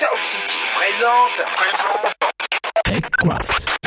Sound City présente. TechCraft.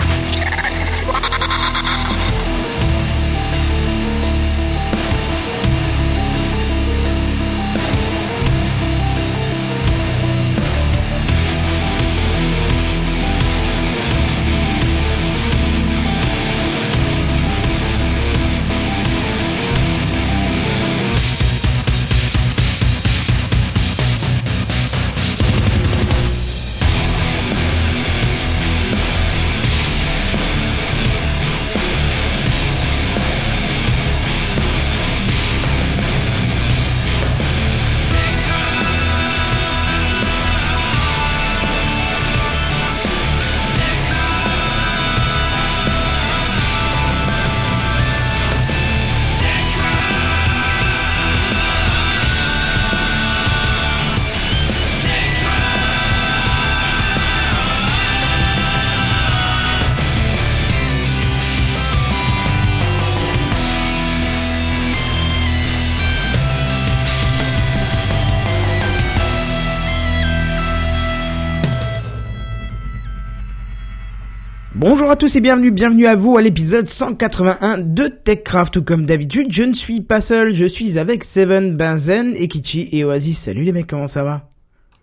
Bonjour à tous et bienvenue, bienvenue à vous à l'épisode 181 de TechCraft. Tout comme d'habitude, je ne suis pas seul, je suis avec Seven, Benzen, Ekichi et Oasis. Salut les mecs, comment ça va?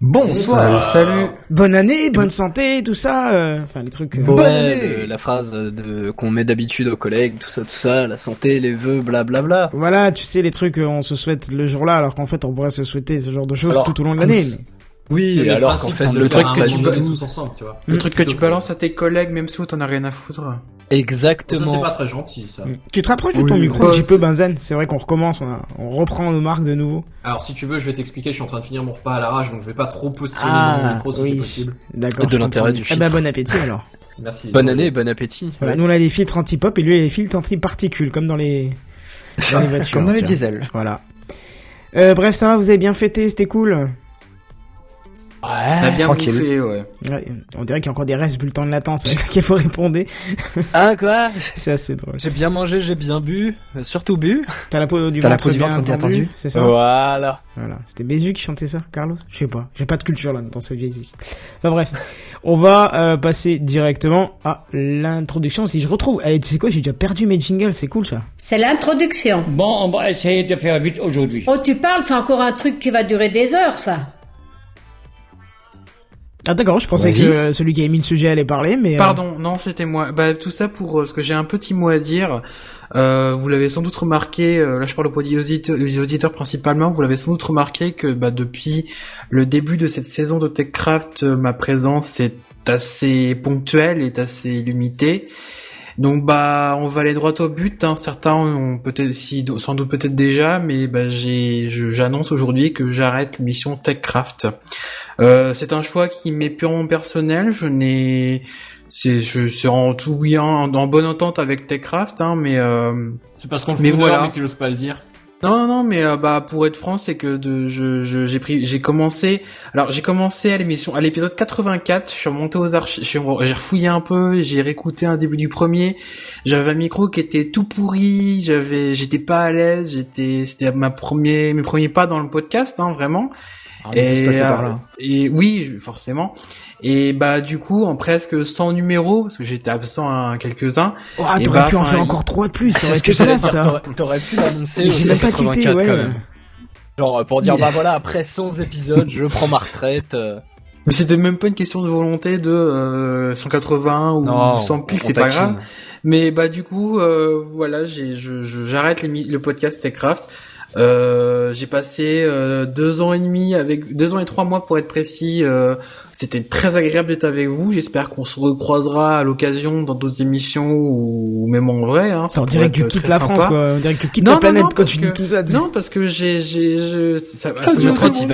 Bonsoir. Salut. Bonne année, bonne santé, tout ça, euh, enfin les trucs... euh, Bonne Ouais, année. la phrase de qu'on met d'habitude aux collègues, tout ça, tout ça, la santé, les vœux, blablabla. Voilà, tu sais les trucs qu'on se souhaite le jour-là, alors qu'en fait on pourrait se souhaiter ce genre de choses Alors, tout au long de l'année. comme mais- Oui, Mais alors qu'en fait de le truc que un tu moment peux... tous ensemble, tu vois. Le truc que tu balances à tes collègues même si t'en as rien à foutre. Ça c'est Exactement. pas très gentil ça. Mm. Tu te rapproches de ton micro un bah, petit peu, Benzen? C'est vrai qu'on recommence, on, a- on reprend nos marques de nouveau. Alors si tu veux, je vais t'expliquer, je suis en train de finir mon repas à l'arrache donc je vais pas trop poster Ah, mon micro si oui. c'est possible. D'accord. De l'intérêt du Eh ben bon appétit alors. Merci. Bonne année et bon appétit. Voilà, nous on a des filtres anti-pop et lui il a des filtres anti-particules, comme dans les, dans les voitures. Comme dans les diesels. Voilà. Euh, bref, ça va, vous avez bien fêté, c'était cool. On a bien tranquille. bouffé, ouais. Ouais, on dirait qu'il y a encore des restes vu le temps de latence, c'est qu'il faut répondre. Ah quoi? C'est assez drôle. J'ai bien mangé, j'ai bien bu, surtout bu. T'as la peau du T'as la ventre peau du bien ventre bien tendue. c'est ça? Voilà. Voilà. C'était Bézu qui chantait ça, Carlos? Je sais pas. J'ai pas de culture là dans cette vieille musique. Enfin bref, on va euh, passer directement à l'introduction. Si je retrouve, allez, tu sais quoi? J'ai déjà perdu mes jingles. C'est cool ça. C'est l'introduction. Bon, on va essayer de faire vite aujourd'hui. Oh, tu parles, c'est encore un truc qui va durer des heures, ça. Ah d'accord, je pensais que celui qui a mis le sujet allait parler, mais euh, Pardon, non, c'était moi. Bah tout ça pour euh, parce que j'ai un petit mot à dire. Euh, vous l'avez sans doute remarqué. euh, là, je parle aux auditeurs, aux auditeurs principalement. Vous l'avez sans doute remarqué que bah, depuis le début de cette saison de Techcraft, euh, ma présence est assez ponctuelle, est assez limitée. Donc bah on va aller droit au but. Hein. Certains ont peut-être, si sans doute peut-être déjà, mais bah j'ai, j'annonce aujourd'hui que j'arrête l'émission Techcraft. Euh, c'est un choix qui m'est purement personnel. Je n'ai, c'est, je suis en tout bien, en bonne entente avec Techcraft, hein, mais euh, C'est parce qu'on le Mais fout voilà. mais qu'il ose pas le dire. Non, non, mais euh, bah pour être franc, c'est que de, je, je- j'ai pris, j'ai commencé. Alors j'ai commencé à l'émission, à l'épisode 84. Je suis remonté aux archives, j'ai refouillé un peu, j'ai réécouté un début du premier. J'avais un micro qui était tout pourri, j'avais, j'étais pas à l'aise, j'étais, c'était ma premier, mes premiers pas dans le podcast, hein, vraiment. Est tous passés euh, par là. Et oui, forcément. Et bah du coup, en presque 100 numéros, parce que j'étais absent à quelques-uns. oh, ah, t'aurais bah, pu en faire il- encore trois de plus. Ça C'est ce que j'allais dire. ça. T'aurais- pu l'annoncer J'ai même pas tilté, 184 ouais. quand même. Genre euh, pour dire bah voilà après 100 épisodes, je prends ma retraite. euh. Mais c'était même pas une question de volonté de euh, 180 ou Non, 100 piles, c'est pas grave. Mais bah du coup, euh, voilà, j'ai, je, je- j'arrête le podcast Techcraft. Euh, j'ai passé euh, deux ans et demi avec deux ans et trois mois pour être précis. C'était très agréable d'être avec vous. J'espère qu'on se recroisera à l'occasion dans d'autres émissions ou même en vrai. Hein, ça On pourrait dirait que tu être quittes très la sympa. France, quoi. On dirait que tu quittes Non, la non, planète non, quand parce tu que- dis tout ça. Non, parce que j'ai, j'ai, je, ça, ça me trotte, ça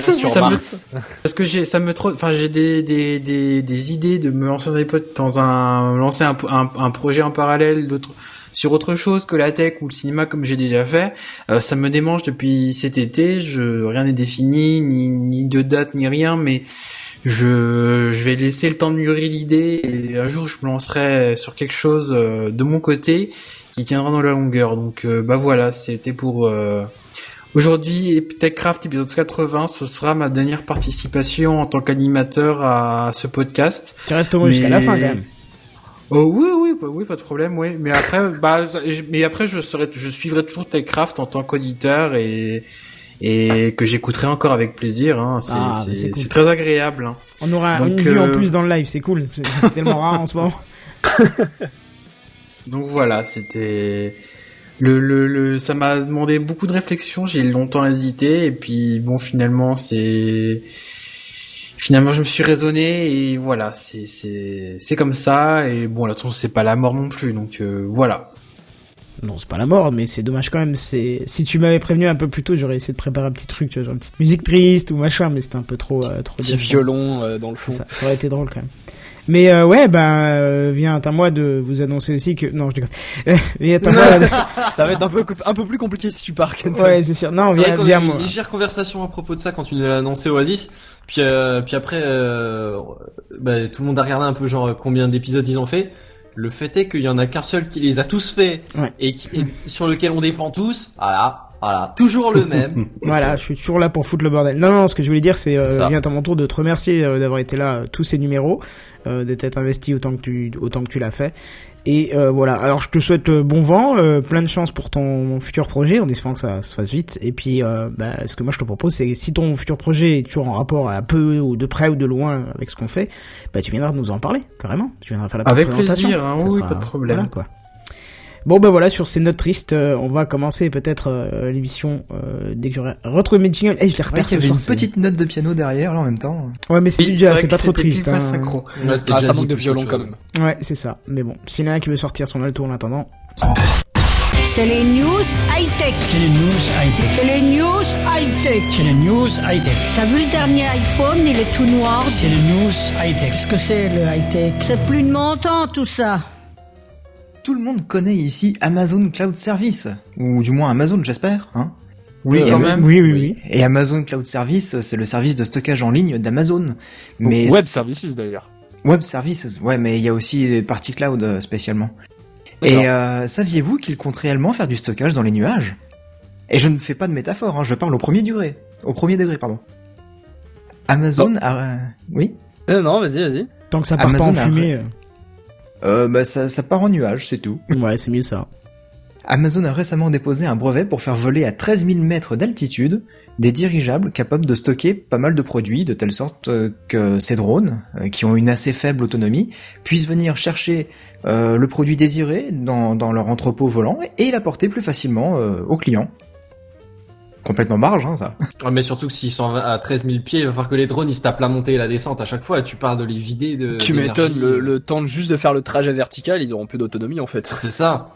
me- parce que j'ai, ça me trotte, enfin j'ai des, des, des, des idées de me lancer dans des potes dans un, lancer un, un, un projet en parallèle d'autres sur autre chose que la tech ou le cinéma comme j'ai déjà fait. Euh, ça me démange depuis cet été. Je rien n'est défini, ni, ni de date ni rien, mais je, je vais laisser le temps de mûrir l'idée et un jour je me lancerai sur quelque chose euh, de mon côté qui tiendra dans la longueur. Donc euh, bah voilà, c'était pour euh, Aujourd'hui, TechCraft épisode 80, ce sera ma dernière participation en tant qu'animateur à ce podcast. Tu restes au moins jusqu'à la fin quand même. Oh oui oui bah, oui pas de problème oui mais après bah je- mais après je serai je suivrai toujours TechCraft en tant qu'auditeur et et que j'écouterai encore avec plaisir hein. c'est Ah, c'est cool. très agréable hein. On aura Donc, une vue en euh, plus dans le live, c'est cool. C'est c'est tellement rare en ce moment. donc voilà c'était le, le, le ça m'a demandé beaucoup de réflexion j'ai longtemps hésité et puis bon finalement c'est finalement je me suis raisonné et voilà c'est c'est c'est comme ça et bon là de toute façon c'est pas la mort non plus donc euh, voilà Non, c'est pas la mort, mais c'est dommage quand même. C'est si tu m'avais prévenu un peu plus tôt, j'aurais essayé de préparer un petit truc, tu vois, genre une petite musique triste ou machin, mais c'était un peu trop, euh, trop. Petit violon euh, dans le fond. Ça, ça aurait été drôle quand même. Mais euh, ouais, ben euh, vient à moi de vous annoncer aussi que non, je déconne. Euh, vient à moi. de- Ça va être un peu, un peu plus compliqué si tu pars, Kenton. Ouais, c'est sûr. Non, viens eu moi. une légère conversation à propos de ça quand tu nous l'as annoncé Oasis. Puis, euh, puis après, euh, bah, tout le monde a regardé un peu genre combien d'épisodes ils ont fait. Le fait est qu'il y en a qu'un seul qui les a tous faits Ouais. et, qui- et sur lequel on dépend tous. Voilà, voilà, toujours le même. Voilà, je suis toujours là pour foutre le bordel. Non, non, ce que je voulais dire, c'est euh, à mon tour de te remercier euh, d'avoir été là euh, tous ces numéros, euh, d'être investi autant que tu autant que tu l'as fait. Et euh, voilà. Alors je te souhaite euh, bon vent, euh, plein de chance pour ton futur projet, en espérant que ça se fasse vite. Et puis, euh, bah, ce que moi je te propose, c'est si ton futur projet est toujours en rapport à peu ou de près ou de loin avec ce qu'on fait, bah tu viendras nous en parler carrément. Tu viendras faire la Avec présentation. plaisir, hein, oui, sera- pas de problème. Voilà, quoi. Bon bah voilà sur ces notes tristes, euh, on va commencer peut-être euh, l'émission euh, dès que j'aurai retrouvé mes jingles. Eh, je vrai qu'il y avait une petite note de piano derrière, là, en même temps. Ouais mais c'est Oui, c'est pas trop triste. hein. Ouais, Ah, ça manque de violon quand même. Ouais c'est ça. Mais bon, s'il y en a un qui veut sortir son alto en attendant. C'est les news high-tech. C'est les news high-tech. C'est les news high-tech. C'est les news high-tech. T'as vu le dernier iPhone, il est tout noir. C'est les news high-tech. Qu'est-ce que c'est le high-tech? C'est plus de mon temps tout ça. Tout le monde connaît ici Amazon Cloud Service. Ou du moins Amazon, j'espère, hein. oui quand même Oui oui oui. Et Amazon Cloud Service, c'est le service de stockage en ligne d'Amazon. Mais Web services d'ailleurs. Web Services, ouais, mais il y a aussi des parties cloud euh, spécialement. Et euh, saviez-vous qu'il compte réellement faire du stockage dans les nuages? Et je ne fais pas de métaphore, hein, je parle au premier degré. Au premier degré, pardon. Amazon a... euh, Oui? Euh, non, vas-y, vas-y. Tant que ça part pas en a- fumée. Euh, bah, ça, ça part en nuage, c'est tout. Ouais c'est mieux ça. Amazon a récemment déposé un brevet pour faire voler à 13 000 mètres d'altitude des dirigeables capables de stocker pas mal de produits, de telle sorte euh, que ces drones, euh, qui ont une assez faible autonomie, puissent venir chercher euh, le produit désiré dans, dans leur entrepôt volant et l'apporter plus facilement euh, aux clients. Complètement barge, hein, ça. Ouais, mais surtout que s'ils sont à 13 000 pieds, il va falloir que les drones ils se tapent la montée et la descente à chaque fois et tu parles de les vider de. Tu m'étonnes, le, le temps juste de faire le trajet vertical, ils auront peu d'autonomie en fait. C'est ça.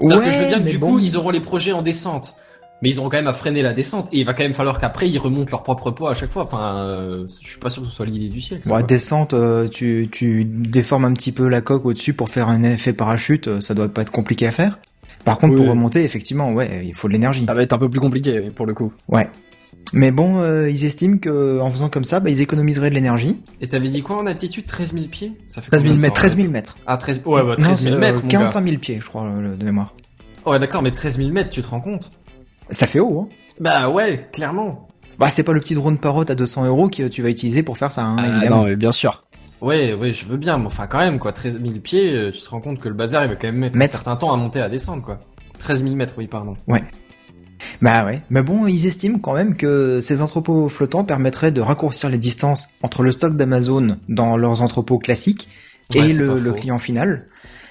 C'est-à-dire que je veux bien que du bon. coup, ils auront les projets en descente. Mais ils auront quand même à freiner la descente. Et il va quand même falloir qu'après, ils remontent leur propre poids à chaque fois. Enfin, euh, je suis pas sûr que ce soit l'idée du siècle. Bon, quoi. descente, euh, tu, tu déformes un petit peu la coque au-dessus pour faire un effet parachute, euh, ça doit pas être compliqué à faire. Par contre, Oui, pour remonter, effectivement, ouais, il faut de l'énergie. Ça va être un peu plus compliqué pour le coup. Ouais. Mais bon, euh, ils estiment que en faisant comme ça, bah, ils économiseraient de l'énergie. Et t'avais dit quoi en altitude? 13 000 pieds? Ça fait 13 000 combien, ça, mètres. en 13 fait? 000 mètres. Ah, 13... Ouais, bah, Non, 13 000 c'est, mètres, euh, mon 45 000 pieds, je crois, le- de mémoire. Ouais, d'accord, mais 13 000 mètres, tu te rends compte? Ça fait haut, hein. Bah ouais, clairement. Bah, c'est pas le petit drone parotte à 200 euros que tu vas utiliser pour faire ça, hein, Ah, évidemment. non, mais bien sûr. Ouais, ouais, je veux bien, mais enfin quand même, quoi. 13 000 pieds, euh, tu te rends compte que le bazar, il va quand même mettre un certain temps à monter et à descendre, quoi. 13 000 mètres, oui, pardon. Bah ouais. Mais bon, ils estiment quand même que ces entrepôts flottants permettraient de raccourcir les distances entre le stock d'Amazon dans leurs entrepôts classiques Ouais, et le, client final.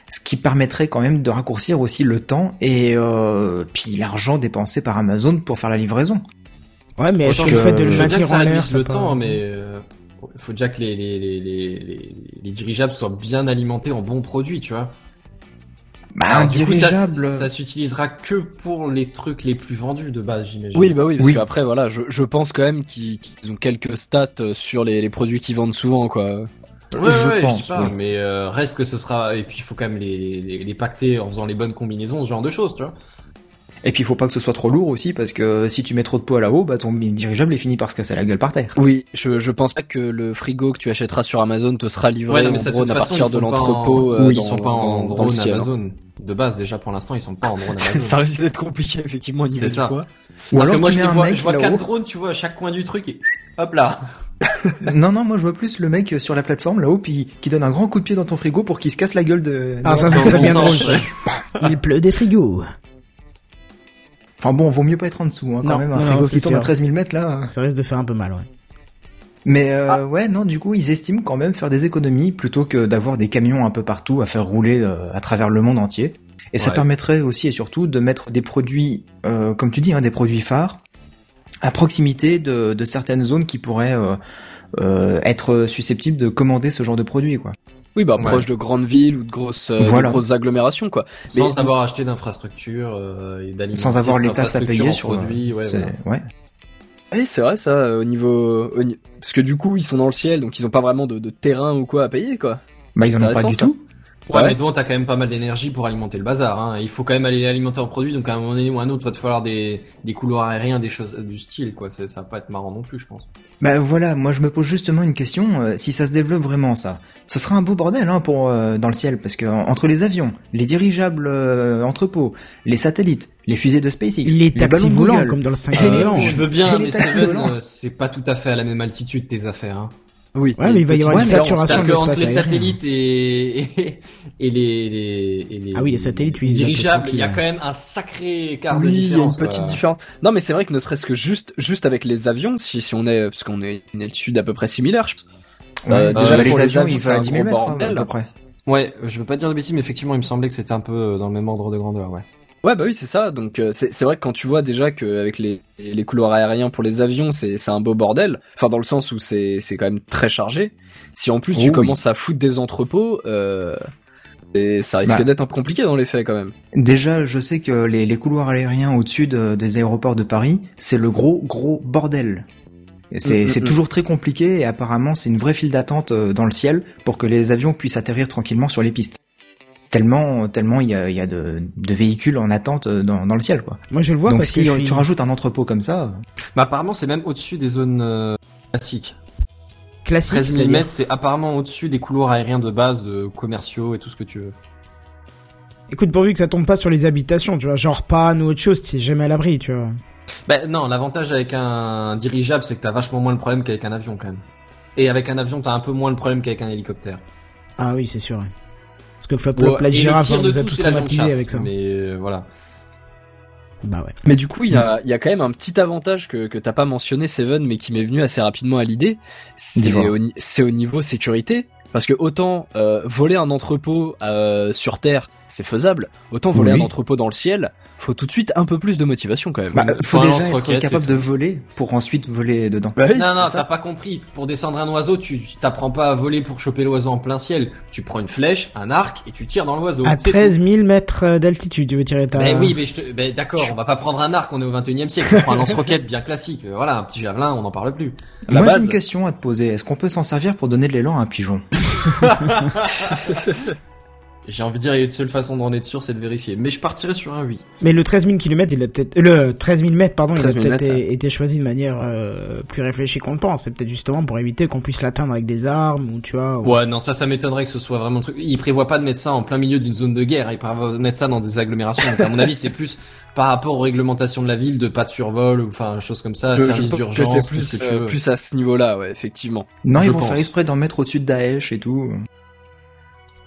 Ce qui permettrait quand même de raccourcir aussi le temps et euh, puis l'argent dépensé par Amazon pour faire la livraison. Ouais mais est-ce que le fait de le maintenir ça en l'air, le pas- temps, mais euh, faut déjà que les, les, les, les, les, les dirigeables soient bien alimentés en bons produits, tu vois. Bah un du coup, ça- dirigeable. ça, s'utilisera que pour les trucs les plus vendus de base, j'imagine. Oui, bah oui, parce Oui. qu'après, voilà, je, je pense quand même qu'ils ont quelques stats euh, sur les, les produits qu'ils vendent souvent, quoi. Ouais, Je ouais, pense, je dis pas, oui. mais euh, reste que ce sera et puis il faut quand même les, les, les pacter en faisant les bonnes combinaisons, ce genre de choses, tu vois. Et puis il faut pas que ce soit trop lourd aussi parce que si tu mets trop de poids là-haut, bah ton dirigeable est fini par se casser la gueule par terre. Oui, je, je pense pas que le frigo que tu achèteras sur Amazon te sera livré Ouais, non, mais en ça, de drone à façon, partir ils de l'entrepôt. en- euh, ils dans- sont pas en dans- drone hein. Amazon. De base, déjà pour l'instant, ils sont pas en drone Amazon. ça risque d'être compliqué effectivement au niveau C'est ça. poids. Ou alors que moi tu je mets les un vois, mec je vois quatre drones, tu vois, à chaque coin du truc et hop là. Non, non, moi je vois plus le mec sur la plateforme là-haut puis qui donne un grand coup de pied dans ton frigo pour qu'il se casse la gueule de. Ah, de- ça, ça serait bon bien drôle. ça. Il pleut des frigos. Enfin bon, vaut mieux pas être en dessous hein, quand Non, même. Un non, frigo non, qui c'est tourne à sûr. 13 000 mètres là. Ça risque de faire un peu mal, ouais. Mais euh, ouais, non, du coup, ils estiment quand même faire des économies plutôt que d'avoir des camions un peu partout à faire rouler euh, à travers le monde entier. Et ça permettrait aussi et surtout de mettre des produits, euh, comme tu dis, hein, des produits phares, à proximité de, de certaines zones qui pourraient euh, euh, être susceptibles de commander ce genre de produits, quoi. Oui, bah Ouais. proche de grandes villes ou de grosses, euh, de grosses agglomérations quoi. Sans avoir acheté d'infrastructure euh, et d'alimenter Sans avoir les taxes à payer sur. euh, produits, ouais, c'est- voilà. ouais. Oui, c'est vrai ça, au niveau, au ni- parce que du coup ils sont dans le ciel, donc ils ont pas vraiment de, de terrain ou quoi à payer quoi. Bah ils en ont pas du ça. tout. Ouais, Ouais. mais bon, t'as quand même pas mal d'énergie pour alimenter le bazar. Hein. Il faut quand même aller alimenter en produit, donc à un moment donné ou à un autre, va te falloir des, des couloirs aériens, des choses du style, quoi. Ça, ça va pas être marrant non plus, je pense. Bah voilà, moi je me pose justement une question, euh, si ça se développe vraiment ça, ce sera un beau bordel hein, pour euh, dans le ciel, parce que en- entre les avions, les dirigeables euh, entrepôts, les satellites, les fusées de SpaceX, Les taxis ballons volants, comme dans le cinquième Euh, élan. je veux bien, les mais Seven, euh, c'est pas tout à fait à la même altitude tes affaires. Hein. Oui. Ouais, mais il va y avoir une saturation de l'espace les satellites et, et, et les, les, et les, Ah oui, les satellites, oui, dirigeables, il y a quand même un sacré écart de Oui, il y a une petite quoi. différence. Non, mais c'est vrai que ne serait-ce que juste, juste avec les avions, si, si on est, parce qu'on est une altitude à peu près similaire, je. Ouais, Euh, bah, déjà, les pour avions, avions, ils à un 10 000 gros mètres hein, bordel. à peu près. Ouais, je veux pas dire de bêtises, mais effectivement, il me semblait que c'était un peu euh, dans le même ordre de grandeur, ouais. Ouais, bah oui, c'est ça. Donc euh, c'est vrai que quand tu vois déjà qu'avec les, les couloirs aériens pour les avions, c'est un beau bordel. Enfin, dans le sens où c'est quand même très chargé. Si en plus Oh tu oui. commences à foutre des entrepôts, euh, et ça risque Bah. d'être un peu compliqué dans les faits quand même. Déjà, je sais que les, les couloirs aériens au-dessus de- des aéroports de Paris, c'est le gros gros bordel. C'est Mm, mm, mm. toujours très compliqué et apparemment c'est une vraie file d'attente euh, dans le ciel pour que les avions puissent atterrir tranquillement sur les pistes. Tellement tellement il y a, il y a de, de véhicules en attente euh, dans, dans le ciel quoi. Moi, je le vois Donc parce si que je euh, suis- tu rajoutes un entrepôt comme ça, Mais apparemment, c'est même au-dessus des zones euh, classiques. classique, 13 000 c'est-à-dire- mètres, c'est apparemment au-dessus des couloirs aériens de base, de commerciaux et tout ce que tu veux. Écoute, pourvu que ça tombe pas sur les habitations, tu vois, genre panne ou autre chose, c'est jamais à l'abri, tu vois. Ben non, l'avantage avec un dirigeable, c'est que t'as vachement moins le problème qu'avec un avion quand même. Et avec un avion, t'as un peu moins le problème qu'avec un hélicoptère. Ah oui, c'est sûr. Parce que Flop Ouais, Flop, la et le girafe, on nous a tous traumatisés avec ça. Mais euh, voilà. Bah ouais. Mais du coup, il y a, il y a quand même un petit avantage que, que t'as pas mentionné, Seven, mais qui m'est venu assez rapidement à l'idée. Au, c'est au niveau sécurité. Parce que autant euh, voler un entrepôt euh, sur Terre, c'est faisable. Autant voler Oui. un entrepôt dans le ciel, faut tout de suite un peu plus de motivation quand même. bah, faut déjà être capable de voler pour ensuite voler dedans. Bah oui, non, non, t'as pas compris. Pour descendre un oiseau, tu t'apprends pas à voler pour choper l'oiseau en plein ciel. Tu prends une flèche, un arc et tu tires dans l'oiseau. À C'est 13 000 mètres euh, d'altitude, tu veux tirer ta... Ben oui, mais je te, ben d'accord, on va pas prendre un arc, on est au 21 e siècle. Tu prends un lance-roquette bien classique. Euh, Voilà, un petit javelin, on n'en parle plus. La Moi j'ai une question à te poser. Est-ce qu'on peut s'en servir pour donner de l'élan à un pigeon? J'ai envie de dire, il y a une seule façon d'en être sûr, c'est de vérifier. Mais je partirais sur un oui. Mais le 13 000 km, il a peut-être... euh, Le 13 000 mètres, pardon, il a 13 000 peut-être été, choisi de manière euh, plus réfléchie qu'on le pense. C'est peut-être justement pour éviter qu'on puisse l'atteindre avec des armes, ou tu vois... ou- Ouais, non, ça, ça m'étonnerait que ce soit vraiment le truc. Il prévoit pas de mettre ça en plein milieu d'une zone de guerre. Il prévoit de mettre ça dans des agglomérations. Donc, à mon avis, c'est plus par rapport aux réglementations de la ville, de pas de survol ou enfin, chose comme ça, je service d'urgence, c'est plus, ce que tu euh, veux. plus à ce niveau-là, ouais, effectivement. Non, Je ils vont pense. faire exprès d'en mettre au-dessus de Daesh et tout.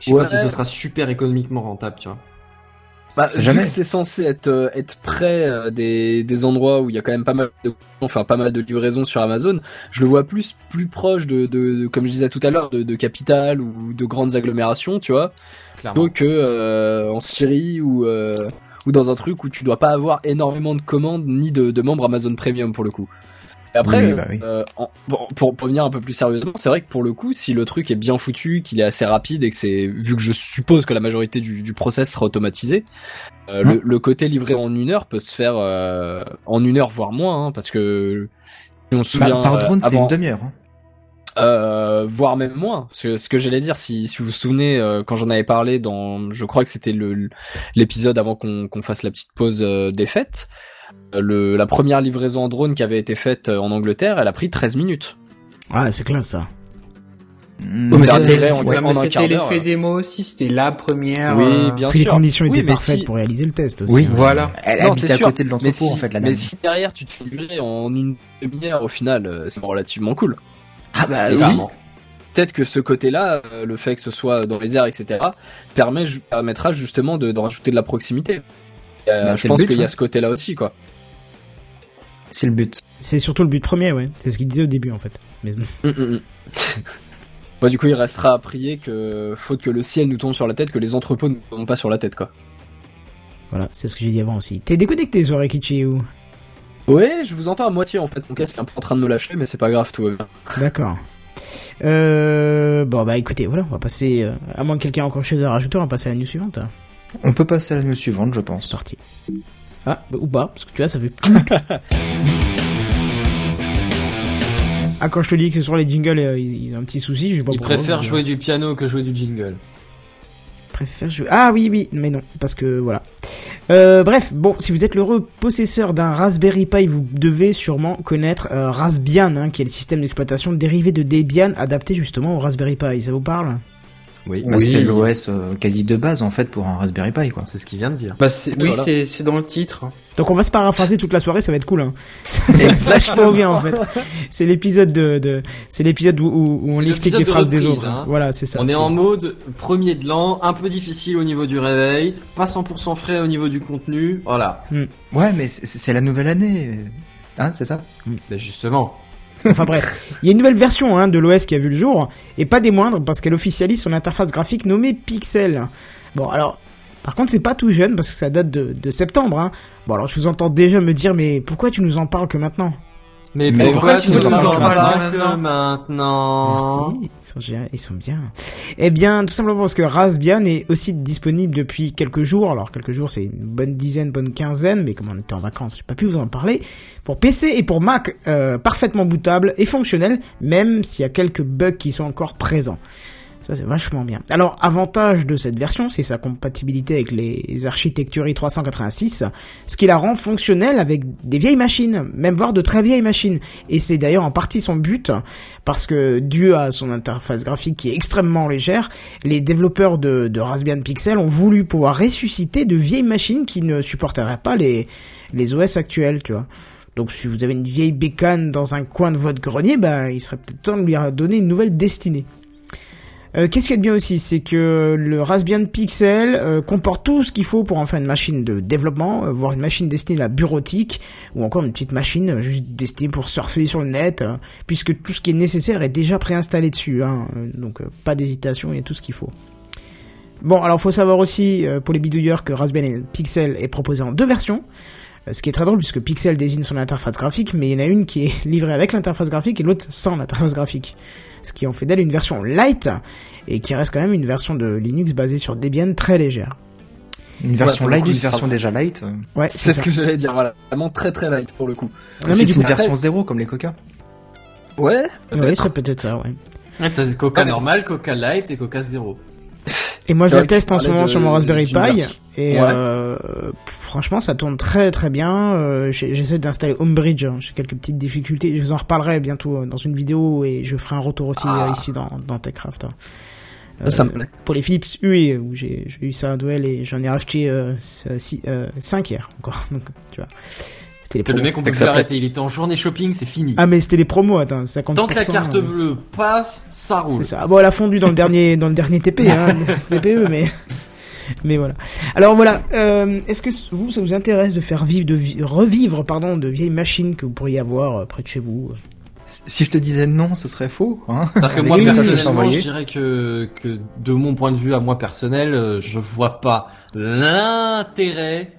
Je sais pas si ce sera super économiquement rentable, tu vois. Bah, jamais. que c'est censé être euh, être près euh, des des endroits où il y a quand même pas mal de enfin pas mal de livraisons sur Amazon, je le vois plus plus proche de, de, de- comme je disais tout à l'heure de, de capitales ou de grandes agglomérations, tu vois, Clairement. plutôt que euh, en Syrie ou euh, ou dans un truc où tu dois pas avoir énormément de commandes ni de, de membres Amazon Premium pour le coup. Et après, Oui, bah oui. euh, en- bon, pour, pour venir un peu plus sérieusement, c'est vrai que pour le coup, si le truc est bien foutu, qu'il est assez rapide et que c'est, vu que je suppose que la majorité du, du process sera automatisé, euh, Hein le, le côté livré en une heure peut se faire euh, en une heure voire moins, hein, parce que si on se Bah, souvient par euh, drone, c'est une demi-heure. hein. Euh, voire même moins. Parce que ce que j'allais dire, si, si vous vous souvenez, euh, quand j'en avais parlé dans, je crois que c'était le l'épisode avant qu'on qu'on fasse la petite pause euh, des fêtes, le, la première livraison en drone qui avait été faite euh, en Angleterre, elle a pris 13 minutes. Ah, c'est classe ça. Mm, mais c'était- l'effet euh. démo aussi, c'était la première. Oui, euh, bien Puis les sûr. conditions Oui, étaient mais parfaites si- pour réaliser le test aussi. Oui. hein. Voilà. Elle Non, habite c'est à sûr. côté de l'entrepôt si, en fait la mais si derrière tu te fais livrer en une demi-heure au final, euh, c'est relativement cool. Ah bah oui. Peut-être que ce côté-là, euh, le fait que ce soit dans les airs, etc., permet, permettra justement de, de rajouter de la proximité. Euh, Bah, je c'est le pense but, qu'il y a ce côté-là aussi, quoi. C'est le but. C'est surtout le but premier, ouais. C'est ce qu'il disait au début en fait. Mais Hum, hum, hum. Bon, du coup, il restera à prier que, faute que le ciel nous tombe sur la tête, que les entrepôts ne nous tombent pas sur la tête, quoi. voilà, c'est ce que j'ai dit avant aussi. T'es déconnecté, soirée Kichi ou? Ouais, je vous entends à moitié, en fait. Mon casque est un peu en train de me lâcher, mais c'est pas grave, tout va bien. D'accord. Euh, bon bah écoutez, voilà, on va passer. euh, à moins que quelqu'un ait encore chose à rajouter, on va passer à la news suivante. On peut passer à la news suivante, je C'est pense. parti. Ah, bah, ou pas, parce que tu vois, ça fait plus. ah, quand je te dis que ce soir les jingles, euh, ils, ils ont un petit souci, je sais pas Il pourquoi, préfère mais, euh, jouer du piano que jouer du jingle. préfère jouer. Ah oui, oui, mais non, parce que voilà. Euh, bref, bon, si vous êtes l'heureux possesseur d'un Raspberry Pi, vous devez sûrement connaître euh, Raspbian, hein, qui est le système d'exploitation dérivé de Debian adapté justement au Raspberry Pi. Ça vous parle? Oui. Bah, C'est l'OS euh, quasi de base en fait pour un Raspberry Pi quoi. C'est ce qu'il vient de dire. Bah, c'est- oui, voilà. c'est c'est dans le titre. Donc on va se paraphraser toute la soirée, ça va être cool. Hein. vachement bien en fait. C'est l'épisode de, de c'est l'épisode où, où- on explique les de phrases des autres. hein. Voilà, c'est ça. On est en mode premier de l'an, un peu difficile au niveau du réveil, pas 100% frais au niveau du contenu, voilà. Ouais mais c'est c'est la nouvelle année. Hein, c'est ça? Ben justement. Enfin bref, il y a une nouvelle version hein, de l'OS qui a vu le jour, et pas des moindres, parce qu'elle officialise son interface graphique nommée Pixel. Bon, alors, par contre, c'est pas tout jeune, parce que ça date de, septembre. Hein. Bon, alors je vous entends déjà me dire, mais pourquoi tu nous en parles que maintenant? Mais, Mais pourquoi, pourquoi tu nous en parles maintenant maintenant? Merci, ils sont, bien- ils sont bien. Eh bien, tout simplement parce que Raspbian est aussi disponible depuis quelques jours. Alors, quelques jours, c'est une bonne dizaine, bonne quinzaine, mais comme on était en vacances, j'ai pas pu vous en parler. Pour PC et pour Mac, euh, parfaitement bootable et fonctionnel, même s'il y a quelques bugs qui sont encore présents. Ça, c'est vachement bien. Alors, avantage de cette version, c'est sa compatibilité avec les architectures i386, ce qui la rend fonctionnelle avec des vieilles machines, même voire de très vieilles machines. Et c'est d'ailleurs en partie son but, parce que dû à son interface graphique qui est extrêmement légère, les développeurs de, de Raspbian Pixel ont voulu pouvoir ressusciter de vieilles machines qui ne supporteraient pas les, les OS actuels, tu vois. Donc si vous avez une vieille bécane dans un coin de votre grenier, bah il serait peut-être temps de lui donner une nouvelle destinée. Euh, Qu'est-ce qu'il y a de bien aussi, c'est que le Raspbian Pixel euh, comporte tout ce qu'il faut pour en faire une machine de développement, euh, voire une machine destinée à la bureautique, ou encore une petite machine juste destinée pour surfer sur le net, euh, puisque tout ce qui est nécessaire est déjà préinstallé dessus, hein, donc pas d'hésitation, il y a tout ce qu'il faut. Bon, alors faut savoir aussi pour les bidouilleurs que Raspbian Pixel est proposé en deux versions. Euh, Ce qui est très drôle puisque Pixel désigne son interface graphique, mais il y en a une qui est livrée avec l'interface graphique et l'autre sans l'interface graphique. Ce qui en fait d'elle une version light et qui reste quand même une version de Linux basée sur Debian très légère. Une version light coup, ça version déjà light. euh. Ouais, C'est ce que j'allais dire, voilà. Vraiment très très light pour le coup. Non, mais c'est coup, une version zéro comme les Coca. Ouais, Ouais, c'est peut-être ça, ouais. Ouais, t'as Coca Ah, normal, Coca light et Coca zéro. Et moi je la teste en ce moment de- sur mon Raspberry Pi et Ouais. euh, franchement ça tourne très très bien. Euh, J'essaie d'installer Homebridge, hein. j'ai quelques petites difficultés. Je vous en reparlerai bientôt euh, dans une vidéo et je ferai un retour aussi Ah. euh, ici dans, dans TechCraft. hein. ça, Euh, me plaît. pour les Philips UE où j'ai eu ça à Noël et j'en ai racheté 5 hier encore. Donc tu vois, c'était le mec on peut plus l'arrêter, il était en journée shopping, c'est fini. Ah mais c'était les promos, attends, 50%. Tant que la carte euh, bleue passe, ça roule. C'est ça. Ah bon, elle a fondu dans le dernier, dans le dernier TP, hein, TPE, mais, mais voilà. Alors voilà. Euh, Est-ce que vous, ça vous intéresse de faire vivre, de vi- revivre, pardon, de vieilles machines que vous pourriez avoir euh, près de chez vous Si je te disais non, ce serait faux. Hein C'est-à-dire que moi je personnellement, je envoyés. dirais que, que de mon point de vue à moi personnel, euh, je vois pas l'intérêt.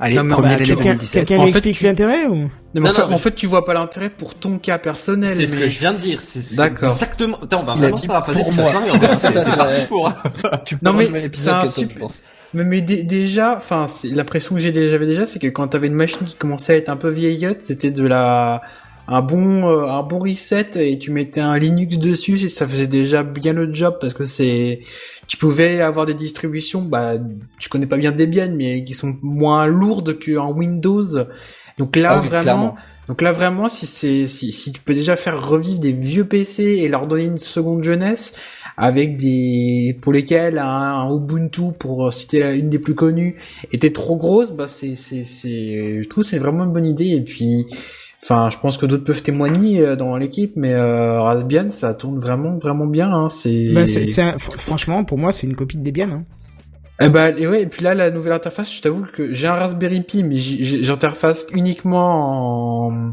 Allez, Non, premier bah, Quelqu'un 2017. quelqu'un En fait, explique tu- l'intérêt ou Non, mais Non, en, fait, mais en fait, tu vois pas l'intérêt pour ton cas personnel. C'est ce que je viens de dire. C'est D'accord. exactement. Attends, on va vraiment pas pour la moi. soirée, on va- C'est parti pour. Tu Non, mais c'est un super-. Mais, mais dé- déjà, enfin, c'est- l'impression que j'ai déjà- j'avais déjà, c'est que quand t'avais une machine qui commençait à être un peu vieillotte, c'était de la, un bon euh, un bon reset et tu mettais un Linux dessus, et ça faisait déjà bien le job parce que c'est tu pouvais avoir des distributions, bah tu connais pas bien Debian, mais qui sont moins lourdes qu'en Windows. Donc là Ah oui, vraiment. clairement. Donc là vraiment si c'est si, si tu peux déjà faire revivre des vieux PC et leur donner une seconde jeunesse avec des pour lesquels un, un Ubuntu pour citer la- une des plus connues était trop grosse bah c'est c'est c'est je trouve que c'est vraiment une bonne idée et puis enfin je pense que d'autres peuvent témoigner euh, dans l'équipe mais euh, Raspbian ça tourne vraiment vraiment bien hein, c'est Bah, franchement, pour moi, c'est une copie de Debian. Hein. eh ben, et ouais, et puis là, la nouvelle interface, je t'avoue que j'ai un Raspberry Pi, mais j'interface uniquement en,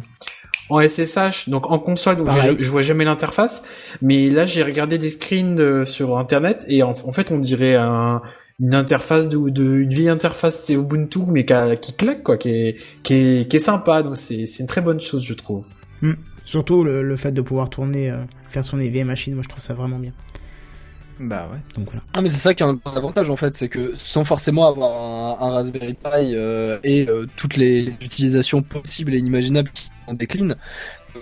en SSH, donc en console, donc je vois jamais l'interface. Mais là, j'ai regardé des screens de- sur Internet, et en, en fait, on dirait un, une interface de, de une vieille interface c'est Ubuntu, mais qui, a- qui claque, quoi, qui est, qui est, qui est sympa, donc c'est c'est une très bonne chose, je trouve. Surtout le, le fait de pouvoir tourner, euh, faire tourner vieilles machines, moi je trouve ça vraiment bien. Bah ouais. Donc voilà. Ah mais c'est ça qui est un avantage en fait, c'est que sans forcément avoir un, un Raspberry Pi euh, et euh, toutes les, utilisations possibles et inimaginables qui en déclinent,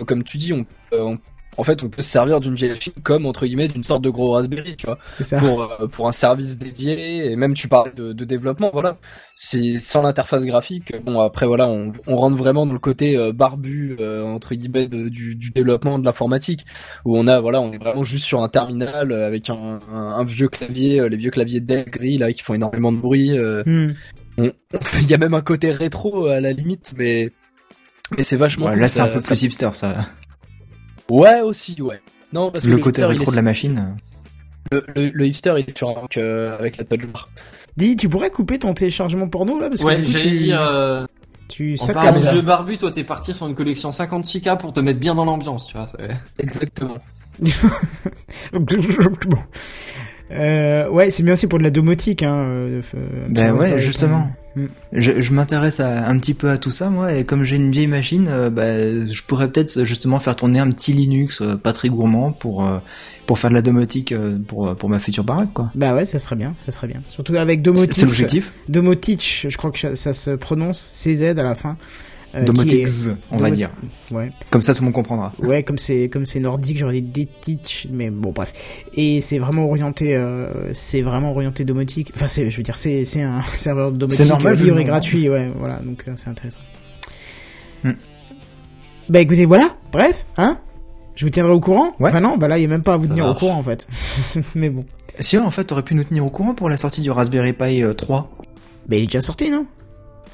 comme tu dis, on, euh, on- en fait on peut se servir d'une vieille machine comme entre guillemets d'une sorte de gros Raspberry, tu vois, ça. pour euh, pour un service dédié et même tu parlais de, de développement, voilà, c'est sans l'interface graphique. Bon après voilà, on, on rentre vraiment dans le côté euh, barbu euh, entre guillemets de- du, du développement de l'informatique où on a voilà on est vraiment juste sur un terminal avec un, un, un vieux clavier les vieux claviers Dell gris là qui font énormément de bruit euh, Hmm. on- il y a même un côté rétro à la limite mais mais c'est vachement Ouais, cool, là, c'est un peu ça- plus hipster, ça. Ouais aussi ouais non parce que Le côté hipster, il rétro est- de la machine. le, le- le hipster il est sur un Mac, euh, avec la touch bar Dis, tu pourrais couper ton téléchargement porno là parce que Ouais, j'allais tu, dire, euh, tu en parlant de barbu, toi t'es parti sur une collection 56K pour te mettre bien dans l'ambiance, tu vois. c'est- exactement Bon. Euh, ouais, c'est bien aussi pour de la domotique. Hein, euh, euh, Ben ouais, justement. Hmm. Je, je m'intéresse un petit peu à tout ça, moi, et comme j'ai une vieille machine, euh, bah, je pourrais peut-être justement faire tourner un petit Linux euh, pas très gourmand pour euh, pour faire de la domotique euh, pour pour ma future baraque, quoi. Bah ouais, ça serait bien, ça serait bien. Surtout avec Domotix. c'est l'objectif. Domotich, je crois que ça, ça se prononce CZ à la fin. Euh, Domotix, est- on va dire. Ouais. Comme ça, tout le monde comprendra. Ouais, comme c'est comme c'est nordique, j'aurais dit Detich, mais bon bref. Et c'est vraiment orienté, euh, c'est vraiment orienté domotique. Enfin, c'est, je veux dire, c'est c'est un serveur domotique C'est normal, euh, libre et gratuit, ouais, voilà, donc euh, c'est intéressant. Hmm. Bah écoutez, voilà, bref, hein. Je vous tiendrai au courant. Ouais. Enfin non, bah là, il y a même pas à vous Ça tenir au courant en fait. mais bon, Si en fait, t'aurais pu nous tenir au courant pour la sortie du Raspberry Pi euh, 3. bah il est déjà sorti, non?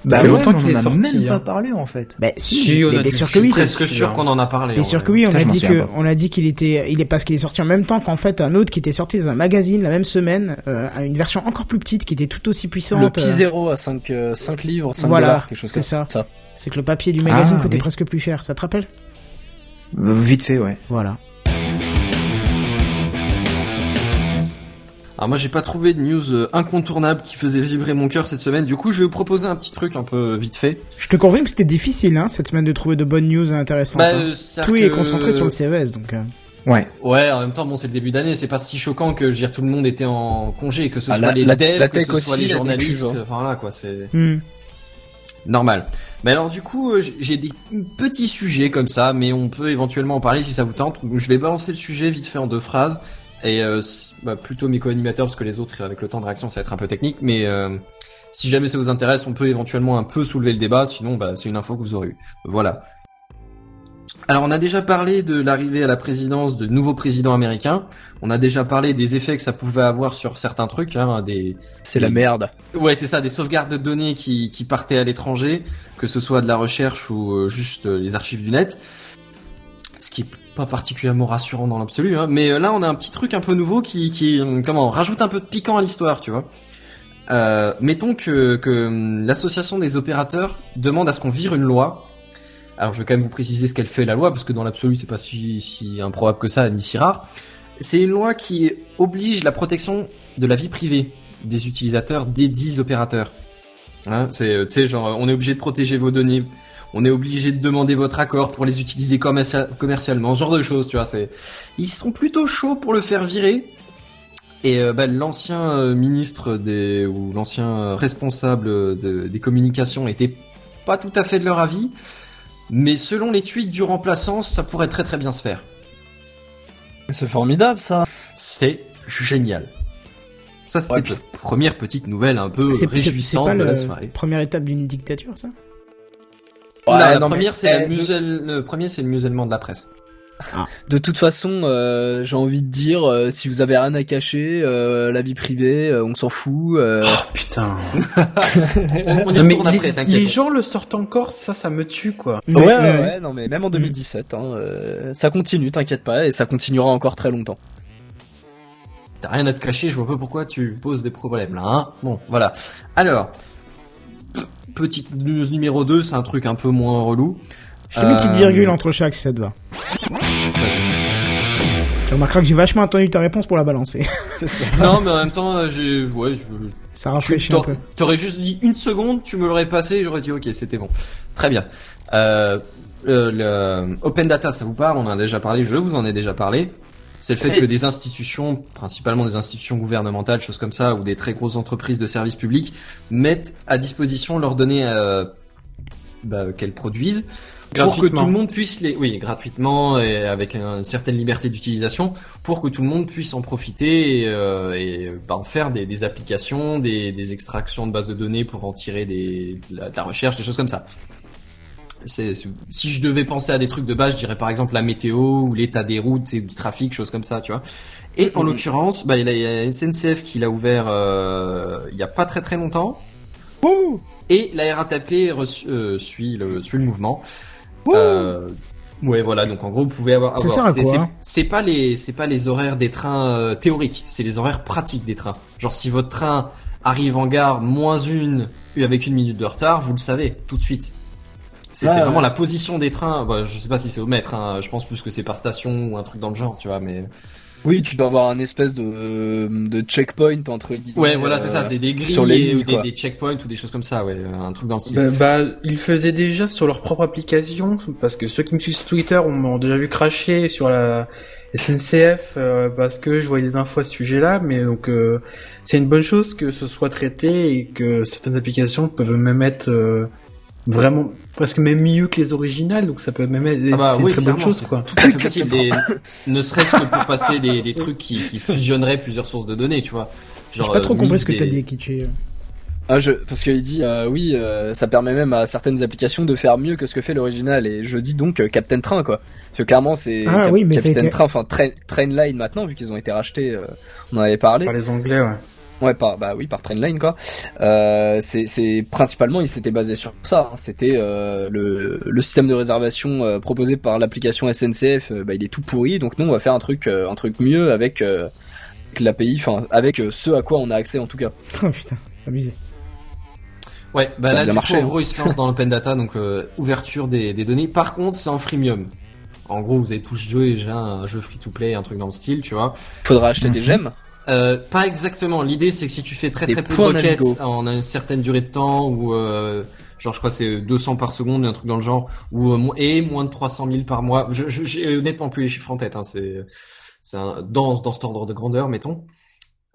Bah fait ouais, longtemps mais on qu'il en est a sorti, même hein. pas parlé en fait. Bah si, Si, on mais a bien sûr que oui. Presque sûr qu'on en a parlé. Bien en sûr que oui, on a dit que, on a dit qu'il était, il est parce qu'il est sorti en même temps qu'en fait un autre qui était sorti dans un magazine la même semaine, euh, à une version encore plus petite qui était tout aussi puissante. le Pi euh, 0 à 5 euh, 5 livres 5 Voilà, dollars quelque chose c'est comme ça. C'est que le papier du magazine Ah, coûtait oui. presque plus cher, ça te rappelle? Vite fait, ouais. Voilà. Alors moi j'ai pas trouvé de news euh, incontournable qui faisait vibrer mon cœur cette semaine. Du coup je vais vous proposer un petit truc un peu vite fait. Je te confirme que c'était difficile hein, cette semaine de trouver de bonnes news intéressantes. Bah, hein. euh, Tout est concentré sur le CES, donc. euh, Ouais. Ouais, en même temps, bon, c'est le début d'année, c'est pas si choquant que, je veux dire, tout le monde était en congé, que ce Ah, soit la- les la- devs, la que ce soit les journalistes, enfin là, quoi, c'est hmm. normal. Mais alors, du coup, euh, j'ai des petits sujets comme ça, mais on peut éventuellement en parler si ça vous tente. Je vais balancer le sujet vite fait en deux phrases, et euh, bah, plutôt mes co-animateurs, parce que les autres, avec le temps de réaction, ça va être un peu technique, mais euh, si jamais ça vous intéresse, on peut éventuellement un peu soulever le débat, sinon, bah, c'est une info que vous aurez eue. Voilà. Alors on a déjà parlé de l'arrivée à la présidence de nouveaux présidents américains. On a déjà parlé des effets que ça pouvait avoir sur certains trucs, hein, des c'est la merde ouais c'est ça, des sauvegardes de données qui, qui partaient à l'étranger, que ce soit de la recherche ou euh, juste euh, les archives du net. Ce qui est pas particulièrement rassurant dans l'absolu, hein. mais euh, là on a un petit truc un peu nouveau qui, qui euh, comment rajoute un peu de piquant à l'histoire, tu vois. Euh, mettons que, que hum, l'association des opérateurs demande à ce qu'on vire une loi. Alors je vais quand même vous préciser ce qu'elle fait la loi parce que dans l'absolu c'est pas si, si improbable que ça ni si rare. C'est une loi qui oblige la protection de la vie privée des utilisateurs des dix opérateurs. Hein, c'est genre on est obligé de protéger vos données, on est obligé de demander votre accord pour les utiliser commercia- commercialement, ce genre de choses, tu vois, c'est ils sont plutôt chauds pour le faire virer. Et euh, bah, l'ancien euh, ministre des ou l'ancien euh, responsable de- des communications était pas tout à fait de leur avis. Mais selon les tweets du remplaçant, ça pourrait très très bien se faire. C'est formidable ça. C'est génial. Ça, c'était Ouais, la première petite nouvelle un peu réjouissante de la soirée. Première étape d'une dictature, ça? Non, Ouais, la non, mais- première, c'est la eh, musel- le premier, c'est le musellement de la presse. De toute façon, euh, j'ai envie de dire, euh, si vous avez rien à cacher, euh, la vie privée, euh, on s'en fout. euh, Oh, putain. On, on y Non, mais les, après, les t'inquiète. gens le sortent encore, ça, ça me tue, quoi. Ouais, ouais, ouais, non mais même en 2017, hein, euh, ça continue, t'inquiète pas, et ça continuera encore très longtemps. T'as rien à te cacher, je vois pas pourquoi tu poses des problèmes là, hein. Bon, voilà. Alors, petite news numéro 2, c'est un truc un peu moins relou. Je te mets une petite Euh, virgule entre chaque si ça te va. Tu remarqueras que j'ai vachement attendu ta réponse pour la balancer. Non, mais en même temps, euh, j'ai, ouais, je, ça rafraîchit un t'aurais peu. t'aurais juste dit une seconde, tu me l'aurais passé, et j'aurais dit ok, c'était bon. Très bien. Euh, euh, le open data, ça vous parle? On en a déjà parlé, je vous en ai déjà parlé. C'est le fait que des institutions, principalement des institutions gouvernementales, choses comme ça, ou des très grosses entreprises de services publics, mettent à disposition leurs données euh, bah, qu'elles produisent pour que tout le monde puisse les, oui, gratuitement et avec une certaine liberté d'utilisation, pour que tout le monde puisse en profiter et, euh, et bah, en faire des, des applications, des, des extractions de bases de données pour en tirer des, de, la, de la recherche, des choses comme ça. Si je devais penser à des trucs de base, je dirais par exemple la météo ou l'état des routes et du trafic, choses comme ça, tu vois. Et en l'occurrence, bah, il y a- la SNCF qui l'a ouvert euh, il y a pas très très longtemps. Et la RATP euh, suit le suit le mouvement. Euh, ouais, voilà. Donc en gros, vous pouvez avoir. Avoir- sert à c'est- quoi, c'est- hein C'est pas les c'est pas les horaires des trains euh, théoriques, c'est les horaires pratiques des trains. Genre si votre train arrive en gare moins une avec une minute de retard, vous le savez tout de suite. C'est vraiment ouais. la position des trains. Bah, je sais pas si c'est au mètre. Hein, je pense plus que c'est par station ou un truc dans le genre, tu vois. Mais Oui, tu dois avoir un espèce de, euh, de checkpoint entre guillemets, ouais, voilà, c'est euh, ça. C'est des grilles sur les ou des, checkpoints ou des choses comme ça. Ouais, un truc dans le style. Bah, bah, ils faisaient déjà sur leur propre application, parce que ceux qui me suivent sur Twitter ont- m'ont déjà vu cracher sur la SNCF, euh, parce que je voyais des infos à ce sujet-là, mais donc euh, c'est une bonne chose que ce soit traité et que certaines applications peuvent même être euh, vraiment presque même mieux que les originales, donc ça peut même être Ah bah c'est oui, une très bonne chose quoi. Tout à fait possible. Des- ne serait-ce que pour passer des, des trucs qui, qui fusionneraient plusieurs sources de données, tu vois. J'ai pas trop euh, compris ce que t'as des- dit, Kichi. Ah, je, parce qu'il dit euh, oui, euh, ça permet même à certaines applications de faire mieux que ce que fait l'original. Et je dis donc euh, Captain Train quoi. Parce que clairement c'est Ah Cap- oui, mais ça a Captain été- Train, enfin Train, Trainline maintenant vu qu'ils ont été rachetés. euh, on en avait parlé. Par les Anglais, ouais. Ouais, par bah oui, par Trainline quoi. Euh, c'est c'est principalement il s'était basé sur ça. hein. C'était euh, le le système de réservation euh, proposé par l'application SNCF. euh, bah il est tout pourri. Donc nous on va faire un truc euh, un truc mieux avec euh, avec l'API, enfin avec euh, ce à quoi on a accès en tout cas. Oh putain, abusé. Ouais, bah Ça a là, bien du marché, coup, en hein. gros, ils se lancent dans l'open data, donc euh, ouverture des, des données. Par contre, c'est en freemium. En gros, vous avez tous joué déjà un jeu free-to-play, un truc dans le style, tu vois. Faudra acheter des gemmes. Euh, pas exactement. L'idée, c'est que si tu fais très Des très peu de requêtes en une certaine durée de temps, ou euh, genre je crois c'est 200 par seconde, un truc dans le genre, ou euh, et moins de 300 000 par mois. Je, je, j'ai honnêtement plus les chiffres en tête. Hein, c'est c'est un, dans dans cet ordre de grandeur, mettons.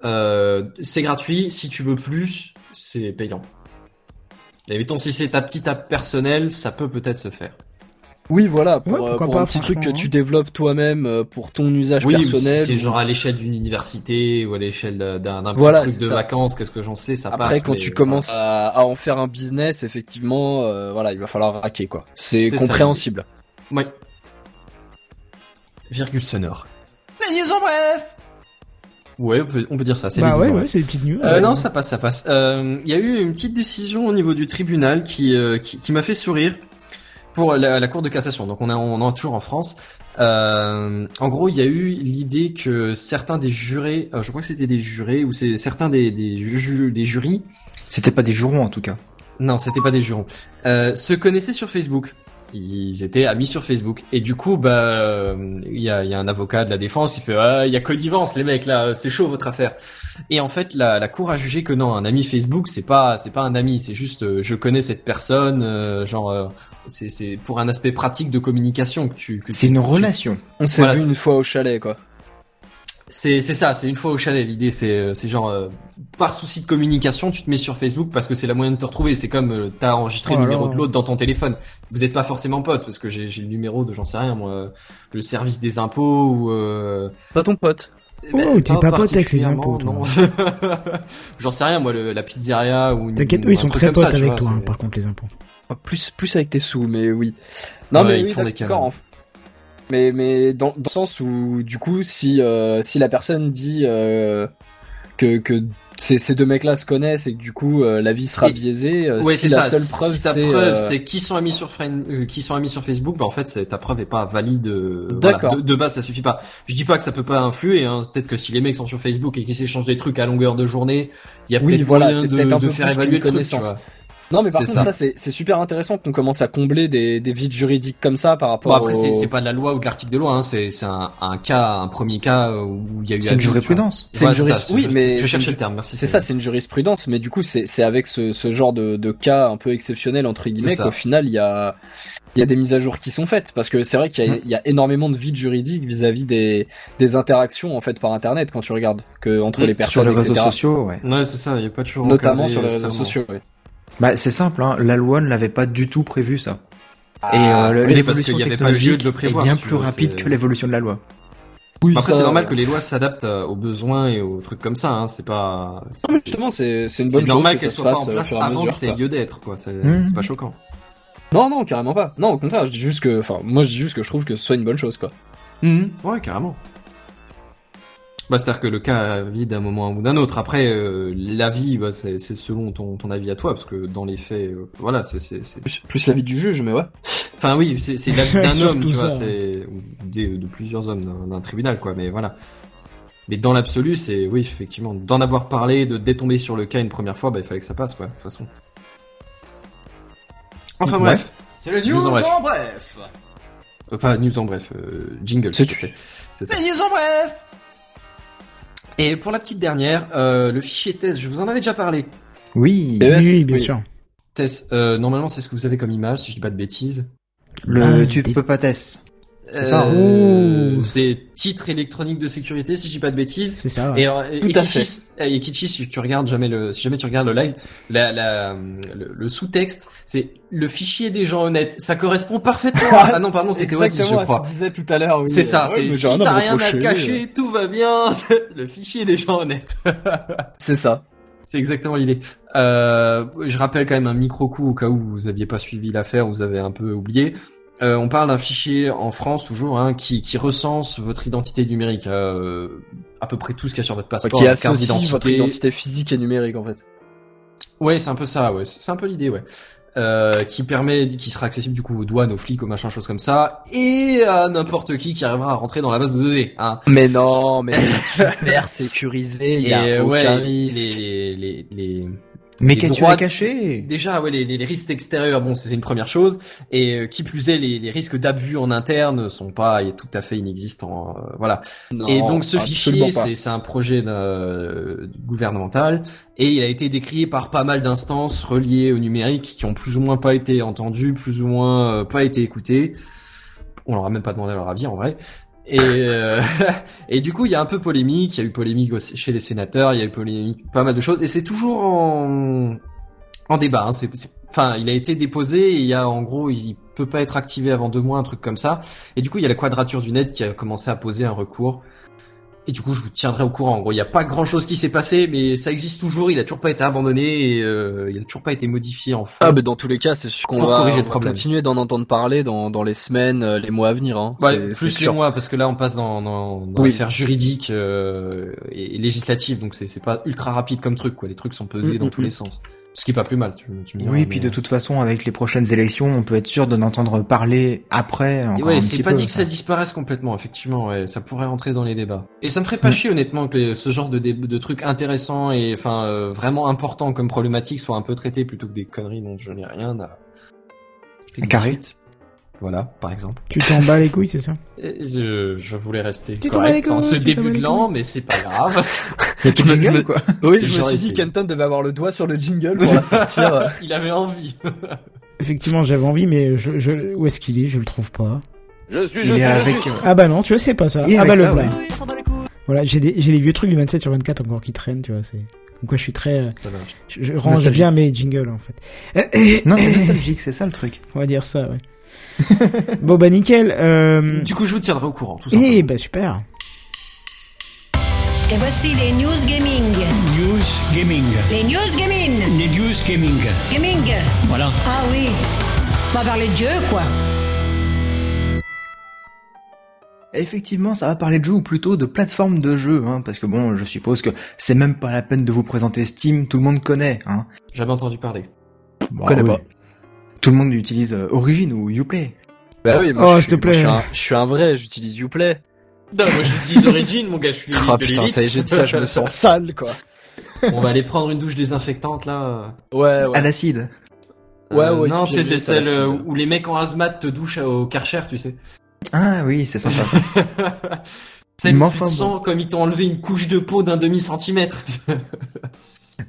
Euh, c'est gratuit. Si tu veux plus, c'est payant. Et mettons si c'est ta petite app personnelle, ça peut peut-être se faire. Oui, voilà, pour, Ouais, euh, pourquoi pour pas, un petit truc que tu hein. développes toi-même euh, pour ton usage Oui, personnel. c'est genre à l'échelle d'une université ou à l'échelle d'un petit Voilà, truc c'est de ça. vacances, qu'est-ce que j'en sais, ça Après, passe. quand mais tu voilà. commences à, à en faire un business, effectivement, euh, voilà, il va falloir raquer quoi. C'est ça, compréhensible. Ouais. Virgule sonore. Les news en bref Ouais, on peut, on peut dire ça. C'est Bah les ouais, ouais, c'est des petites news. Euh, ouais. non, ça passe, ça passe. Euh, Il y a eu une petite décision au niveau du tribunal qui euh, qui, qui m'a fait sourire pour la, la cour de cassation. Donc on est on est toujours en France. Euh, en gros, il y a eu l'idée que certains des jurés, euh, je crois que c'était des jurés ou c'est certains des des, ju- des jurys C'était pas des jurons en tout cas. Non, c'était pas des jurons. Euh, se connaissaient sur Facebook. Ils étaient amis sur Facebook. Et du coup, bah, il y, a, il y a un avocat de la défense, il fait, ah, il y a connivence, les mecs, là, c'est chaud votre affaire. Et en fait, la, la cour a jugé que non, un ami Facebook, c'est pas, c'est pas un ami, c'est juste, euh, je connais cette personne, euh, genre, euh, c'est, c'est pour un aspect pratique de communication que tu. que C'est tu- une tu- relation. On s'est Voilà, vu une fois au chalet quoi. C'est c'est ça, c'est une fois au chalet. L'idée c'est euh, c'est genre euh, par souci de communication, tu te mets sur Facebook parce que c'est la moyen de te retrouver. C'est comme euh, t'as enregistré Oh le numéro là. de l'autre dans ton téléphone. Vous êtes pas forcément potes parce que j'ai j'ai le numéro de j'en sais rien moi, euh, le service des impôts ou euh, Pas ton pote. Oh, ben, t'es pas pote avec les impôts, toi. non. J'en sais rien moi, le, la pizzeria ou. une- T'inquiète, eux, ils un sont très ça, potes avec vois, toi, hein, par contre, les impôts. Plus, plus avec tes sous, mais oui. Non, Ouais, mais ils oui, te font des d'accord. Mais, mais dans, dans le sens où, du coup, si, euh, si la personne dit euh, que, que ces, ces deux mecs-là se connaissent et que du coup euh, la vie sera Et- biaisée, euh, Ouais, si c'est la ça. seule preuve si ta c'est. preuve euh, c'est qui sont amis sur Friend- euh, qui sont amis sur Facebook, bah en fait c'est- ta preuve est pas valide. euh, D'accord. voilà. de, de base ça suffit pas. Je dis pas que ça peut pas influer. Hein. Peut-être que si les mecs sont sur Facebook et qu'ils s'échangent des trucs à longueur de journée, il y a Oui, peut-être voilà, moyen c'est de, de faire évaluer le truc. Non, mais par contre, ça, ça. c'est c'est super intéressant qu'on commence à combler des, des vides juridiques comme ça par rapport Bon après au... c'est c'est pas de la loi ou de l'article de loi. Hein. C'est c'est un, un cas, un premier cas euh, où il y a eu. C'est une jurisprudence. C'est une Ouais, juris- ça, oui, je- mais je une- le terme. Merci. C'est ça, c'est une jurisprudence, mais du coup, c'est c'est avec ce, ce genre de, de cas un peu exceptionnel entre guillemets qu'au final, il y a il y a des mises à jour qui sont faites parce que c'est vrai qu'il y, a- Mm. y a énormément de vides juridiques vis-à-vis des des interactions en fait par internet quand tu regardes que entre Mm. les Sur personnes les réseaux etc. sociaux, ouais. Ouais c'est ça. Il y a pas toujours. notamment sur les euh, réseaux sociaux. ouais. Bah, c'est simple, hein. La loi ne l'avait pas du tout prévu, ça. Et Ah, euh, le- oui, parce l'évolution qu'il y avait pas le lieu technologique de le prévoir, est bien plus rapide c'est- que l'évolution de la loi. Oui, Après ça- c'est normal que les lois s'adaptent euh, aux besoins et aux trucs comme ça. Hein. C'est pas. Non, mais justement, c'est c'est une C'est bonne chose normal que ça qu'elles se soient pas en euh, place et avant mesure. que c'est lieu d'être, quoi. C'est Mhm. c'est pas choquant. Non, non, carrément pas. Non, au contraire, je dis juste que, enfin, moi je dis juste que je trouve que ce soit une bonne chose, quoi. Ouais, carrément. Bah, c'est-à-dire que le cas vit d'un moment ou d'un autre. Après, euh, l'avis, bah, c'est c'est selon ton, ton avis à toi, parce que dans les faits, euh, voilà, c'est c'est c'est- Plus, plus l'avis du juge, mais ouais. Enfin oui, c'est c'est l'avis d'un homme, tu vois, c'est ou des- de plusieurs hommes d'un- d'un tribunal, quoi. Mais voilà. Mais dans l'absolu, c'est oui, effectivement, d'en avoir parlé, de détomber sur le cas une première fois, bah, il fallait que ça passe, quoi, de toute façon. Enfin bref, C'est le News news en bref. en bref. enfin news en bref, euh, jingle. C'est plaît. C'est ça. C'est news en bref. Et pour la petite dernière, euh, le fichier test, je vous en avais déjà parlé. Oui. Oui, bien oui. sûr. Test, euh, normalement c'est ce que vous avez comme image, si je dis pas de bêtises. Le Ah, tu peux pas test. C'est Euh, ça. Oh. C'est titre électronique de sécurité, si je dis pas de bêtises. C'est ça. ouais. Et, alors, et- Tout et à Kichi, et Kichi, si tu regardes jamais le, si jamais tu regardes le live, la, la, le, le sous-texte, c'est le fichier des gens honnêtes. Ça correspond parfaitement. à- ah non, pardon, c'était Oasis, je Exactement, crois. ça disait tout à l'heure, oui. C'est ça, Ouais, c'est si j'ai rien à t'as rien à cacher, tout va bien. c'est le fichier des gens honnêtes. C'est ça. C'est exactement l'idée. Euh, je rappelle quand même un micro coup au cas où vous aviez pas suivi l'affaire, vous avez un peu oublié. Euh, on parle d'un fichier en France toujours hein, qui, qui recense votre identité numérique, euh, à peu près tout ce qu'il y a sur votre passeport, qui votre carte associe votre identité physique et numérique, en fait. Ouais, c'est un peu ça. Ouais, c'est un peu l'idée, ouais. Euh, qui permet, qui sera accessible du coup aux douanes, aux flics, aux machins, choses comme ça, et à n'importe qui qui arrivera à rentrer dans la base de données. Hein. Mais non, mais c'est super sécurisé, il y a aucun ouais, risque. les, les, les, les, Mais qu'as-tu droits- à cacher? Déjà, ouais, les, les risques extérieurs, bon, c'est une première chose, et euh, qui plus est, les, les risques d'abus en interne sont pas tout à fait inexistants, euh, voilà. Non, et donc ce fichier, c'est un projet euh, gouvernemental, et il a été décrié par pas mal d'instances reliées au numérique qui ont plus ou moins pas été entendues, plus ou moins euh, pas été écoutées. On leur a même pas demandé leur avis en vrai. Et, euh, et du coup, il y a un peu polémique. Il y a eu polémique chez les sénateurs. Il y a eu polémique, pas mal de choses. Et c'est toujours en, en débat. Hein. Enfin, il a été déposé. Il y a en gros, il peut pas être activé avant deux mois, un truc comme ça. Et du coup, il y a la Quadrature du Net qui a commencé à poser un recours. Et du coup, je vous tiendrai au courant. En gros, il n'y a pas grand chose qui s'est passé, mais ça existe toujours. Il a toujours pas été abandonné et euh, il a toujours pas été modifié en fond. Ah, mais dans tous les cas, c'est sûr qu'on va, corriger le problème. continuer d'en entendre parler dans, dans les semaines, euh, les mois à venir. Hein. Ouais, plus les sûr. mois parce que là on passe dans dans, dans Oui. l'affaire juridique euh, et, et législative donc c'est pas ultra rapide comme truc quoi les trucs sont pesés Mm, dans mm, tous mm. les sens ce qui est pas plus mal tu, tu me diras, Oui, mais, puis de euh, toute façon, avec les prochaines élections, on peut être sûr d'en entendre parler après. Encore ouais un c'est petit pas peu, dit que ça disparaisse complètement effectivement ouais ça pourrait rentrer dans les débats et ça me ferait pas Mm. chier honnêtement que les- ce genre de dé- de trucs intéressants et enfin euh, vraiment importants comme problématiques soient un peu traités plutôt que des conneries dont je n'ai rien à. Voilà par exemple Tu t'en bats les couilles, c'est ça? Et je, je voulais rester Tu t'en bats les correct en couilles, ce début de l'an mais c'est pas grave Il y a Je me- jingle, quoi. Oui, je me suis dit essayé. Kenton devait avoir le doigt sur le jingle pour la sortir. il avait envie Effectivement, j'avais envie, mais je, je, où est-ce qu'il est? Je le trouve pas. Je suis, Il est avec. euh, Ah bah non, tu le sais pas ça. Il ah bah le voilà. ouais. Voilà, j'ai des, j'ai les vieux trucs du 27 sur 24 encore qui traînent, tu vois, c'est, comme quoi je suis très, euh, Ça je, je range bien mes jingles, en fait. Euh, euh, Non, c'est nostalgique, c'est ça le truc. on va dire ça, ouais. Bon, bah, nickel, euh, Du coup, je vous tiendrai au courant, tout eh, simplement. bah, super. Et voici les news gaming. News Gaming. Les news gaming. Les news gaming. Gaming. Voilà. Ah oui. On va parler de jeu, quoi. Effectivement, ça va parler de jeux ou plutôt de plateforme de jeux, hein, parce que bon, je suppose que c'est même pas la peine de vous présenter Steam, tout le monde connaît, hein. Jamais entendu parler. Bon, connais oui. pas. Tout le monde utilise euh, Origin ou Uplay. Bah oui, Oh, moi, je, s'il te suis, moi, je, suis plaît. un, je suis un vrai, j'utilise Uplay. Non, moi j'utilise Origin, mon gars, je suis Ah putain, ça y est, j'ai dit ça, je me sens sale, quoi. On va aller prendre une douche désinfectante là. Ouais, ouais. À l'acide. Ouais, Euh, ouais, non, tu sais, c'est celle euh, c'est- où les mecs en hazmat te douchent au Karcher, tu sais. Ah oui, c'est sympa ça. Où enfin, te sens comme ils t'ont enlevé une couche de peau d'un demi centimètre.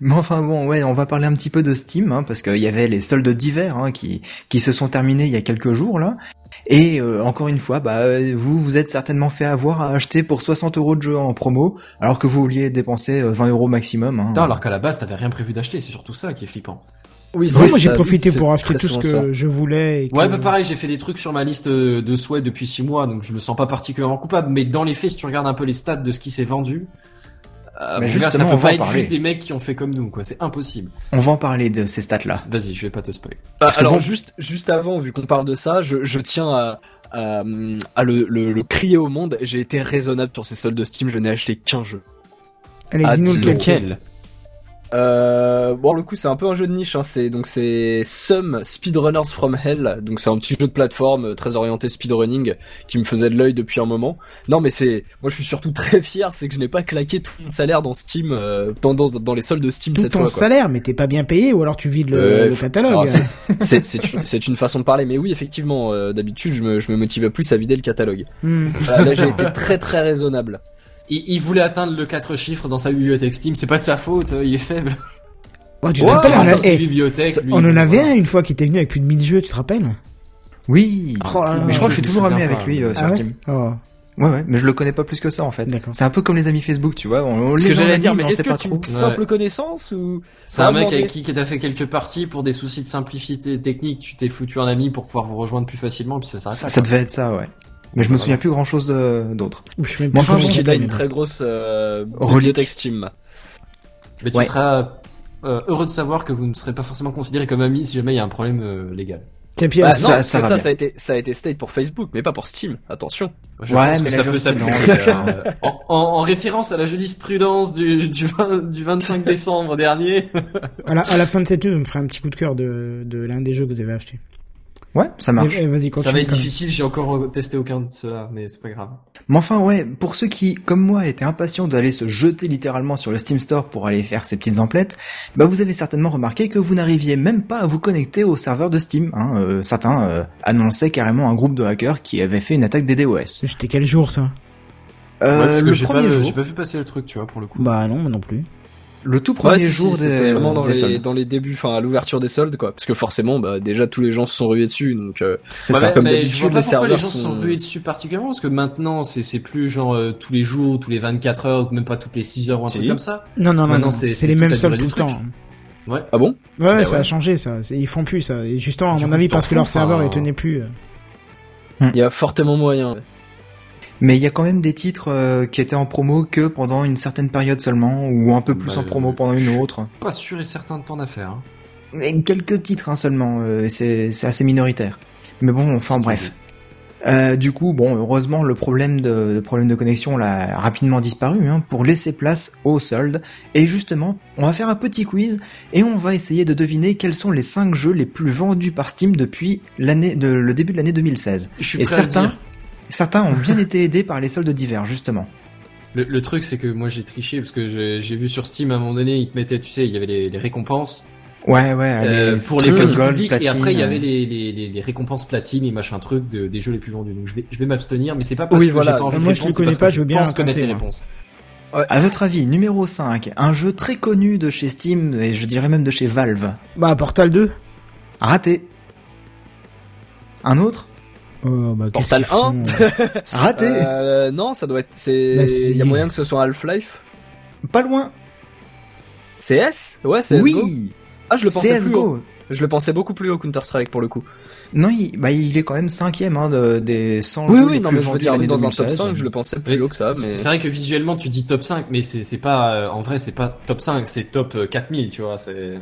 Mais enfin bon, ouais, on va parler un petit peu de Steam, hein, parce qu'il y avait les soldes d'hiver hein, qui, qui se sont terminés il y a quelques jours là. Et euh, encore une fois, bah euh, vous vous êtes certainement fait avoir à acheter pour 60 euros de jeu en promo, alors que vous vouliez dépenser euh, 20 euros maximum. Hein. Non, alors qu'à la base, t'avais rien prévu d'acheter, c'est surtout ça qui est flippant. Oui, c'est moi, j'ai profité pour acheter tout ce que ça. je voulais. Et que- Ouais, bah pareil, j'ai fait des trucs sur ma liste euh, de souhaits depuis 6 mois, donc je me sens pas particulièrement coupable. Mais dans les faits, si tu regardes un peu les stats de ce qui s'est vendu, euh, Mais ça justement, on peut va pas en être parler. juste des mecs qui ont fait comme nous, quoi. C'est impossible. On va en parler de ces stats là. Vas-y, je vais pas te spoiler. Bah, alors bon- juste juste avant, vu qu'on parle de ça, je, je tiens à, à, à le, le, le crier au monde. J'ai été raisonnable sur ces soldes de Steam. Je n'ai acheté qu'un jeu. Allez, Ah, dis-nous lequel? Euh, bon, le coup, c'est un peu un jeu de niche. Hein. C'est donc c'est Some Speedrunners from Hell. Donc c'est un petit jeu de plateforme euh, très orienté speedrunning qui me faisait de l'œil depuis un moment. Non, mais c'est moi, je suis surtout très fier, c'est que je n'ai pas claqué tout mon salaire dans Steam, euh, dans, dans dans les soldes de Steam Tout cette ton fois. quoi. salaire, mais t'es pas bien payé, ou alors tu vides le, Euh, le catalogue. c'est- c'est c'est une, façon de parler, mais oui, effectivement, euh, d'habitude, je me, je me motivais plus à vider le catalogue. Voilà, là, j'ai été très très raisonnable. Il, il voulait atteindre le 4 chiffres dans sa bibliothèque Steam, c'est pas de sa faute, euh, il est faible. Oh, tu te Ouais, rappelles, on, a- eh, lui, on en avait voilà. un une fois qui était venu avec plus de 1000 jeux, tu te rappelles? Oui. Oh là là. mais je crois que je suis me toujours ami avec lui euh, sur Ah ouais? Steam. Oh. Ouais ouais, mais je le connais pas plus que ça en fait. C'est un peu comme les amis Facebook, tu vois. On, on Ce que j'allais dire, mais on est-ce sait que pas c'est trop. une simple connaissance ou C'est un Ah, mec avec qui, qui t'a fait quelques parties pour des soucis de simplicité technique, tu t'es foutu un ami pour pouvoir vous rejoindre plus facilement, puis ça Ça, ça devait être ça, ouais. Mais je me souviens plus grand chose d'autre. Je même plus qu'il a une très grosse euh, bibliothèque Steam. Mais tu Ouais. seras euh, heureux de savoir que vous ne serez pas forcément considéré comme ami si jamais il y a un problème euh, légal. Et puis, Bah, ça- non, ça a été, ça a été state pour Facebook, mais pas pour Steam. Attention. Je Ouais, pense mais que ça peut s'appliquer. euh, euh, en, en- en référence à la jurisprudence du, du, 20 du 25 décembre dernier. à, la, à la fin de cette news, on me ferait un petit coup de cœur de, de l'un des jeux que vous avez acheté. Ouais, ça marche. Vas-y, continue. Ça va être difficile, j'ai encore testé aucun de ceux-là, mais c'est pas grave. Mais enfin, ouais, pour ceux qui, comme moi, étaient impatients d'aller se jeter littéralement sur le Steam Store pour aller faire ces petites emplettes, bah vous avez certainement remarqué que vous n'arriviez même pas à vous connecter au serveur de Steam. Hein. Euh, certains euh, annonçaient carrément un groupe de hackers qui avait fait une attaque des DOS. C'était quel jour ça? Euh, Ouais, parce que le j'ai pas, premier jour, j'ai pas vu passer le truc, tu vois, pour le coup. Bah non, moi non plus. Le tout Ouais, premier si, si, jour c'était des, vraiment dans des les, soldes. dans les débuts, enfin à l'ouverture des soldes, quoi. Parce que forcément, bah déjà tous les gens se sont rués dessus, donc. euh, C'est Ouais, ça. Comme mais je d'habitude, vois pas les pourquoi les serveurs gens se sont sont- rués dessus particulièrement, parce que maintenant, c'est, c'est plus genre euh, tous les jours, tous les 24 heures, ou même pas toutes les 6 heures ou un Si. truc comme ça. Non, non, non, Maintenant, non. c'est- les mêmes soldes tout le temps. Ouais. Ah bon? Ouais, Bah ça ouais. a changé ça. Ils font plus ça. Et justement, à mon avis, parce que leur serveur il tenait plus. euh. Il y a fortement moyen. Mais il y a quand même des titres euh, qui étaient en promo que pendant une certaine période seulement, ou un peu plus Bah, en promo pendant une autre. Pas sûr et certain de ton affaire. Hein. Mais quelques titres hein, seulement, euh, c'est assez minoritaire. Mais bon, enfin bref. Euh, du coup, bon, heureusement, le problème de, le problème de connexion l'a rapidement disparu hein, pour laisser place aux soldes. Et justement, on va faire un petit quiz et on va essayer de deviner quels sont les 5 jeux les plus vendus par Steam depuis l'année, de, le début de l'année 2016. Je suis Et prêt à le certains, dire. Certains ont bien été aidés par les soldes d'hiver, justement. Le, le truc, c'est que moi j'ai triché parce que j'ai, vu sur Steam à un moment donné, ils te mettaient, tu sais, il y avait les, les récompenses Ouais, ouais, euh, les pour les gold, public, platine, et après il y euh. avait les, les, les, les récompenses platine et machin truc de, des jeux les plus vendus. Donc je vais, je vais m'abstenir, mais c'est pas parce Oui, que voilà. j'ai pas envie Moi, de répondre, connais pas, je veux bien pense connaître les réponses. À votre avis, numéro 5, un jeu très connu de chez Steam, et je dirais même de chez Valve. Bah, Portal 2. Raté. Un autre? Oh, bah, Portal qu'ils font, 1 euh Raté Euh, non, ça doit être. C'est. Bah, si. Il y a moyen que ce soit Half-Life? Pas loin CS Ouais, CSGO. Oui Ah, je le pensais plus haut. CSGO Je le pensais beaucoup plus haut Counter Strike pour le coup. Non, il, bah, il est quand même cinquième hein, de, des 100 Oui, jeux oui, les non, plus mais je veux vendus dire, dans un top 2016. 5, je le pensais plus haut que ça, C'est mais. c'est vrai que visuellement tu dis top 5, mais c'est c'est pas euh, en vrai c'est pas top 5, c'est top euh, 4000, tu vois. C'est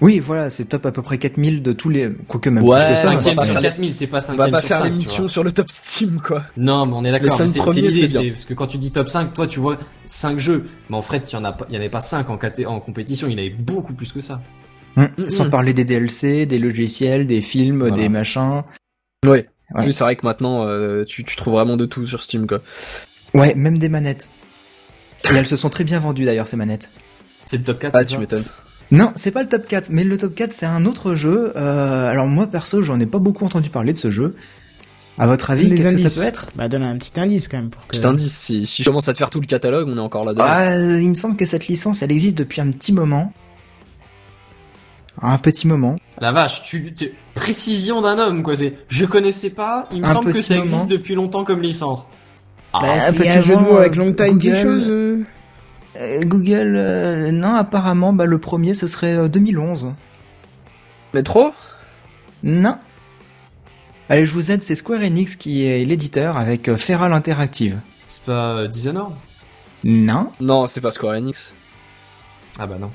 Oui, voilà, c'est top à peu près 4000 de tous les... Quoique même Ouais, plus que ça. on va cinquième pas sur faire 4000, c'est pas On cinquième va pas sur faire 5, l'émission sur le top Steam, quoi. Non, mais on est Les d'accord. C'est l'idée, c'est bien. c'est parce que quand tu dis top 5, toi tu vois 5 jeux, mais en fait il y en a pas, il y en avait pas 5 en en compétition, il y en avait beaucoup plus que ça. Hum, Mm, Sans mm. parler des DLC, des logiciels, des films, Voilà. des machins. Ouais. Ouais. Oui, c'est vrai que maintenant, euh, tu, tu trouves vraiment de tout sur Steam, quoi. Ouais, même des manettes. Et elles se sont très bien vendues d'ailleurs, ces manettes. C'est le top 4. Ah, tu m'étonnes. Non, c'est pas le top 4, mais le top 4 c'est un autre jeu. Euh, alors moi perso, j'en ai pas beaucoup entendu parler de ce jeu. À votre avis, qu'est-ce que ça peut être? Bah, donne un petit indice quand même pour que. Petit indice, si, si je commence à te faire tout le catalogue, on est encore là-dedans. Ah, Il me semble que cette licence, elle existe depuis un petit moment. Un petit moment. La vache, tu, tu- précision d'un homme quoi. C'est, je connaissais pas. Il me Un semble que ça moment. existe depuis longtemps comme licence. Ah, Bah, Ah, un petit un jeu de mots avec euh, long time quelque chose euh Euh, Google, euh, non, apparemment, bah, le premier ce serait euh, 2011. Mais trop? Non. Allez, je vous aide, c'est Square Enix qui est l'éditeur avec euh, Feral Interactive. c'est pas euh, Dishonored? Non. Non, c'est pas Square Enix. Ah bah non.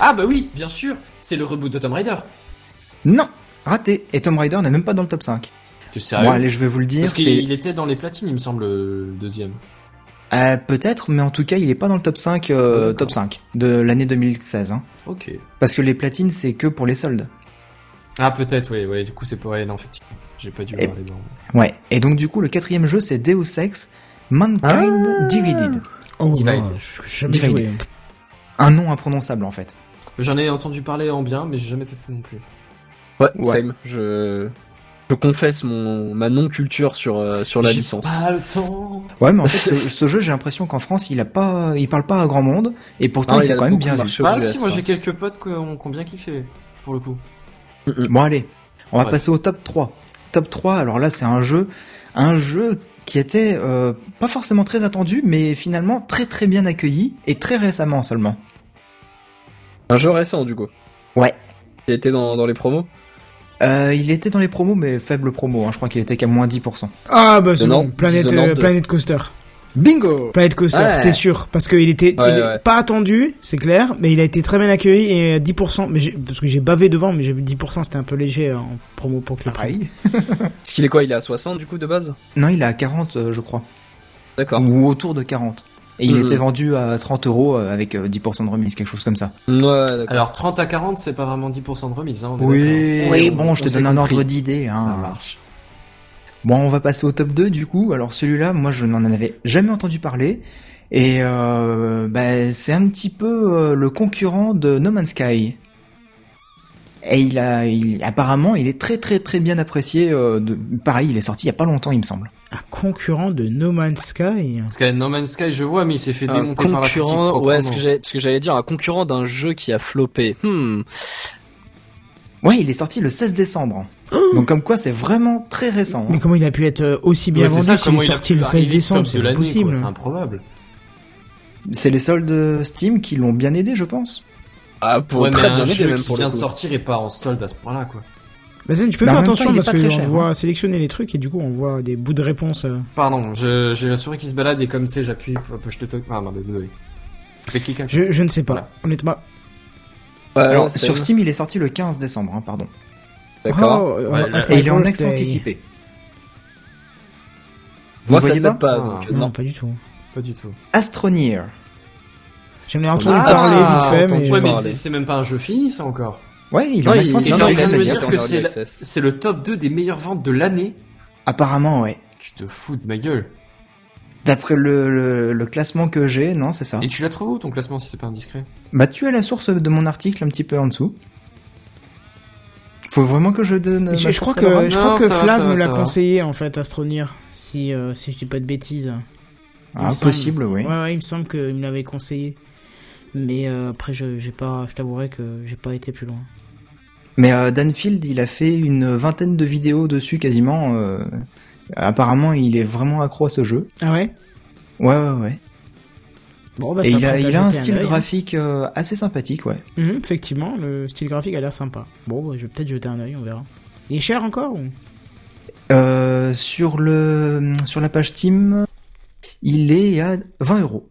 Ah bah oui, bien sûr, c'est le reboot de Tomb Raider. Non. Raté. Et Tomb Raider n'est même pas dans le top 5. Tu sérieux? Bon, allez, je vais vous le dire. Parce qu'il était dans les platines, il me semble, le deuxième. Euh, Peut-être, mais en tout cas, il est pas dans le top 5, euh, D'accord. top 5 de l'année 2016. Hein. Ok. Parce que les platines, c'est que pour les soldes. Ah peut-être, ouais, ouais. Du coup, c'est pas ouais, non, effectivement. J'ai pas dû Et- voir les dents. Ouais. Et donc, du coup, le quatrième jeu, c'est Deus Ex Mankind Divided. Oh, Divide. non, Divide. joué. Un nom imprononçable, en fait. J'en ai entendu parler en bien, mais j'ai jamais testé non plus. Ouais, Ouais. same. Je, je confesse mon, ma non-culture sur, euh, sur la licence. Pas le temps. Ouais, mais en fait, ce, ce jeu, j'ai l'impression qu'en France, il a pas, il parle pas à grand monde, et pourtant, Non, il a quand même bien vu. Ah US, si, moi ça. j'ai quelques potes qui ont, qui ont bien kiffé, pour le coup. Bon, allez. On va Ouais. passer au top 3. Top 3, alors là, c'est un jeu, un jeu qui était, euh, pas forcément très attendu, mais finalement très très bien accueilli, et très récemment seulement. Un jeu récent, du coup. Ouais. Il était dans, dans les promos? Euh, il était dans les promos, mais faible promo, hein. je crois qu'il était qu'à moins 10%. Ah, bah, c'est bon. Planète, Dishonored euh, Coaster. Bingo! Planète Coaster, Ouais. c'était sûr. Parce qu'il était Ouais, il ouais. pas attendu, c'est clair, mais il a été très bien accueilli et euh, 10%, mais j'ai- parce que j'ai bavé devant, mais j'ai vu 10%, c'était un peu léger euh, en promo pour que les Pareil. Est-ce qu'il est quoi Il est à 60, du coup, de base? Non, il est à 40, euh, je crois. D'accord. Ou autour de 40. Et il Mhm. était vendu à 30 euros euh, avec euh, 10% de remise, quelque chose comme ça. Ouais, d'accord. Alors 30 à 40, c'est pas vraiment 10% de remise, hein. Oui, d'accord. oui, On- bon, je te donne un compris. ordre d'idée. Hein. Ça marche. Bon, on va passer au top 2 du coup. Alors celui-là, moi je n'en avais jamais entendu parler. Et euh, bah, c'est un petit peu euh, le concurrent de No Man's Sky. Et il a, il, apparemment, il est très très très bien apprécié. euh, de, pareil, il est sorti il y a pas longtemps, il me semble. Un concurrent de No Man's Sky. Parce que No Man's Sky, je vois, mais il s'est fait Un démonter par la critique. concurrent, ouais, ce que j'allais, parce que j'allais dire un concurrent d'un jeu qui a floppé. Hmm. Ouais, il est sorti le 16 décembre. Donc comme quoi, c'est vraiment très récent. Mais hein. comment il a pu être euh, aussi bien Ouais, vendu s'il comment est sorti le 16 arriver décembre C'est impossible. C'est improbable. C'est les soldes Steam qui l'ont bien aidé, je pense. Ah, pour ouais, mais très un bien jeu aidé, même qui pour vient de sortir et pas en solde à ce point-là, quoi. Bah, Zen, tu peux Bah, faire temps, attention parce pas que très on cher, voit sélectionner les trucs et du coup on voit des bouts de réponse. euh. Pardon, je, j'ai la souris qui se balade et comme tu sais, j'appuie, je te toque. Ah non, désolé. Fais cliquer. Je, je ne sais pas, Voilà. honnêtement. Alors c'est- sur Steam, il est sorti le 15 décembre, hein, pardon. D'accord. Oh, Ouais, là- Et il est en accès anticipé. Vous Moi, ne ça ne pas pas, Ah. donc euh, Non, non. pas du tout. Pas du tout. Astroneer. J'en ai entendu Ah, parler vite fait, mais. Ouais, mais c'est même pas un jeu fini, ça encore. Ouais, il est en il- accès il- viens de a me dire en que c'est, le top 2 des meilleures ventes de l'année. Apparemment, ouais. Tu te fous de ma gueule. D'après le, le, le classement que j'ai, non, c'est ça. Et tu l'as trouvé où ton classement si c'est pas indiscret? Bah, tu as la source de mon article un petit peu en dessous. Faut vraiment que je donne. Je, ma je crois que, je Non, crois que va, me l'a conseillé en fait, Astronir, si, euh, si je dis pas de bêtises. Ah, semble. possible, oui. Ouais, ouais, il me semble qu'il me l'avait conseillé. Mais euh, après, je, j'ai pas, je t'avouerai que j'ai pas été plus loin. Mais euh, Danfield, il a fait une vingtaine de vidéos dessus quasiment. euh, apparemment, il est vraiment accro à ce jeu. Ah ouais? Ouais, ouais, ouais. Bon, bah, Et il a, il a un style hein. graphique euh, assez sympathique, ouais. Mhm, effectivement, le style graphique a l'air sympa. Bon, bah, je vais peut-être jeter un œil, on verra. Il est cher encore ou? Euh, sur le sur la page Steam, il est à 20 euros.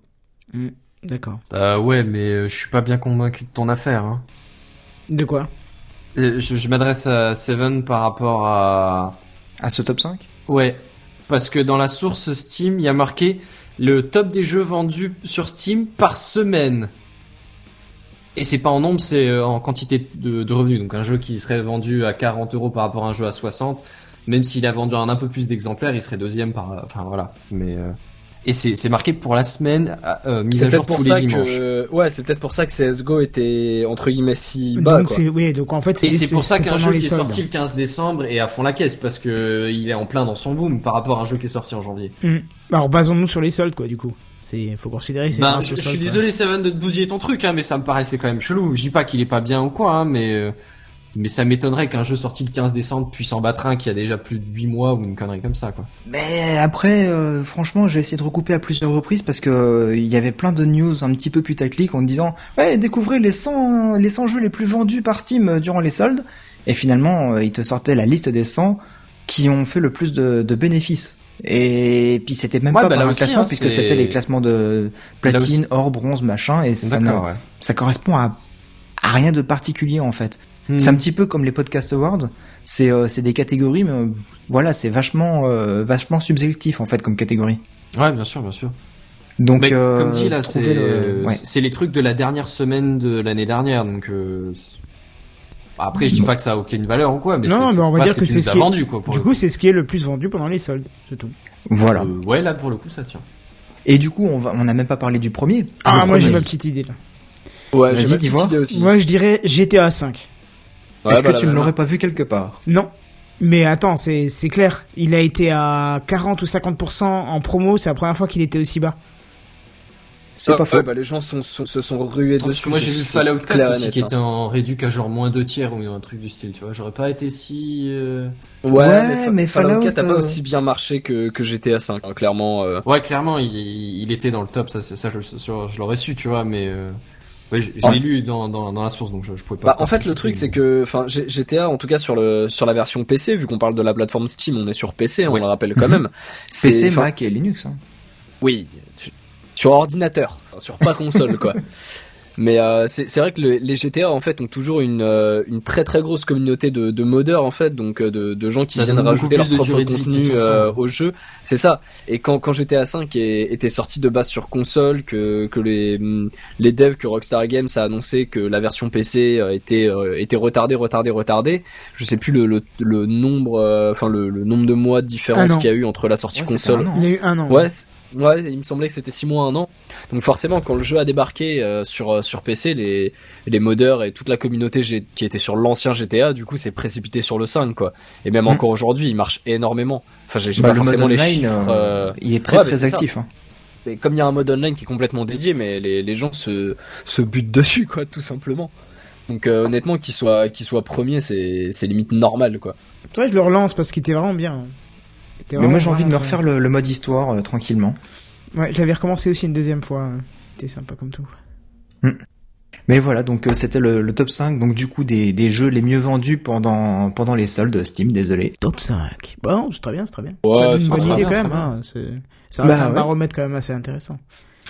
D'accord. Euh, ouais, mais euh, je suis pas bien convaincu de ton affaire. Hein. De quoi? Je, je m'adresse à Seven par rapport à... À ce top 5 Ouais, parce que dans la source Steam, il y a marqué le top des jeux vendus sur Steam par semaine. Et c'est pas en nombre, c'est euh, en quantité de, de revenus. Donc un jeu qui serait vendu à 40 euros par rapport à un jeu à 60, même s'il a vendu un, un peu plus d'exemplaires, il serait deuxième par... Enfin voilà. Mais... euh, Et c'est c'est marqué pour la semaine, euh, mise C'est à jour pour tous ça les dimanches. que, ouais, c'est peut-être pour ça que CS:GO était entre guillemets si bas. donc quoi. c'est oui, donc en fait Et c'est pour ça qu'un jeu qui est sorti le 15 décembre est à fond la caisse parce que euh, il est en plein dans son boom par rapport à un jeu qui est sorti en janvier. Mhm. Alors basons-nous sur les soldes quoi du coup. C'est faut considérer Ben, grâce je, je suis désolé Seven de te bousiller ton truc, hein, mais ça me paraissait quand même chelou. Je dis pas qu'il est pas bien ou quoi, hein, mais euh, mais ça m'étonnerait qu'un jeu sorti le 15 décembre puisse en battre un qui a déjà plus de 8 mois ou une connerie comme ça, quoi. Mais après, euh, franchement, j'ai essayé de recouper à plusieurs reprises parce que euh, il y avait plein de news un petit peu putaclic en disant ouais découvrez les 100 les 100 jeux les plus vendus par Steam euh, durant les soldes et finalement euh, ils te sortaient la liste des 100 qui ont fait le plus de, de bénéfices. Et puis c'était même Ouais, pas bah par un aussi, classement hein, puisque c'était les classements de platine, or, bronze, machin et ça, ouais. ça correspond à, à rien de particulier en fait. Hmm. C'est un petit peu comme les podcast awards. C'est euh, c'est des catégories, mais euh, voilà, c'est vachement euh, vachement subjectif en fait comme catégorie. Ouais, bien sûr, bien sûr. Donc mais euh, comme dit là, c'est le- ouais. les trucs de la dernière semaine de l'année dernière, donc. euh, après, je dis pas que ça a aucune valeur ou quoi, mais Non, c'est- mais on va dire ce que c'est ce qui est- vendu, quoi. Pour Du coup, c'est ce qui est le plus vendu pendant les soldes, c'est tout. Voilà. Euh, ouais, là pour le coup, ça tient. Et du coup, on va on n'a même pas parlé du premier. Ah, Le moi j'ai ma petite idée là. Ouais, Vas-y, j'ai ma petite voir. idée aussi. Moi je dirais GTA 5. Ouais, Est-ce bah, que la tu ne l'aurais pas vu quelque part? Non. Mais attends, c'est c'est clair. Il a été à 40 ou 50% en promo, c'est la première fois qu'il était aussi bas. C'est Ah, pas ouais, faux. bah, les gens sont, sont- se sont rués Parce dessus. que moi j'ai vu c'est Fallout 4 clair et aussi net, qui hein. était en réduc à genre moins 2 tiers ou un truc du style, tu vois. J'aurais pas été si. euh, Ouais, Ouais, mais, Fa- mais Fallout Fallout, 4 a pas euh, aussi bien marché que, que GTA 5, hein, clairement. euh. Ouais, clairement, il, il était dans le top, ça, ça je, je, je l'aurais su, tu vois, mais. Euh... Ouais, je, l'ai lu dans, dans, dans la source, donc je, je pouvais pas. Bah, en fait, le truc, c'est que, enfin, GTA, en tout cas sur le sur la version PC, vu qu'on parle de la plateforme Steam, on est sur PC, on Ouais. le rappelle quand même. C'est- PC, Mac et Linux. Hein. Oui, sur ordinateur, enfin, sur pas console quoi. Mais euh, c'est c'est vrai que le- les GTA en fait ont toujours une euh, une très très grosse communauté de, de modeurs en fait, donc euh, de, de gens qui Ça viennent rajouter leur beaucoup plus de propre durée de vie, de contenu façon. euh, au jeu. C'est ça. Et quand quand GTA 5 est- était sorti de base sur console, que que les hum, les devs que Rockstar Games a annoncé que la version PC euh, était euh, était retardée, retardée, retardée. Je sais plus le le, le nombre, euh, enfin le, le nombre de mois de différence qu'il y a eu entre la sortie Ouais, console an. Il y a eu un an. Ouais, ouais, il me semblait que c'était 6 mois, un an. Donc forcément, quand le jeu a débarqué euh, sur euh, sur PC, les les modeurs et toute la communauté G- qui était sur l'ancien GTA, du coup, s'est précipité sur le 5, quoi. Et même Mm. encore aujourd'hui, il marche énormément. Enfin, j'ai Bah, pas le mode forcément les online, chiffres. euh, il est très ouais, très actif. hein. et comme il y a un mode online qui est complètement dédié, mais les les gens se se butent dessus, quoi, tout simplement. Donc euh, honnêtement, qu'il soit qu'il soit premier, c'est c'est limite normal, quoi. Vrai, je le relance parce qu'il était vraiment bien. Mais moi j'ai envie de me refaire le, le mode histoire euh, tranquillement. Ouais, je l'avais recommencé aussi une deuxième fois. C'était sympa comme tout. Mais voilà, donc euh, c'était le, le top 5, donc du coup des, des jeux les mieux vendus pendant pendant les soldes Steam, désolé. Top 5. Bon, c'est très bien, c'est très bien. Ouais, ça donne une bonne idée bien, quand même. Hein. C'est- Bah un ouais. baromètre quand même assez intéressant.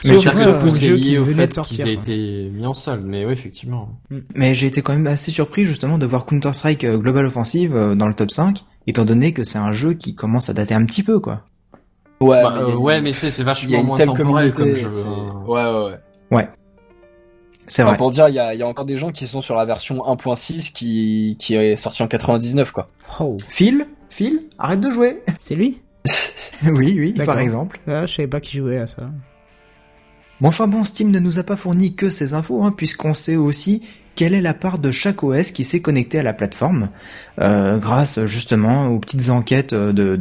Mais Sauf surtout, que pour le c'est jeu lié qui au venait fait de sortir. qu'ils aient quoi. été mis en solde, mais oui, effectivement. Mais j'ai été quand même assez surpris justement de voir Counter-Strike euh, Global Offensive dans le top 5, étant donné que c'est un jeu qui commence à dater un petit peu quoi. Ouais, Bah, mais euh, ouais, mais c'est c'est vachement moins temporel comme jeu. c'est- hein. Ouais, ouais, ouais. C'est Enfin, vrai. pour dire, il y a, il y a encore des gens qui sont sur la version 1.6 qui, qui est sortie en 99, quoi. Oh, Phil Phil Arrête de jouer c'est lui? Oui, oui, par exemple. ah, Je savais pas qui jouait à ça. Bon, enfin bon, Steam ne nous a pas fourni que ces infos, hein, puisqu'on sait aussi quelle est la part de chaque OS qui s'est connecté à la plateforme, euh, grâce justement aux petites enquêtes de de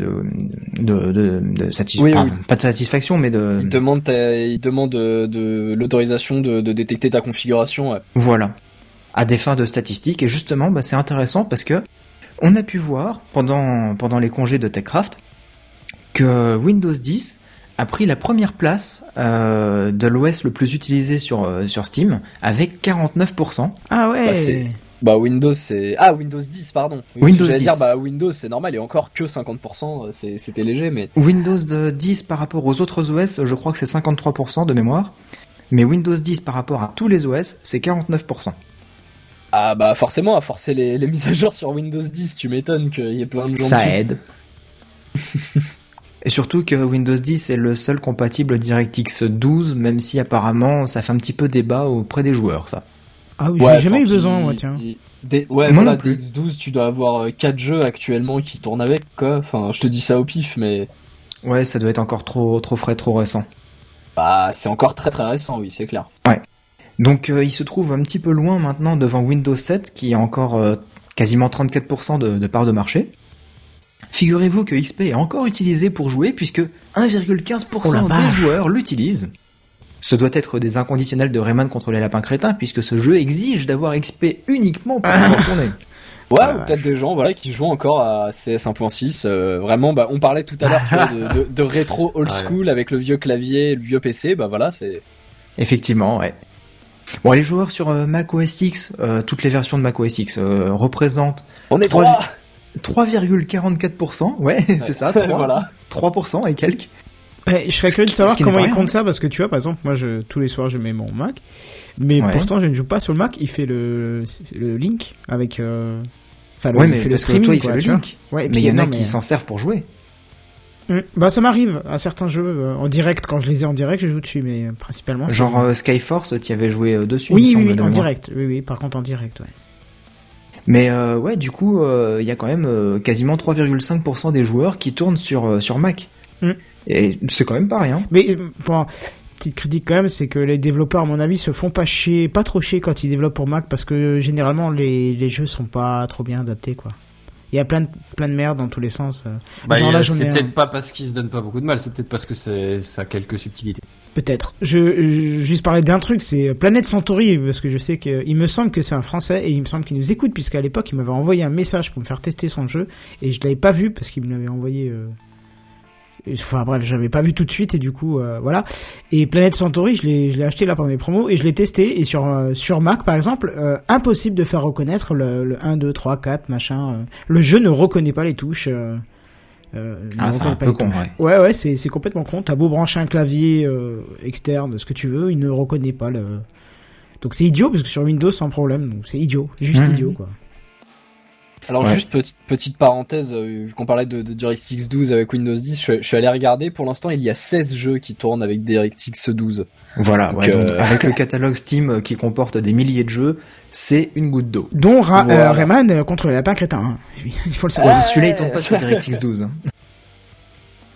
de, de, de satis- Oui, pardon, oui. pas de satisfaction, mais de Il demande, ta- il demande de, l'autorisation de, de détecter ta configuration. ouais. voilà. à des fins de statistiques. Et justement, bah, c'est intéressant parce que on a pu voir pendant pendant les congés de TechCraft que Windows 10 a pris la première place euh, de l'OS le plus utilisé sur euh, sur Steam avec 49%. Ah ouais. Bah, Bah Windows c'est ah Windows 10 pardon. Windows j'allais 10. dire bah Windows c'est normal et encore que 50% euh, c'est c'était léger mais Windows de 10 par rapport aux autres OS, je crois que c'est 53% de mémoire. Mais Windows 10 par rapport à tous les OS, c'est 49%. ah bah forcément à forcer les, les mises à jour sur Windows 10 tu m'étonnes qu'il y ait plein de gens Ça dessus. aide. Et surtout que Windows 10 est le seul compatible DirectX 12, même si apparemment ça fait un petit peu débat auprès des joueurs, ça. Ah oui, Ouais, j'ai jamais eu besoin, moi, tiens. des- ouais, Moi voilà, non plus. DX12, tu dois avoir 4 jeux actuellement qui tournent avec, quoi. Enfin, je te dis ça au pif, mais Ouais, ça doit être encore trop trop frais, trop récent. bah, c'est encore très très récent, oui, c'est clair. Donc euh, il se trouve un petit peu loin maintenant devant Windows 7 qui a encore euh, quasiment 34% de, de part de marché. Figurez-vous que XP est encore utilisé pour jouer puisque 1,15% Oh la des vache. joueurs l'utilisent. Ce doit être des inconditionnels de Rayman contre les lapins crétins puisque ce jeu exige d'avoir XP uniquement pour pouvoir tourner. Ouais, Ah, ou peut-être des gens, voilà, qui jouent encore à CS 1.6. euh, vraiment, bah, on parlait tout à l'heure, de, de, de rétro old Ouais. school avec le vieux clavier, le vieux PC. Bah voilà, c'est. Effectivement, ouais. Bon, les joueurs sur euh, Mac OS X, euh, toutes les versions de Mac OS X euh, représentent On est Trois- trois. 3,44%. Ouais, c'est ça, 3, voilà. 3% et quelques. Ouais, je serais Ce curieux de savoir comment ils comptent ça parce que tu vois, par exemple, moi, je, tous les soirs, je mets mon Mac, mais Ouais. pourtant, je ne joue pas sur le Mac. Il fait le, le link avec. Euh... Enfin, le, Ouais, il mais fait le parce que streaming, toi, il quoi, fait le tu vois. link. Ouais, Mais il y en a qui mais- s'en servent pour jouer. Hum, Bah, ça m'arrive à certains jeux euh, en direct. Quand je les ai en direct, je joue dessus, mais euh, principalement. Genre euh, Skyforce, tu avais joué euh, dessus, il me oui, oui, semble, oui, de en direct. Oui, oui, par contre, en direct, ouais. Mais euh, ouais, du coup, euh, il y a quand même euh, quasiment 3,5% des joueurs qui tournent sur sur Mac. Mm. Et c'est quand même pas rien. Mais bon, petite critique quand même, c'est que les développeurs, à mon avis, se font pas chier, pas trop chier quand ils développent pour Mac parce que généralement les, les jeux sont pas trop bien adaptés, quoi. Il y a plein de, plein de merde dans tous les sens. euh. Bah, c'est peut-être pas parce qu'il se donne pas beaucoup de mal, c'est peut-être parce que c'est ça a quelques subtilités. Peut-être. Je, je juste parler d'un truc, c'est Planète Centauri, parce que je sais que il me semble que c'est un Français et il me semble qu'il nous écoute puisqu'à l'époque il m'avait envoyé un message pour me faire tester son jeu et je l'avais pas vu parce qu'il me l'avait envoyé. euh, Enfin bref, je l'avais pas vu tout de suite et du coup euh, voilà. Et Planète Centauri, je l'ai je l'ai acheté là pendant les promos et je l'ai testé et sur euh, sur Mac par exemple, euh, impossible de faire reconnaître le, le 1 2 3 4 machin. le jeu ne reconnaît pas les touches. Ah, c'est un peu con, ouais. Ouais, ouais, c'est, c'est complètement con. T'as beau brancher un clavier externe, ce que tu veux, il ne reconnaît pas le. Donc c'est idiot, parce que sur Windows, sans problème. Donc c'est idiot. Juste Mhm. idiot, quoi. Alors Ouais. juste petite petite parenthèse, euh, vu qu'on parlait de, de DirectX 12 avec Windows 10, je, je suis allé regarder. Pour l'instant, il y a 16 jeux qui tournent avec DirectX 12. Voilà, Donc, ouais, donc, euh, avec le catalogue Steam euh, qui comporte des milliers de jeux, c'est une goutte d'eau. Dont Ra- Voilà. euh, Rayman euh, contre les lapins crétins. hein. Il faut le Ouais, savoir. Celui-là, il tourne pas sur DirectX 12. hein.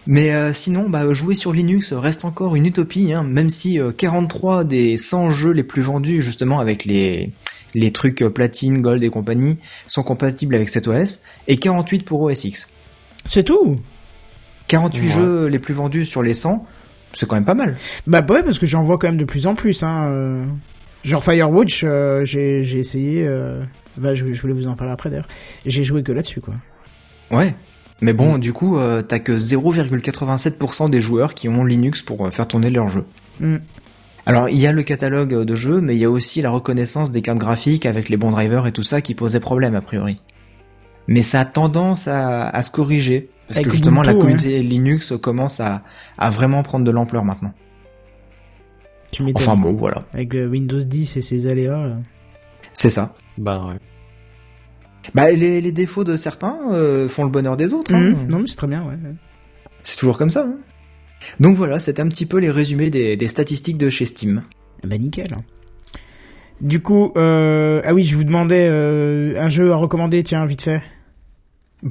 Mais euh, sinon, bah, jouer sur Linux reste encore une utopie, hein, même si euh, 43 des 100 jeux les plus vendus, justement avec les les trucs euh, platine, gold et compagnie, sont compatibles avec cet OS, et 48 pour OS X. C'est tout? 48 Ouais. jeux les plus vendus sur les 100, c'est quand même pas mal. Bah ouais, parce que j'en vois quand même de plus en plus. Hein. euh. Genre Firewatch, euh, j'ai, j'ai essayé. Euh... bah, je, je voulais vous en parler après d'ailleurs. J'ai joué que là-dessus, quoi. Ouais. Mais bon, du coup, euh, t'as que 0,87% des joueurs qui ont Linux pour faire tourner leur jeu. Mm. Alors, il y a le catalogue de jeux, mais il y a aussi la reconnaissance des cartes graphiques avec les bons drivers et tout ça qui posait problème a priori. Mais ça a tendance à, à se corriger. Parce Avec que justement, la communauté Linux commence à, à vraiment prendre de l'ampleur maintenant. Tu. Enfin bon, voilà. Avec euh, Windows 10 et ses aléas. C'est ça. Bah ouais. Bah, les, les défauts de certains euh, font le bonheur des autres. hein. Mhm. Non, mais c'est très bien, ouais. C'est toujours comme ça. hein. Donc voilà, c'était un petit peu les résumés des, des statistiques de chez Steam. Bah nickel. Du coup, euh... ah oui, je vous demandais euh, un jeu à recommander, tiens, vite fait.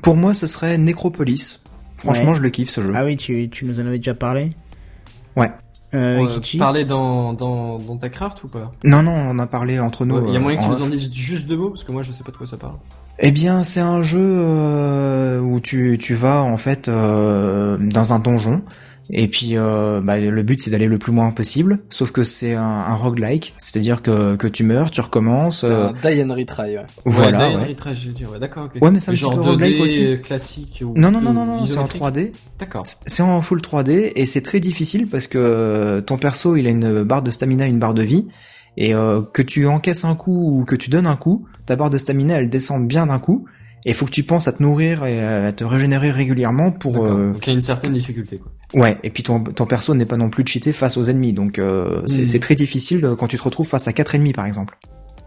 Pour moi, ce serait Necropolis. Franchement, Ouais. je le kiffe ce jeu. Ah oui, tu, tu nous en avais déjà parlé. Ouais. Euh, On, parler dans, dans, dans Techcraft ou pas? Non, non, on a parlé entre nous. Ouais, Il y a euh, moyen que tu en nous en dises juste deux mots parce que moi je sais pas de quoi ça parle. Eh bien, c'est un jeu euh, où tu, tu vas en fait euh, dans un donjon Et puis euh, bah, le but c'est d'aller le plus loin possible, sauf que c'est un, un roguelike, c'est-à-dire que, que tu meurs, tu recommences. C'est euh, un die and retry, ouais. voilà. ouais, die and retry, je veux dire, ouais, d'accord. Ouais, mais c'est un petit genre peu 2D roguelike aussi. classique ou Non non non non non, c'est en isométrique 3D. D'accord. C'est en full 3D et c'est très difficile parce que euh, ton perso il a une barre de stamina, une barre de vie et euh, que tu encaisses un coup ou que tu donnes un coup, ta barre de stamina elle descend bien d'un coup et il faut que tu penses à te nourrir et à te régénérer régulièrement pour euh, Donc il y a une certaine difficulté, quoi. Ouais et puis ton, ton perso n'est pas non plus cheaté face aux ennemis donc euh, c'est Mhm. c'est très difficile euh, quand tu te retrouves face à quatre ennemis par exemple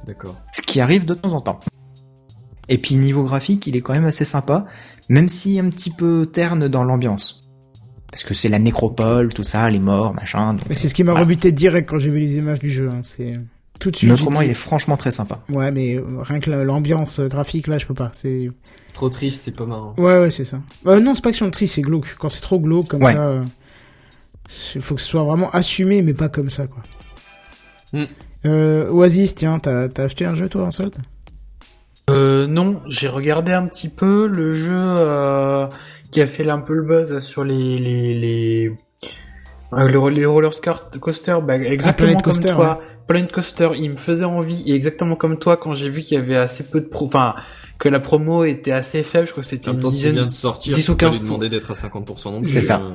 D'accord. ce qui arrive de temps en temps. Et puis niveau graphique, il est quand même assez sympa, même si un petit peu terne dans l'ambiance. Parce que c'est la nécropole, tout ça, les morts, machin. donc, Mais c'est ce qui m'a voilà. rebuté direct quand j'ai vu les images du jeu. Hein. C'est tout de suite. Mais autrement, il est franchement très sympa. Ouais, mais euh, rien que la- l'ambiance euh, graphique là, je peux pas. C'est Trop triste, c'est pas marrant. ouais, ouais, c'est ça. Euh, non, c'est pas que c'est triste, c'est glauque. Quand c'est trop glauque comme Ouais. ça, euh, il faut que ce soit vraiment assumé, mais pas comme ça, quoi. Hmm. Euh, Oasis, tiens, t'as t'as acheté un jeu toi en solde? Euh, non, j'ai regardé un petit peu le jeu euh, qui a fait un peu le buzz sur les les les euh, le- les roller coaster, bah, exactement comme Coaster, toi. Planet Coaster, il me faisait envie et exactement comme toi quand j'ai vu qu'il y avait assez peu de pro, enfin que la promo était assez faible, je crois que c'était une temps, dizaine. vient de sortir, 10 tu ou peux 15 lui demander d'être à 50% non plus. C'est ça. euh.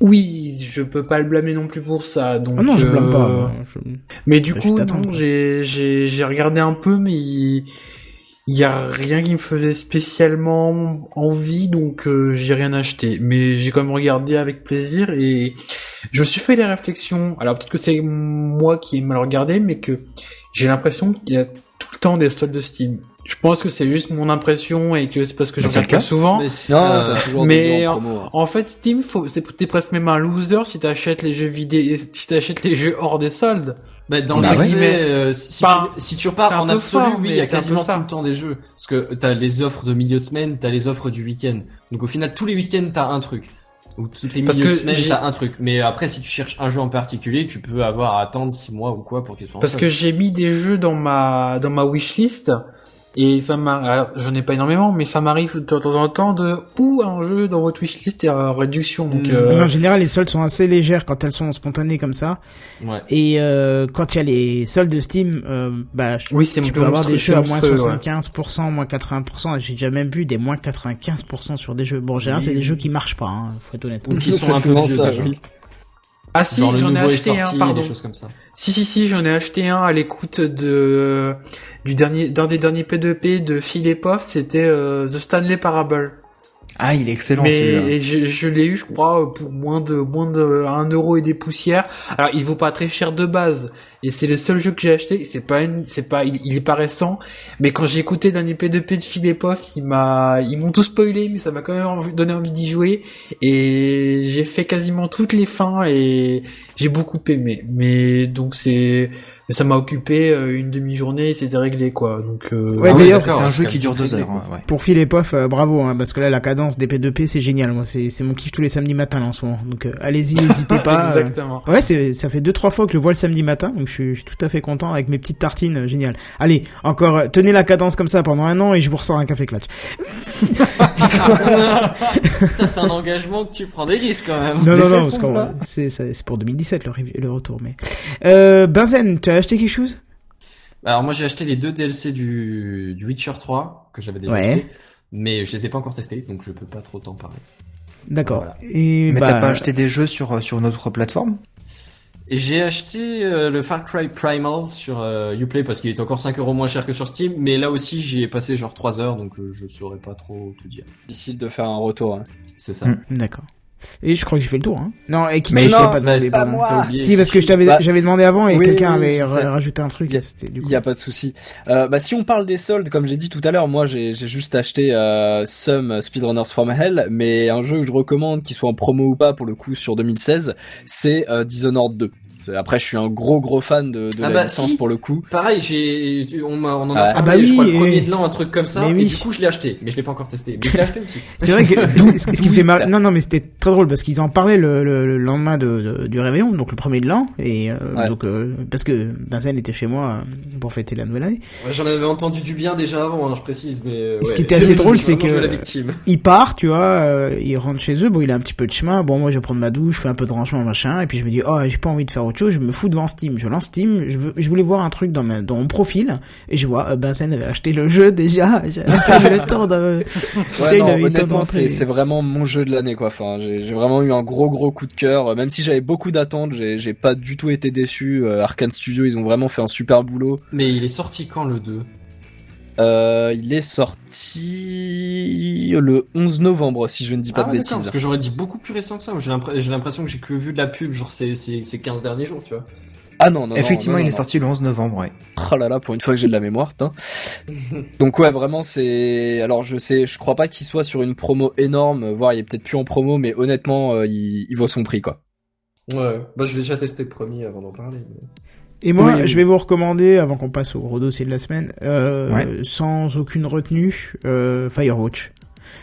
Oui, je peux pas le blâmer non plus pour ça. Donc Ah non, je blâme euh, pas. moi. Je- Mais du coup, j'ai regardé un peu, mais il il y a rien qui me faisait spécialement envie, donc euh, j'ai rien acheté. Mais j'ai quand même regardé avec plaisir et je me suis fait les réflexions. Alors peut-être que c'est moi qui ai mal regardé, mais que j'ai l'impression qu'il y a tout le temps des soldes de Steam. Je pense que c'est juste mon impression et que c'est parce que je Mais c'est regarde le pas cas. souvent. Mais si- Non, euh, toujours mais des en- promo. hein. En fait, Steam, faut, c'est, t'es presque même un loser si t'achètes les jeux vidéo, si t'achètes les jeux hors des soldes. Bah, dans Bah ouais. Mais- euh, si, Enfin, tu, si tu repars en absolu, fort, oui, il y a quasiment tout le temps des jeux. Parce que t'as les offres de milieu de semaine, t'as les offres du week-end. Donc au final, tous les week-ends, t'as un truc. Ou toutes les Parce milieux de semaine, t'as un truc. Mais après, si tu cherches un jeu en particulier, tu peux avoir à attendre 6 mois ou quoi pour qu'il soit en Parce que j'ai mis des jeux dans ma, dans ma wishlist. Et ça m'a, alors, j'en ai pas énormément, mais ça m'arrive de temps en temps de, ou un jeu dans votre wishlist? Est en réduction. Donc, Mm. euh, Mais en général, les soldes sont assez légères quand elles sont spontanées comme ça. Ouais. Et euh, quand il y a les soldes de Steam, euh, bah, je- oui, tu peux avoir des jeux à moins monstrueux, ouais. 75%, moins 80%. J'ai déjà même vu des moins 95% sur des jeux. Bon, en général, c'est des jeux qui marchent pas, hein, faut être honnête. Ou qui sont un peu vieux ça, oui. Ah si, j'en ai acheté un, pardon. des choses comme ça. Si si si, j'en ai acheté un à l'écoute de du dernier d'un des derniers P2P de Philippe Hoff, c'était euh, The Stanley Parable. Ah, il est excellent Mais celui-là. et je, je l'ai eu, je crois, pour moins de moins de 1 euro et des poussières. Alors, il vaut pas très cher de base, et c'est le seul jeu que j'ai acheté. C'est pas une, c'est pas, il, il est pas récent, mais quand j'ai écouté d'un P2P de Philippe Hoff, il m'a, ils m'ont tout spoilé, mais ça m'a quand même envie- donné envie d'y jouer. Et j'ai fait quasiment toutes les fins et j'ai beaucoup aimé. Mais donc c'est, ça m'a occupé euh, une demi-journée et c'était réglé quoi. Donc euh, Ouais, Ah d'ailleurs, c'est un jeu qui dure deux heures. quoi. ouais. Pour Phil et Poff, euh, bravo, hein, parce que là, la cadence des P2P, c'est génial. Moi, c'est c'est mon kiff tous les samedis matins là, en ce moment. Donc, euh, allez-y, n'hésitez pas. Exactement. Ouais, c'est ça fait deux trois fois que je le vois le samedi matin, donc suis, je suis tout à fait content avec mes petites tartines, euh, génial. Allez, encore euh, tenez la cadence comme ça pendant un an et je vous ressors un café clutch. ça, c'est un engagement que tu prends des risques quand même. Non non non, parce qu'on- c'est c'est pour 2017 le, retour. Mais euh, Benzen, tu as acheté quelque chose? Alors moi j'ai acheté les deux DLC du, du Witcher 3 que j'avais déjà Ouais. acheté, mais je les ai pas encore testés donc je peux pas trop t'en parler. D'accord. Voilà. Et Mais bah, t'as pas acheté des jeux sur sur notre plateforme? Et j'ai acheté euh, le Far Cry Primal sur euh, Uplay parce qu'il est encore 5 euros moins cher que sur Steam, mais là aussi j'y ai passé genre 3 heures donc euh, je saurais pas trop tout dire. Difficile de faire un retour. hein. C'est ça. Hmm. D'accord. Et je crois que j'ai fait le tour. Hein. Non, et qui Mais je t'ai non, pas demandé. pas pardon. Si parce que je t'avais Bah, j'avais demandé avant et oui, quelqu'un oui, avait rajouté un truc. Il y a pas de souci. Euh, bah si on parle des soldes, comme j'ai dit tout à l'heure, moi j'ai j'ai juste acheté euh, Some Speedrunners from Hell, mais un jeu que je recommande, qu'il soit en promo ou pas, pour le coup sur 2016, c'est euh, Dishonored 2. Après, je suis un gros gros fan de, de Ah la bah, licence si. pour le coup. Pareil, j'ai, on m'a, on en a Ah. parlé, Ah bah je crois oui, le premier et- de l'an, un truc comme ça, Mais et du coup je l'ai acheté, mais je l'ai pas encore testé. Mais je l'ai acheté aussi. C'est vrai que ce, qui me fait t'as- Non, non, mais c'était très drôle parce qu'ils en parlaient le, le, le lendemain de, de- du réveillon, donc le premier de l'an, et euh, Ouais. donc euh, parce que Benzen était chez moi euh, pour fêter la nouvelle année. Ouais, J'en avais entendu du bien déjà avant, hein, je précise, mais. euh, Ce ouais. qui était assez drôle, c'est que-. Il part, tu vois, euh, il rentre chez eux, bon, il a un petit peu de chemin. Bon, moi, je vais prendre ma douche, je fais un peu de rangement, machin, et puis je me dis, oh, j'ai pas envie de faire autre chose, je me fous devant Steam. Je lance Steam, je, veux, je voulais voir un truc dans, ma, dans mon profil, et je vois, euh, Benzen avait acheté le jeu déjà. J'avais pas eu le temps de. Ouais, non, honnêtement, c'est c'est vraiment mon jeu de l'année, quoi. Enfin, j'ai j'ai vraiment eu un gros gros coup de cœur. Même si j'avais beaucoup d'attentes, j'ai j'ai pas du tout été déçu. Euh, Arkane Studio, ils ont vraiment fait un super boulot. Mais il est sorti quand le 2 Euh, il est sorti le 11 novembre, si je ne dis pas Ah, de d'accord, bêtises. parce que j'aurais dit beaucoup plus récent que ça. J'ai l'impr- j'ai l'impression que j'ai que vu de la pub, genre ces, ces, ces 15 derniers jours, tu vois. Ah non, non, non, Effectivement, non, il non, est non. sorti le 11 novembre, ouais. Oh là là, pour une fois que j'ai de la mémoire. Donc ouais, vraiment c'est. Alors je sais, je crois pas qu'il soit sur une promo énorme, voire il est peut-être plus en promo, mais honnêtement, euh, il, il vaut son prix quoi. Ouais, bah je vais déjà tester le premier avant d'en parler. mais- Et moi, Oui, je vais vous recommander, avant qu'on passe au gros dossier de la semaine, euh, Ouais. sans aucune retenue, euh, Firewatch.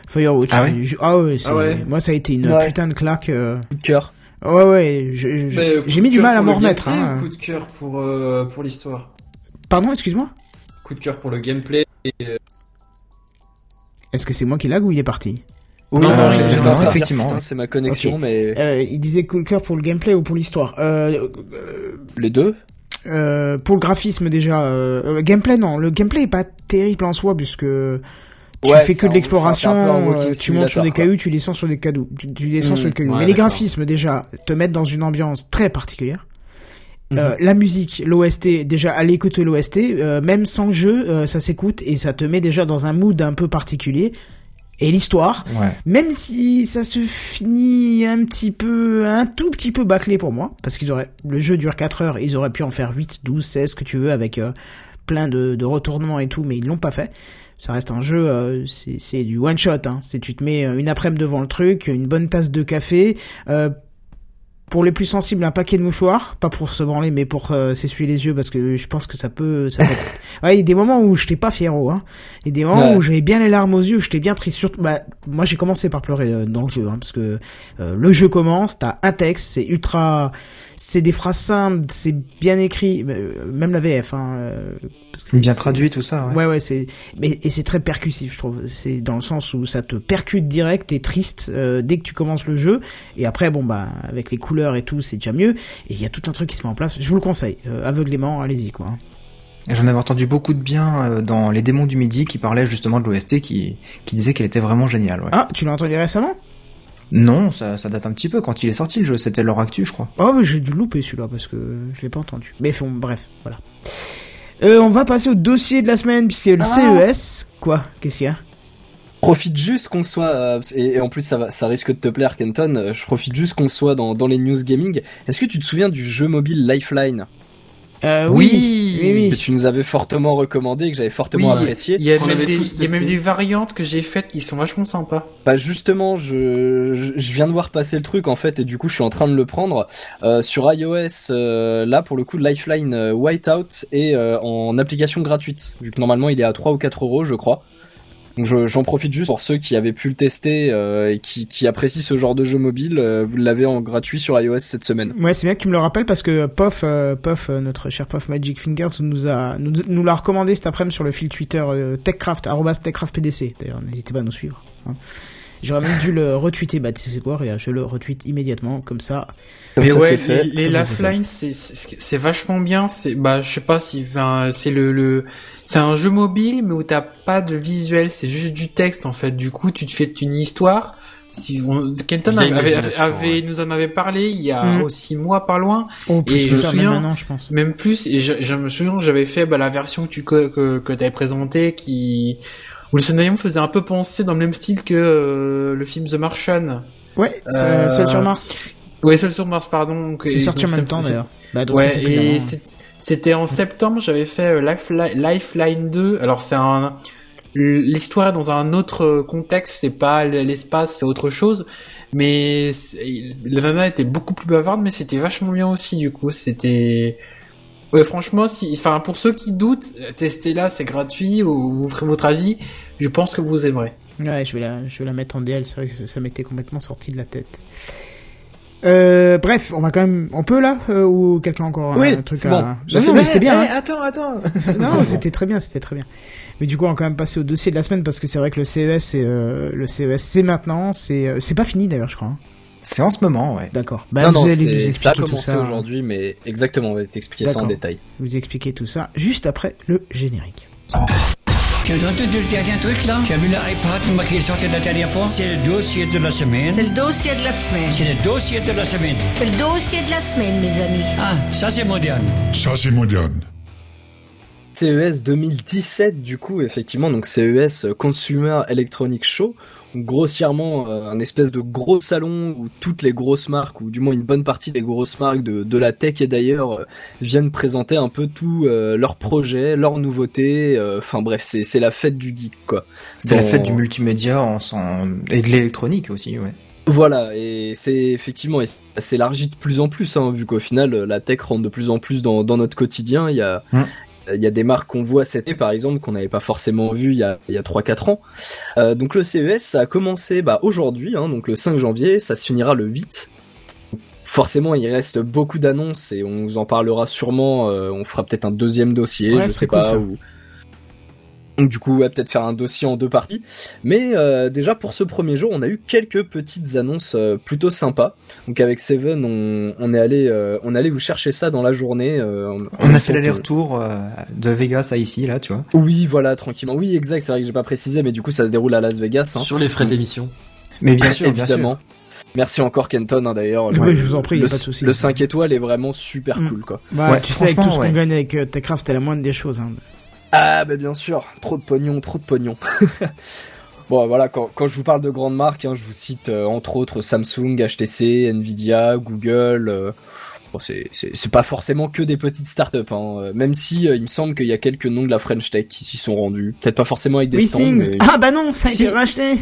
Firewatch. Ah ouais je- ah ouais, Ah ouais. moi ça a été une Ouais. putain de claque. euh. Coup de cœur. Ouais ouais, j'ai mis du mal à m'en remettre. Hein. ou Coup de cœur pour, euh, pour l'histoire? Pardon, excuse-moi? Coup de cœur pour le gameplay. Et, euh, Est-ce que c'est moi qui lag ou il est parti? Oui, Non, non, effectivement, c'est ma connexion, mais euh, Il disait coup de cœur pour le gameplay ou pour l'histoire? Euh, euh, les deux? Euh, pour le graphisme déjà. Euh, euh, gameplay non, le gameplay est pas terrible en soi puisque tu Ouais, fais que de l'exploration, euh, tu montes sur des cailloux, tu descends sur des cailloux, tu, tu descends Mm, sur des cailloux. ouais, Mais les graphismes déjà te mettent dans une ambiance très particulière. Mhm. La musique, l'OST, déjà aller écouter l'OST, même sans jeu, ça s'écoute et ça te met déjà dans un mood un peu particulier. Et l'histoire, Ouais. même si ça se finit un petit peu, un tout petit peu bâclé pour moi, parce qu'ils auraient, le jeu dure 4 heures, ils auraient pu en faire 8, 12, 16, que tu veux, avec euh, plein de, de retournements et tout, mais ils l'ont pas fait. Ça reste un jeu, euh, c'est c'est du one shot, hein. C'est tu te mets euh, une après-midi devant le truc, une bonne tasse de café, euh, pour les plus sensibles, un paquet de mouchoirs, pas pour se branler, mais pour euh, s'essuyer les yeux, parce que je pense que ça peut, ça peut être- Ouais, il y a des moments où j'étais pas fiero, hein. Il y a des moments Ouais. où j'avais bien les larmes aux yeux, j'étais bien triste. Surtout, bah, moi j'ai commencé par pleurer euh, dans le jeu, hein, parce que euh, le jeu commence, t'as un texte, c'est ultra, c'est des phrases simples, c'est bien écrit, euh, même la VF, hein. euh, parce que Bien traduit tout ça, ouais. Ouais, ouais, c'est, mais, et c'est très percussif, je trouve. C'est dans le sens où ça te percute direct, t'es triste, euh, dès que tu commences le jeu. Et après, bon, bah, avec les couleurs et tout, c'est déjà mieux. Et il y a tout un truc qui se met en place. Je vous le conseille. Euh, aveuglément, allez-y, quoi. J'en avais entendu beaucoup de bien dans Les Démons du Midi qui parlaient justement de l'OST qui, qui disait qu'elle était vraiment géniale, ouais. Ah, tu l'as entendu récemment? Non, ça, ça date un petit peu quand il est sorti le jeu, c'était leur actu, je crois. Oh, mais j'ai dû louper celui-là parce que je l'ai pas entendu. Mais bon, bref, voilà. Euh, on va passer au dossier de la semaine puisque le CES, quoi, qu'est-ce qu'il y a? profite juste qu'on soit euh, et, et en plus ça va ça risque de te plaire Kenton euh, je profite juste qu'on soit dans, dans les news gaming est-ce que tu te souviens du jeu mobile Lifeline? Euh, oui, oui, que oui. tu nous avais fortement recommandé et que j'avais fortement Oui, apprécié Il y a même avait des, y a même des variantes que j'ai faites qui sont vachement sympas. Bah justement, je, je je viens de voir passer le truc en fait et du coup je suis en train de le prendre Euh, sur iOS. euh, là pour le coup, Lifeline euh, Whiteout est euh, en application gratuite vu que normalement il est à 3 ou 4 euros je crois. Donc je- j'en profite juste pour ceux qui avaient pu le tester euh, et qui, qui apprécient ce genre de jeu mobile. euh, vous l'avez en gratuit sur iOS cette semaine. Ouais, c'est bien que tu me le rappelles parce que Pof, euh, Pof, euh, notre cher Pof Magic Fingers nous a nous, nous l'a recommandé cet après-midi sur le fil Twitter euh, Techcraft arrobas @techcraftpdc. D'ailleurs, n'hésitez pas à nous suivre. hein. J'aurais même dû le retweeter. Bah, tu sais quoi, regarde, je le retweet immédiatement comme ça. Comme Mais ça ouais, les, les Comme ça, c'est Lifeline, c'est c'est c'est vachement bien. C'est bah je sais pas si enfin, c'est le le c'est un jeu mobile mais où t'as pas de visuel, c'est juste du texte en fait. Du coup, tu te fais une histoire. Si on, Kenton avait, avait, imagination, avait- ouais. nous en avait parlé il y a Mm. aussi mois par loin, Oh, plus Et que je même souviens- maintenant, je pense. même plus. Et je, je me souviens que j'avais fait bah, la version que tu que que, que t'avais présentée qui où le scénario me faisait un peu penser dans le même style que euh, le film The Martian. Ouais, Euh, seul sur Mars. Ouais, seul sur Mars, pardon. C'est sorti en même temps c'est- d'ailleurs. Bah, Ouais, et c'est- c'était en septembre, j'avais fait euh, Lifeline, Lifeline 2. Alors c'est un l'histoire est dans un autre contexte, c'est pas l'espace, c'est autre chose. Mais la nana était beaucoup plus bavarde, mais c'était vachement bien aussi du coup. C'était Ouais, franchement, si, enfin, pour ceux qui doutent, testez-la, c'est gratuit, ou vous ferez votre avis. Je pense que vous aimerez. Ouais, je vais la, je vais la mettre en DL. C'est vrai que ça m'était complètement sorti de la tête. Euh, bref, on va quand même, on peut là euh, ou quelqu'un encore oui, un truc à... bon. Non, mais c'était bien. Eh, hein. Attends, attends. non, c'était très bien, c'était très bien. Mais du coup, on va quand même passer au dossier de la semaine parce que c'est vrai que le CES, c'est euh, le CES, c'est maintenant, c'est euh, c'est pas fini d'ailleurs, je crois. Hein. C'est en ce moment, ouais. D'accord. Bah, non, vous allez nous expliquer ça a commencé aujourd'hui, mais exactement, on va t'expliquer ça en détail. Vous expliquer tout ça juste après le générique. Tu as entendu le dernier truc là? Tu as vu l'iPad qui est sorti la dernière fois? C'est le dossier de la semaine. C'est le dossier de la semaine. C'est le dossier de la semaine. C'est le dossier de la semaine, mes amis. Ah, ça c'est moderne. Ça c'est moderne. CES 2017 du coup effectivement donc CES Consumer Electronics Show grossièrement euh, un espèce de gros salon où toutes les grosses marques, ou du moins une bonne partie des grosses marques de, de la tech et d'ailleurs, euh, viennent présenter un peu tous euh, leurs projets, leurs nouveautés. Enfin bref, c'est la fête du geek quoi. C'est la fête du multimédia en, et de l'électronique aussi, ouais. Voilà, et c'est effectivement, ça s'élargit de plus en plus, hein, vu qu'au final, la tech rentre de plus en plus dans, dans notre quotidien. Il y a, hum il y a des marques qu'on voit cette année par exemple qu'on n'avait pas forcément vu il y a il y a 3 4 ans. Euh, donc le CES ça a commencé bah, aujourd'hui hein, donc le 5 janvier, ça se finira le 8. Forcément, il reste beaucoup d'annonces et on vous en parlera sûrement. Euh, on fera peut-être un deuxième dossier, je sais pas, où, donc du coup, on va peut-être faire un dossier en deux parties. Mais euh, déjà pour ce premier jour, on a eu quelques petites annonces euh, plutôt sympas. Donc avec Seven, on, on est allé, euh, on allait vous chercher ça dans la journée. on, a fait l'aller-retour de Vegas à ici, là, tu vois. Oui, voilà, tranquillement. Oui, exact. C'est vrai que j'ai pas précisé, mais du coup, ça se déroule à Las Vegas. Hein. Sur les frais d'émission. Mais bien sûr, évidemment. Merci encore Kenton hein, d'ailleurs. Oui, je vous en prie, le, pas de souci. Le 5 étoiles est vraiment super mm. cool quoi. Bah, tu sais avec tout ce qu'on gagne avec Techcraft, c'était la moindre des choses. Hein. Ah bah bien sûr, trop de pognon, trop de pognon. bon voilà, quand, quand je vous parle de grandes marques, hein, je vous cite euh, entre autres Samsung, HTC, Nvidia, Google. Euh, bon, c'est c'est pas forcément que des petites startups, hein, euh, même si il me semble qu'il y a quelques noms de la French Tech qui s'y sont rendus. Peut-être pas forcément avec des stands. Mais... Ah bah non, ça a été racheté.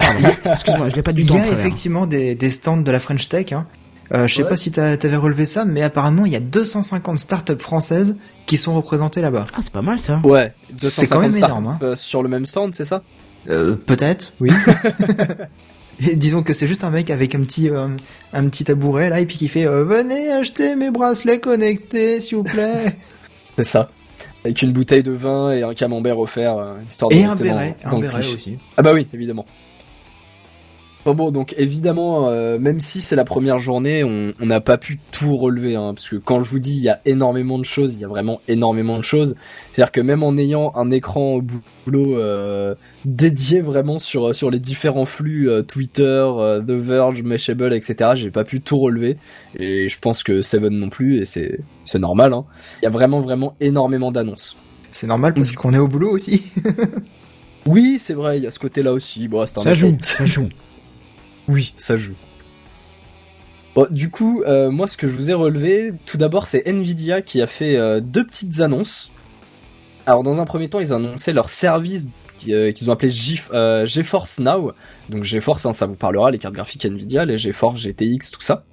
Excuse-moi, je l'ai pas du tout. Il y a effectivement des, des stands de la French Tech. Hein. Euh, je sais pas si t'avais relevé ça, mais apparemment il y a 250 startups françaises qui sont représentées là-bas. Ah, c'est pas mal ça. Ouais, c'est quand même énorme. Hein. Euh, sur le même stand, c'est ça? Euh, Peut-être, oui. et disons que c'est juste un mec avec un petit euh, un petit tabouret là et puis qui fait euh, venez acheter mes bracelets connectés s'il vous plaît. c'est ça. Avec une bouteille de vin et un camembert offert, histoire de Et un béret, un béret aussi. Ah bah oui, évidemment. Bon, donc évidemment, euh, même si c'est la première journée, on n'a pas pu tout relever, hein, parce que quand je vous dis il y a énormément de choses, il y a vraiment énormément de choses. C'est-à-dire que même en ayant un écran au boulot euh, dédié vraiment sur sur les différents flux euh, Twitter, The Verge, Mashable, etc., j'ai pas pu tout relever, et je pense que Seven non plus, et c'est c'est normal. Hein. Il y a vraiment vraiment énormément d'annonces. C'est normal parce qu'on est au boulot aussi. oui, c'est vrai, il y a ce côté-là aussi. Bon, ça joue, ça joue. Oui, ça joue. Bon, du coup, euh, moi, ce que je vous ai relevé, tout d'abord, c'est Nvidia qui a fait euh, deux petites annonces. Alors, dans un premier temps, ils ont annoncé leur service euh, qu'ils ont appelé GeForce Now. Donc, GeForce, hein, ça vous parlera, les cartes graphiques Nvidia, les GeForce, GTX, tout ça.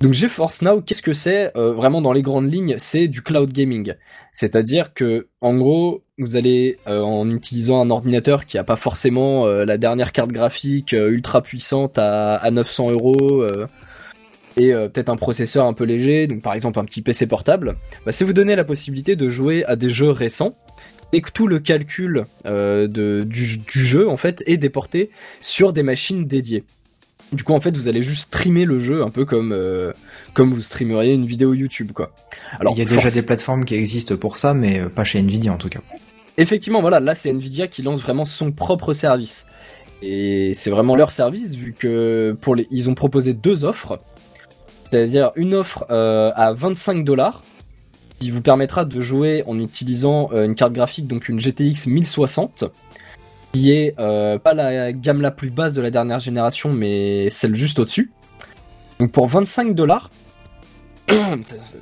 Donc GeForce Now, qu'est-ce que c'est euh, Vraiment dans les grandes lignes, c'est du cloud gaming. C'est-à-dire que en gros, vous allez euh, en utilisant un ordinateur qui a pas forcément euh, la dernière carte graphique ultra puissante à, à 900 euros et peut-être un processeur un peu léger, donc par exemple un petit PC portable, bah, c'est vous donner la possibilité de jouer à des jeux récents et que tout le calcul du, du jeu en fait est déporté sur des machines dédiées. Du coup, en fait, vous allez juste streamer le jeu un peu comme euh, comme vous streameriez une vidéo YouTube, quoi. Alors, il y a déjà des plateformes qui existent pour ça, mais euh, pas chez Nvidia en tout cas. Effectivement, voilà, là c'est Nvidia qui lance vraiment son propre service. Et c'est vraiment leur service vu que pour les, ils ont proposé deux offres, c'est-à-dire une offre euh, à 25 dollars qui vous permettra de jouer en utilisant une carte graphique donc une GTX 1060 qui est euh, pas la gamme la plus basse de la dernière génération, mais celle juste au-dessus. Donc pour 25 dollars,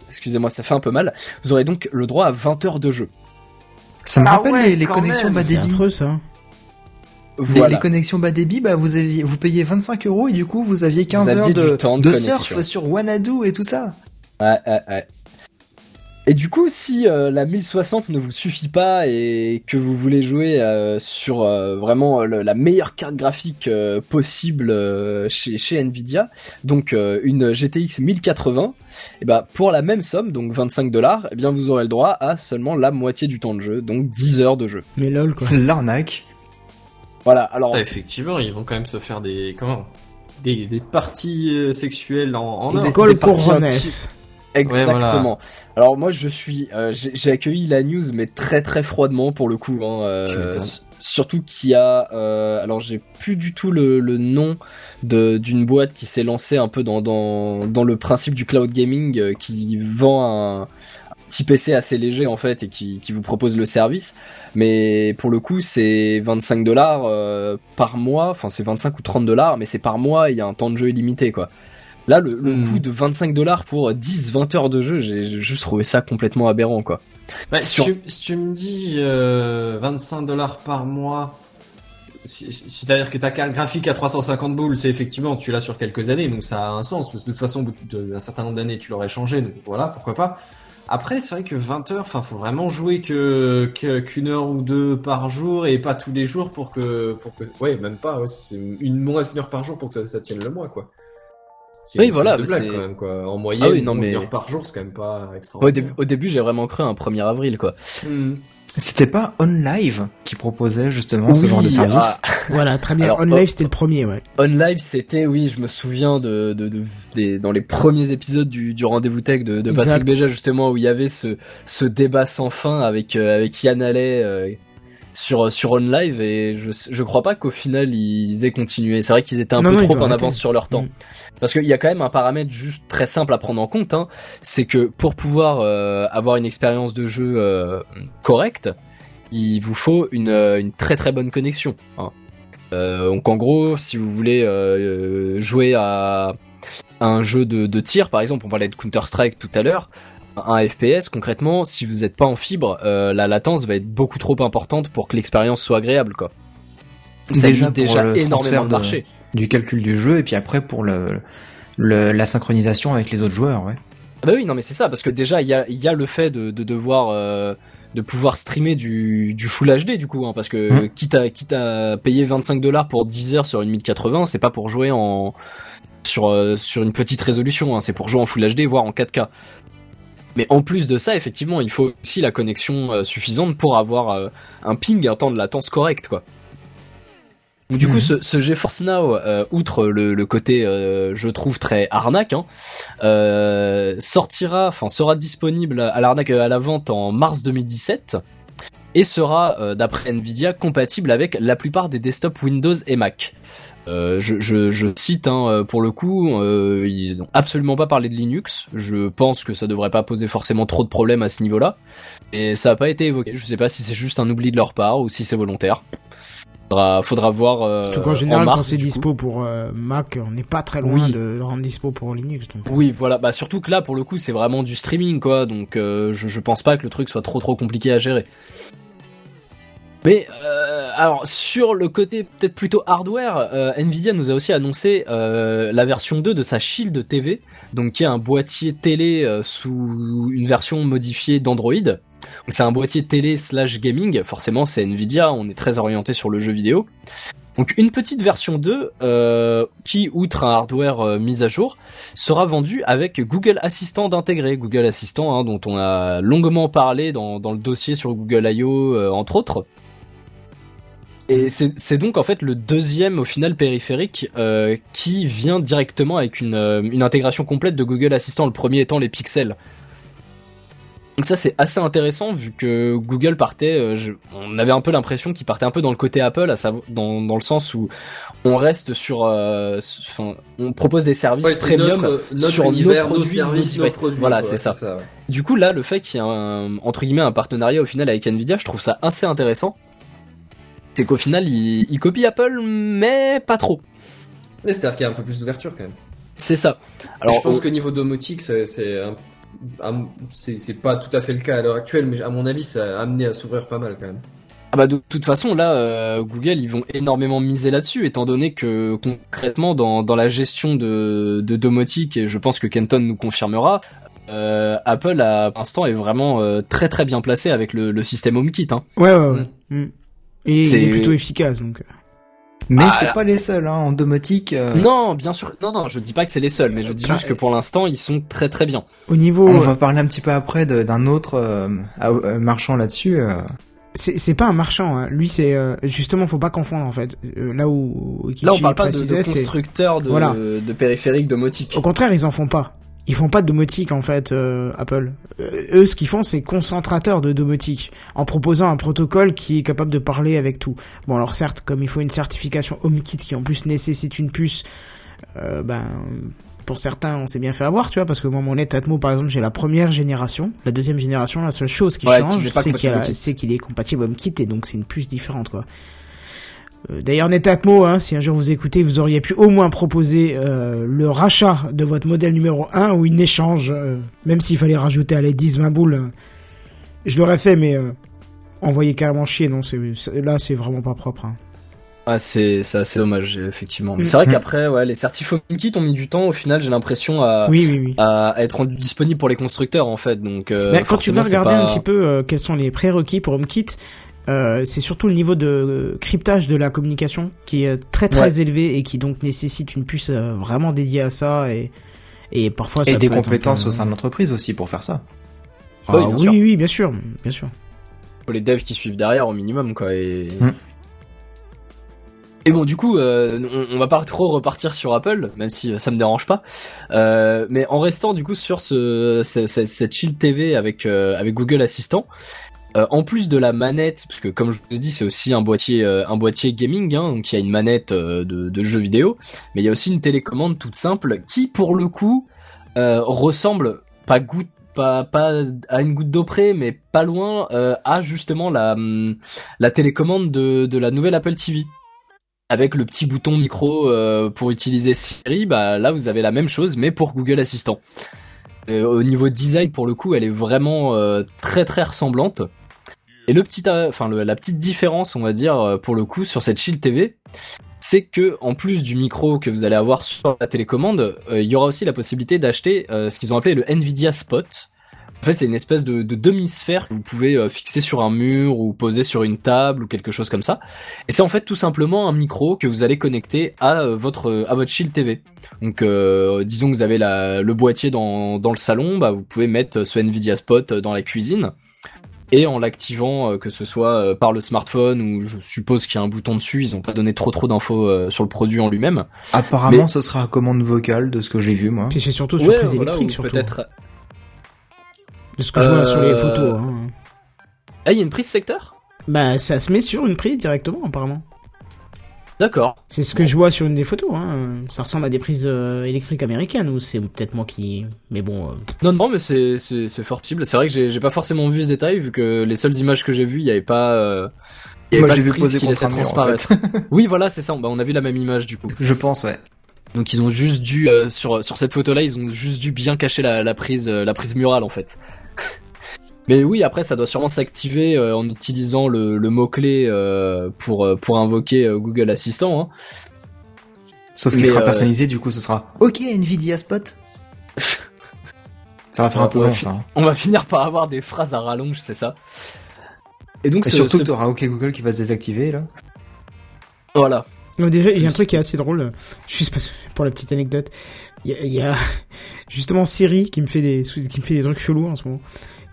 excusez-moi, ça fait un peu mal, vous aurez donc le droit à 20 heures de jeu. Ça me Ah rappelle ouais, les, les connexions bas C'est débit. affreux ça. Les, Voilà. les connexions bas débit, bah vous aviez, vous payez 25 euros et du coup vous aviez 15 aviez heures de, de de surf sur Wanadu et tout ça. Ouais, ouais, ouais. Et du coup, si euh, la 1060 ne vous suffit pas et que vous voulez jouer euh, sur euh, vraiment le- la meilleure carte graphique euh, possible euh, chez, chez Nvidia, donc euh, une GTX 1080, et bah pour la même somme, donc 25 dollars, eh bien vous aurez le droit à seulement la moitié du temps de jeu, donc 10 heures de jeu. Mais lol quoi. L'arnaque. Voilà. Alors Ah, effectivement, ils vont quand même se faire des comment? Des, des parties sexuelles en, en Et des- des parties Exactement. Alors moi je suis, euh, j'ai accueilli la news mais très très froidement pour le coup. Hein, euh, surtout qu'il y a, euh, alors j'ai plus du tout le, le nom de d'une boîte qui s'est lancée un peu dans dans dans le principe du cloud gaming qui vend un, un petit PC assez léger en fait et qui qui vous propose le service. Mais pour le coup c'est 25 dollars par mois. Enfin c'est 25 ou 30 dollars mais c'est par mois. et Il y a un temps de jeu illimité quoi. Là, le, le Hmm. coût de 25 dollars pour 10-20 heures de jeu, j'ai juste trouvé ça complètement aberrant, quoi. Ouais, si, tu, si tu me dis euh, 25 dollars par mois, c'est-à-dire que ta carte graphique à 350 boules, c'est effectivement tu l'as sur quelques années, donc ça a un sens. Parce que de toute façon, au bout d'un certain nombre d'années, tu l'aurais changé, donc voilà, pourquoi pas. Après, c'est vrai que 20 heures, enfin, faut vraiment jouer que que- qu'une heure ou deux par jour et pas tous les jours pour que pour que, ouais, même pas, ouais, c'est une moins d'une heure par jour pour que ça, ça tienne le mois, quoi. C'est Oui, voilà, de blague, quand même, quoi. En moyenne, Ah oui, non, une heure par jour, c'est quand même pas Au extraordinaire. au début j'ai vraiment cru un 1er avril, quoi. Hmm. C'était pas OnLive qui proposait justement ce genre de service. ah, Voilà, très bien. Alors, On oh, Live c'était le premier, ouais. On Live, c'était, oui, je me souviens de, de, de- des- dans les premiers épisodes du, du rendez-vous tech de, de Patrick. Béja, justement, où il y avait ce, ce débat sans fin avec, euh, avec Yann Allais euh, sur, sur On Live, et je, je crois pas qu'au final ils aient continué. C'est vrai qu'ils étaient un Non, peu non, trop en avance sur leur temps. Mm. Parce qu'il y a quand même un paramètre juste très simple à prendre en compte, hein, c'est que pour pouvoir euh, avoir une expérience de jeu euh, correcte, il vous faut une, euh, une très très bonne connexion. hein. Euh, donc en gros, si vous voulez jouer à un jeu de, de tir, par exemple, on parlait de Counter Strike tout à l'heure, un FPS concrètement, si vous n'êtes pas en fibre, euh, la latence va être beaucoup trop importante pour que l'expérience soit agréable, quoi. Ça Déjà déjà le énormément de de- marché. Du calcul du jeu et puis après pour le, le- la synchronisation avec les autres joueurs, ouais. Ah Bah oui, non mais c'est ça, parce que déjà il y a, il y a le fait de, de devoir euh, de pouvoir streamer du, du Full HD du coup, hein, parce que Mhm. quitte à quitte à payer 25 dollars pour 10 heures sur une 1080, c'est pas pour jouer en sur euh, sur une petite résolution, hein, c'est pour jouer en Full HD voire en 4K. Mais en plus de ça, effectivement, il faut aussi la connexion euh, suffisante pour avoir euh, un ping, un temps de latence correct, quoi. Donc, du coup, Mhm. ce, ce GeForce Now, euh, outre le, le côté, je trouve très arnaque, hein, sortira, enfin sera disponible à l'arnaque à la vente en mars 2017 et sera, d'après Nvidia, compatible avec la plupart des desktops Windows et Mac. Euh, je, je, je cite hein, euh, pour le coup, euh, ils n'ont absolument pas parlé de Linux. Je pense que ça devrait pas poser forcément trop de problèmes à ce niveau-là. Et ça n'a pas été évoqué. Je sais pas si c'est juste un oubli de leur part ou si c'est volontaire. Faudra, faudra voir. Euh, Tout en général, mars, quand c'est coup. dispo pour euh, Mac, on n'est pas très loin Oui. de le rendre dispo pour Linux. Donc. Oui, voilà. Bah surtout que là, pour le coup, c'est vraiment du streaming, quoi. Donc, je, je pense pas que le truc soit trop trop compliqué à gérer. Mais euh, alors sur le côté peut-être plutôt hardware, euh, Nvidia nous a aussi annoncé euh, la version 2 de sa Shield TV, donc qui est un boîtier télé euh, sous une version modifiée d'Android. C'est un boîtier télé slash gaming, forcément c'est Nvidia, on est très orienté sur le jeu vidéo. Donc une petite version 2 euh, qui, outre un hardware euh, mis à jour, sera vendue avec Google Assistant intégré. Google Assistant hein, dont on a longuement parlé dans, dans le dossier sur Google I.O. euh, entre autres. Et c'est donc en fait le deuxième au final périphérique euh, qui vient directement avec une, euh, une intégration complète de Google Assistant, le premier étant les pixels. Donc ça c'est assez intéressant vu que Google partait, euh, je- on avait un peu l'impression qu'il partait un peu dans le côté Apple, à savoir dans, dans le sens où on reste sur, enfin, on propose des services Ouais, premium notre, notre sur univers, nos nos produits, services, nos nos devices. produits. Voilà, c'est ça. ouais. Du coup, là, le fait qu'il y ait un, entre guillemets, un partenariat au final avec Nvidia, je trouve ça assez intéressant. C'est qu'au final, il, il copie Apple, mais pas trop. Mais C'est-à-dire qu'il y a un peu plus d'ouverture quand même. C'est ça. Alors, je pense au- que niveau domotique, c'est c'est un- c'est pas tout à fait le cas à l'heure actuelle, mais à mon avis, ça a amené à s'ouvrir pas mal quand même. Ah bah de toute façon là euh, Google ils vont énormément miser là-dessus étant donné que concrètement dans, dans la gestion de, de domotique et je pense que Kenton nous confirmera euh, Apple à l'instant est vraiment euh, très très bien placé avec le, le système HomeKit hein. Ouais ouais, ouais. Mm. Mm. Et il est plutôt efficace donc. Mais ah, c'est pas les seuls hein, en domotique. Euh... Non, bien sûr. Non, non, je dis pas que c'est les seuls, mais je dis juste que pour l'instant, ils sont très très bien. Au niveau, on va parler un petit peu après d'un autre euh, marchand là-dessus c'est pas un marchand, hein. lui c'est euh, justement faut pas confondre en fait. Euh, là où là on parle pas de, de constructeurs de, voilà. de périphériques domotiques. Au contraire ils en font pas. Ils font pas de domotique en fait euh, Apple. eux ce qu'ils font c'est concentrateurs de domotique en proposant un protocole qui est capable de parler avec tout. Bon alors certes comme il faut une certification HomeKit qui en plus nécessite une puce, ben pour certains, on s'est bien fait avoir, tu vois, parce que moi, mon Netatmo, par exemple, j'ai la première génération. La deuxième génération, la seule chose qui change, c'est qu'il est compatible HomeKit et donc c'est une puce différente, quoi. Euh, d'ailleurs, Netatmo, hein, si un jour vous écoutez, vous auriez pu au moins proposer euh, le rachat de votre modèle numéro 1 ou une échange, euh, même s'il fallait rajouter à les 10-20 boules. je l'aurais fait, mais envoyer carrément chier, non, c'est là, c'est vraiment pas propre. Hein. Ah, c'est c'est assez dommage effectivement. C'est vrai mm. qu'après ouais les certificats kit ont mis du temps au final j'ai l'impression à, à être disponible pour les constructeurs en fait donc. Euh, quand tu vas regarder un petit peu euh, quels sont les prérequis pour HomeKit, euh, c'est surtout le niveau de cryptage de la communication qui est très très élevé et qui donc nécessite une puce euh, vraiment dédiée à ça et et parfois ça et des compétences au sein de l'entreprise aussi pour faire ça. Ah, oui, oui, bien sûr, bien sûr. Pour les devs qui suivent derrière au minimum quoi et. Mm. Et bon, du coup, euh, on, va pas trop repartir sur Apple, même si euh, ça me dérange pas. Euh, mais en restant du coup sur ce, cette Shield TV avec avec Google Assistant, en plus de la manette, parce que comme je vous ai dit, c'est aussi un boîtier un boîtier gaming, hein, donc il y a une manette de, de jeux vidéo, mais il y a aussi une télécommande toute simple qui, pour le coup, ressemble pas à une goutte d'eau près, mais pas loin, à justement la, hum, télécommande de, la nouvelle Apple TV avec le petit bouton micro euh, pour utiliser Siri, bah là vous avez la même chose mais pour Google Assistant. au niveau design pour le coup, elle est vraiment euh, très très ressemblante. Et le petit, euh, enfin la petite différence, on va dire pour le coup sur cette Shield TV, c'est que en plus du micro que vous allez avoir sur la télécommande, il y aura aussi la possibilité d'acheter ce qu'ils ont appelé le Nvidia Spot. En fait, c'est une espèce de, demi-sphère que vous pouvez euh, fixer sur un mur ou poser sur une table ou quelque chose comme ça. Et c'est en fait tout simplement un micro que vous allez connecter à euh, votre à votre Shield TV. Donc, euh, disons que vous avez le boîtier dans, dans le salon, bah, vous pouvez mettre ce Nvidia Spot dans la cuisine. Et en l'activant, que ce soit par le smartphone ou je suppose qu'il y a un bouton dessus, ils n'ont pas donné trop trop d'infos sur le produit en lui-même. Apparemment, ce sera à commande vocale de ce que j'ai vu moi. Puis c'est surtout sur prise électrique surtout. Peut-être de ce que je vois sur les photos. Euh, hein. Ah, il y a une prise secteur? Bah, ça se met sur une prise directement, apparemment. D'accord. C'est ce que je vois sur une des photos. Hein. Ça ressemble à des prises euh, électriques américaines ou c'est peut-être moi qui. Mais bon. Euh. Non, non, mais c'est c'est c'est fortible. C'est vrai que j'ai j'ai pas forcément vu ce détail vu que les seules images que j'ai vues, il y avait pas. Moi, j'ai vu poser contre un en fait. oui, voilà, c'est ça. Bah, on a vu la même image du coup. Je pense, ouais. Donc ils ont juste dû sur sur cette photo là, ils ont juste dû bien cacher la, la prise la prise murale en fait. Mais oui, après, ça doit sûrement s'activer euh, en utilisant le, mot-clé euh, pour, euh, pour invoquer Google Assistant. Hein. Sauf qu'il sera personnalisé, du coup, ce sera OK Nvidia Spot. ça va faire un peu long, ça. Hein. On va finir par avoir des phrases à rallonge, c'est ça. Et donc, surtout, tu auras OK Google qui va se désactiver, là. Voilà. déjà, il y a un truc qui est assez drôle, juste pour la petite anecdote. Il y, a, justement Siri qui me fait des qui me fait des trucs chelous en ce moment.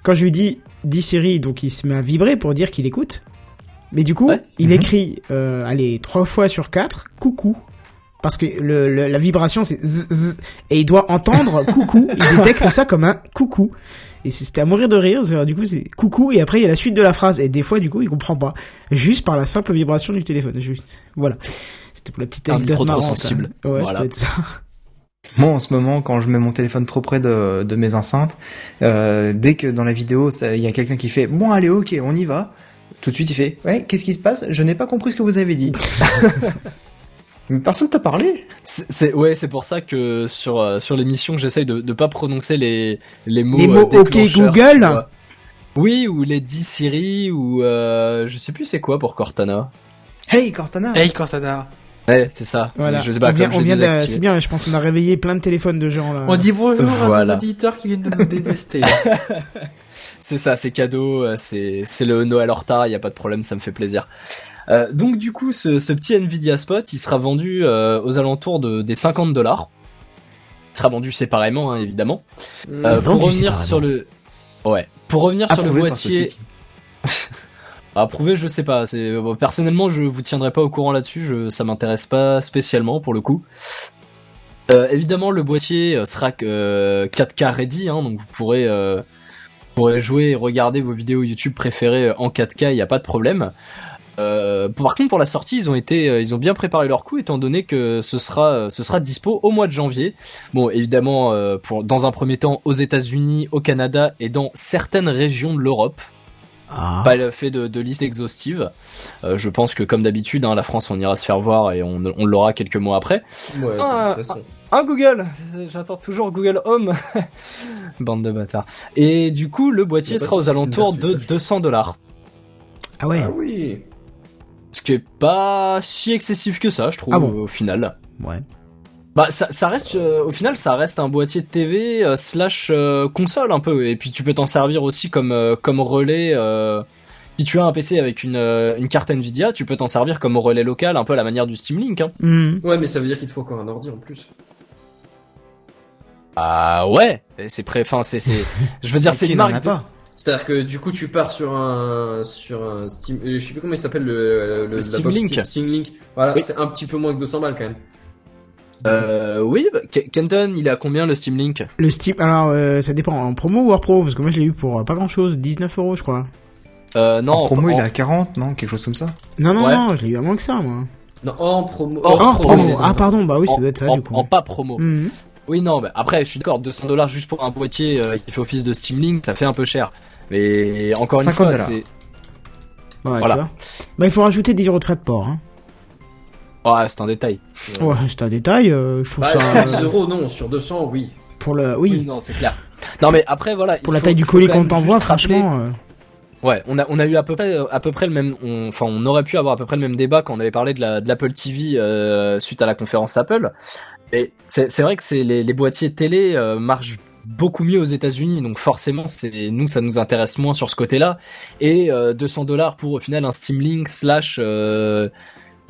Quand je lui dis dis Siri, donc il se met à vibrer pour dire qu'il écoute. Mais du coup, il mhm. écrit euh, allez trois fois sur quatre coucou parce que le, la vibration c'est et il doit entendre coucou. il détecte ça comme un coucou. Et c'était à mourir de rire. Du coup, c'est coucou et après il y a la suite de la phrase. Et des fois, du coup, il comprend pas. Juste par la simple vibration du téléphone. Juste, voilà. C'était pour la petite anecdote. Un trop sensible. Ouais, voilà. ça. Moi, en ce moment, quand je mets mon téléphone trop près de, de mes enceintes, euh, dès que dans la vidéo, il y a quelqu'un qui fait « Bon, allez, ok, on y va », tout de suite, il fait « Ouais, qu'est-ce qui se passe? Je n'ai pas compris ce que vous avez dit. » Mais personne t'a parlé C'est ouais, c'est pour ça que sur euh, sur l'émission, j'essaye de de pas prononcer les les mots. Les euh, mots OK déclencheurs, Google. Oui, ou les 10 Siri ou euh, je sais plus c'est quoi pour Cortana. Hey Cortana Hey Cortana. Ouais, c'est ça. Voilà. Je sais pas on vient, comme je de- c'est bien, je pense qu'on a réveillé plein de téléphones de gens là. On dit bonjour à Voilà. nos auditeurs qui viennent de nous détester. C'est ça, c'est cadeau, euh, c'est c'est le Noël en retard, il y a pas de problème, ça me fait plaisir. Euh, donc du coup, ce, ce petit Nvidia Spot, il sera vendu euh, aux alentours de des 50 dollars. Il sera vendu séparément, hein, évidemment. Euh, Vendu pour revenir séparément. sur le, ouais, pour revenir sur le Approuvé par boîtier, ceci. approuvé, je sais pas. Bon, personnellement, je vous tiendrai pas au courant là-dessus. Ça m'intéresse pas spécialement pour le coup. Euh, évidemment, le boîtier euh, sera euh, 4K ready, hein, donc vous pourrez euh, jouer et regarder vos vidéos YouTube préférées euh, en 4K, il n'y a pas de problème. Euh, par contre, pour la sortie, ils ont été, euh, ils ont bien préparé leur coup, étant donné que ce sera, euh, ce sera dispo au mois de janvier. Bon, évidemment, euh, pour dans un premier temps aux États-Unis, au Canada et dans certaines régions de l'Europe. Ah. Pas le fait de, de liste exhaustive. Euh, je pense que comme d'habitude, hein, la France, on ira se faire voir et on, on l'aura quelques mois après. Ouais, Ah, de toute façon. Un Google J'attends toujours Google Home Bande de bâtards. Et du coup, le boîtier sera si aux alentours de ça, je 200 dollars. Ah ouais. Ah oui. Ce qui est pas si excessif que ça, je trouve, Ah bon au final. Ouais. Bah, ça, ça reste, euh, au final, ça reste un boîtier de TV euh, slash euh, console un peu. Et puis tu peux t'en servir aussi comme, euh, comme relais. euh, si tu as un PC avec une, euh, une carte Nvidia, tu peux t'en servir comme relais local, un peu à la manière du Steam Link. Hein. Mhm. Ouais, mais ça veut dire qu'il te faut encore un ordi en plus. Ah ouais, c'est prêt. Enfin, c'est, c'est. Je veux dire, c'est qui une marque. C'est-à-dire que du coup, tu pars sur un sur un Steam, je sais plus comment il s'appelle le, le, la Steam box Link. Steam, Steam Link. Voilà, Oui. c'est un petit peu moins que 200 balles quand même. Euh, oui, bah, Ke- Kenton, il est à combien le Steam Link? Le Steam, alors euh, ça dépend en promo ou hors promo? Parce que moi je l'ai eu pour euh, pas grand chose, 19 euros je crois. euh, Non, En promo, en- il est à 40, non? Quelque chose comme ça? Non non Ouais. non, je l'ai eu à moins que ça moi. Non, en promo. Hors Hors promo. promo. Ah pardon, bah oui ça en, doit être ça en- du coup. en pas promo. Mhm. Oui, non, bah, après, je suis d'accord, 200 dollars juste pour un boîtier euh, qui fait office de Steam Link, ça fait un peu cher. Mais encore une 50 fois, c'est. Ouais, Voilà. tu vois. Bah il faut rajouter 10 euros de frais de port. Hein. Ouais, c'est un détail. Ouais, c'est un détail, euh, je trouve Bah, ça sur euh, 10 euros, non, sur 200, oui. pour le oui, non, c'est clair. Non, mais après, voilà. pour la faut- taille du colis qu'on t'envoie franchement euh, Ouais, on a on a eu à peu près à peu près le même on- enfin on aurait pu avoir à peu près le même débat quand on avait parlé de la de l'Apple TV euh, suite à la conférence Apple. Et c'est c'est vrai que c'est les les boîtiers télé euh, marchent beaucoup mieux aux États-Unis donc forcément c'est nous ça nous intéresse moins sur ce côté-là et euh, 200 dollars pour au final un Steam Link slash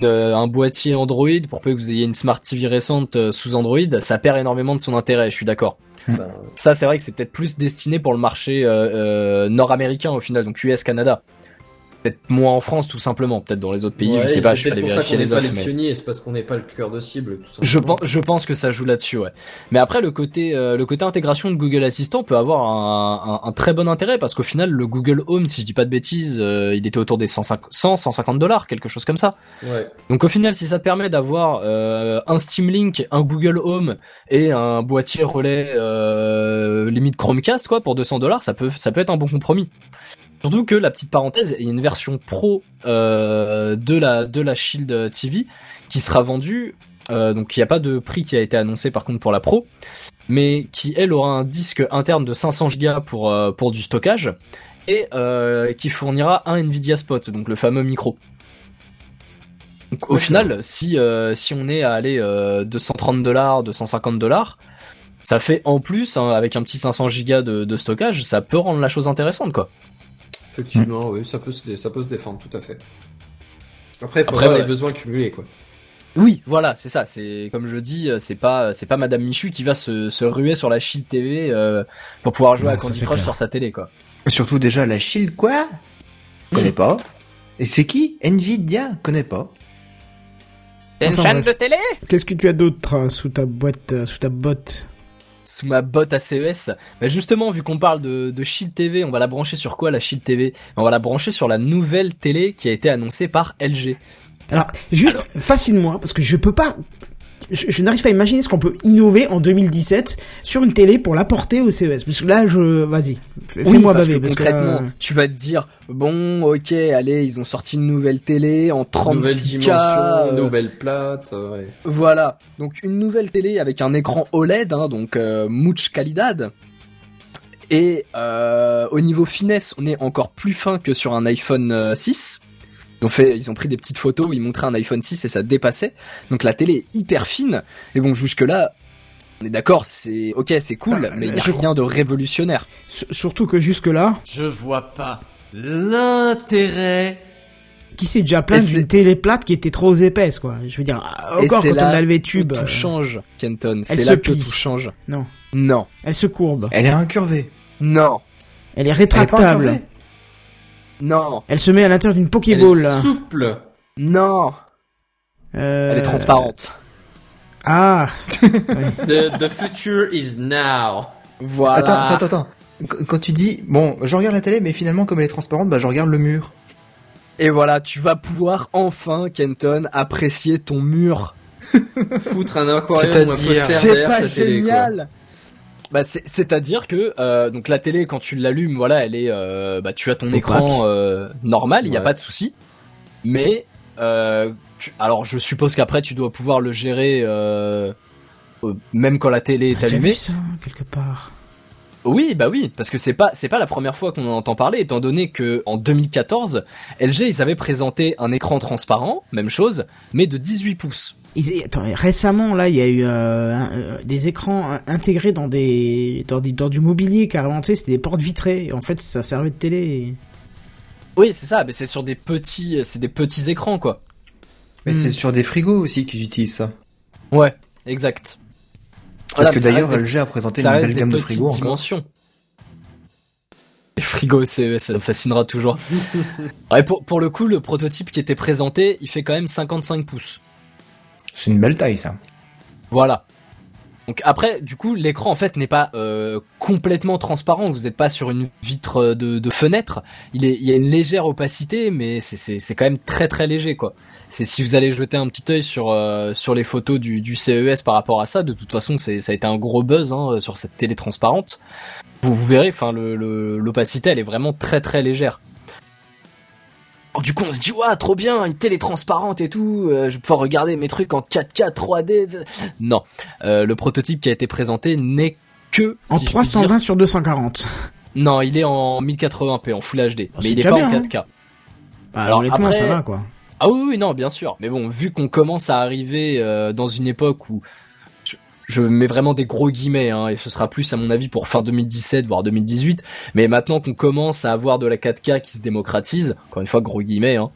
euh, un boîtier Android pour peu que vous ayez une Smart TV récente euh, sous Android, ça perd énormément de son intérêt, je suis d'accord. Bah, Ça, c'est vrai que c'est peut-être plus destiné pour le marché euh, euh, nord-américain au final, donc US-Canada. Peut-être moins en France, tout simplement. Peut-être dans les autres pays, ouais, je sais pas, je suis allé vérifier les offres. mais- pionniers, c'est parce qu'on n'est pas le cœur de cible, tout Je pense, je pense que ça joue là-dessus, ouais. Mais après, le côté, euh, le côté intégration de Google Assistant peut avoir un, un- un très bon intérêt parce qu'au final, le Google Home, si je dis pas de bêtises, euh, il était autour des 150, 100, 150 dollars, quelque chose comme ça. Ouais. Donc au final, si ça te permet d'avoir euh, un Steam Link, un Google Home et un boîtier relais euh, limite Chromecast quoi pour 200 dollars, ça peut ça peut être un bon compromis. Surtout que la petite parenthèse, il y a une version pro euh, de la de la Shield TV qui sera vendue. euh, donc il n'y a pas de prix qui a été annoncé par contre pour la pro, mais qui elle aura un disque interne de 500 Go pour euh, pour du stockage et qui fournira un Nvidia Spot, donc le fameux micro. Donc, au final, si si on est à aller euh, 230 dollars, 250 dollars, ça fait en plus hein, avec un petit 500 gigas de, de stockage, ça peut rendre la chose intéressante quoi. Effectivement, oui, ça peut, se, ça peut se défendre, tout à fait. Après, il faut Après, avoir ouais. les besoins cumulés, quoi. Oui, voilà, c'est ça. C'est comme je dis, c'est pas c'est pas Madame Michu qui va se, se ruer sur la Shield TV euh, pour pouvoir jouer Non, à Candy Crush clair. sur sa télé quoi. Surtout déjà la Shield, quoi? Je connais pas. Et c'est qui? Nvidia? Connais pas. Enfin, bref. télé? Qu'est-ce que tu as d'autre euh, sous ta boîte, euh, sous ta botte? Sous ma botte à CES. Mais justement, vu qu'on parle de, de Shield TV, on va la brancher sur quoi la Shield TV On va la brancher sur la nouvelle télé qui a été annoncée par LG. Alors, juste, fascine-moi, parce que je peux pas je, je n'arrive pas à imaginer ce qu'on peut innover en 2017 sur une télé pour l'apporter au CES. Parce que là, je, vas-y, Oui, fais-moi baver. que parce que concrètement, là, tu vas te dire bon, ok, allez, ils ont sorti une nouvelle télé en 36K. Nouvelle dimension, euh, nouvelle plate. euh, ouais. Voilà, donc une nouvelle télé avec un écran OLED, hein, donc euh, much calidad. Et euh, au niveau finesse, on est encore plus fin que sur un iPhone euh, 6. Ils ont fait, ils ont pris des petites photos où ils montraient un iPhone 6 et ça dépassait. Donc la télé est hyper fine. Et bon, jusque là, on est d'accord, c'est ok, c'est cool, Ah, mais il y a je- rien de révolutionnaire. s- surtout que jusque là, Je vois pas l'intérêt. qui s'est déjà plaint d'une télé plate qui était trop épaisse, quoi. Je veux dire, Et encore c'est quand on a levé que tube, tout euh, change, Kenton. elle C'est se là que plie. tout change. Non. Non, elle se courbe, Elle est incurvée. non, elle est Elle est pas rétractable, incurvée. Non, elle se met à l'intérieur d'une Elle Pokéball. est souple. non. Euh, Elle est transparente. Ah, The, the future is now. Voilà. Attends, attends, attends. Qu- Quand tu dis, bon, je regarde la télé, mais finalement, comme elle est transparente, bah, je regarde le mur. Et voilà, tu vas pouvoir enfin, Kenton, apprécier ton mur. Foutre un aquarium ou un C'est-à-dire- poster C'est derrière pas ta télé, quoi. génial. Bah, c'est- c'est-à-dire que euh, donc la télé quand tu l'allumes, voilà, elle est, euh, bah, tu as ton Opaque. écran euh, normal, il y a pas de souci. Mais euh, tu- alors je suppose qu'après tu dois pouvoir le gérer euh, même quand la télé est allumée. vu ça quelque part. Oui, bah oui, parce que c'est pas c'est pas la première fois qu'on en entend parler, étant donné que en 2014, LG ils avaient présenté un écran transparent, même chose, mais de 18 pouces. Ils- attends, récemment, là, il y a eu euh, un- euh, des écrans euh, intégrés dans des dans, des, dans du mobilier carrément. Tu sais, c'était des portes vitrées. Et en fait, ça servait de télé. et- Oui, c'est ça, mais c'est sur des petits c'est des petits écrans quoi. Mais Hmm. c'est sur des frigos aussi qu'ils utilisent ça. Ouais, exact. Parce Voilà, que d'ailleurs, LG a présenté une belle des gamme de frigos encore. dimensions. Les frigos, c'est, ça me fascinera toujours. ouais, pour, pour le coup, le prototype qui était présenté, il fait quand même 55 pouces. C'est une belle taille, ça. Voilà. Donc après, du coup, l'écran en fait n'est pas euh, complètement transparent. Vous n'êtes pas sur une vitre de, de fenêtre. Il, y a une légère opacité, mais c'est, quand même très très léger quoi. C'est si vous allez jeter un petit œil sur euh, sur les photos du, CES par rapport à ça. De toute façon, ça a été un gros buzz hein, sur cette télé transparente. Vous, vous verrez, enfin, l'opacité, elle est vraiment très très légère. Alors, du coup, on se dit, ouais, trop bien, une télé transparente et tout, euh, je vais pouvoir regarder mes trucs en 4K, 3D. Non, Euh, le prototype qui a été présenté n'est que En si je puis 320 dire- sur 240. Non, il est en 1080p, en Full HD, Oh, mais il est pas bien, en hein. 4K. Bah, Alors, après- ça va quoi. Ah oui, oui, non, bien sûr. Mais bon, vu qu'on commence à arriver euh, dans une époque où je, mets vraiment des gros guillemets, hein, et ce sera plus à mon avis pour fin 2017 voire 2018. Mais maintenant qu'on commence à avoir de la 4K qui se démocratise, encore une fois gros guillemets, hein,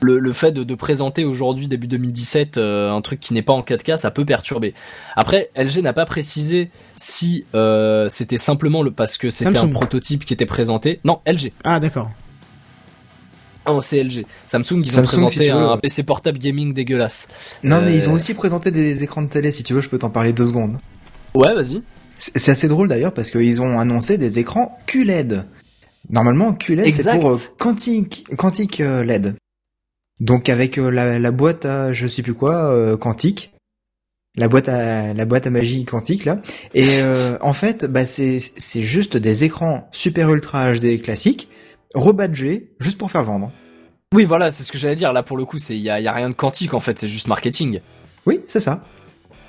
le, le fait de, de présenter aujourd'hui début 2017 euh, un truc qui n'est pas en 4K, ça peut perturber. Après, LG n'a pas précisé si euh, c'était simplement le parce que c'était un prototype qui était présenté. Non, LG. Ah d'accord. Non, c'est LG. Samsung, ils Samsung, ont présenté si tu veux. un PC portable gaming dégueulasse. Non, mais Euh, ils ont aussi présenté des écrans de télé. Si tu veux, je peux t'en parler deux secondes. Ouais, vas-y. C'est assez drôle d'ailleurs parce qu'ils ont annoncé des écrans QLED. Normalement, QLED c'est pour euh, quantique, quantique euh, LED. Donc avec euh, la, la boîte à je sais plus quoi euh, quantique, la boîte à la boîte à magie quantique là. Et euh, en fait, bah c'est c'est juste des écrans super ultra HD classiques rebadgés juste pour faire vendre. Oui, voilà, c'est ce que j'allais dire. Là, pour le coup, il y a, y a rien de quantique en fait, c'est juste marketing. Oui, c'est ça.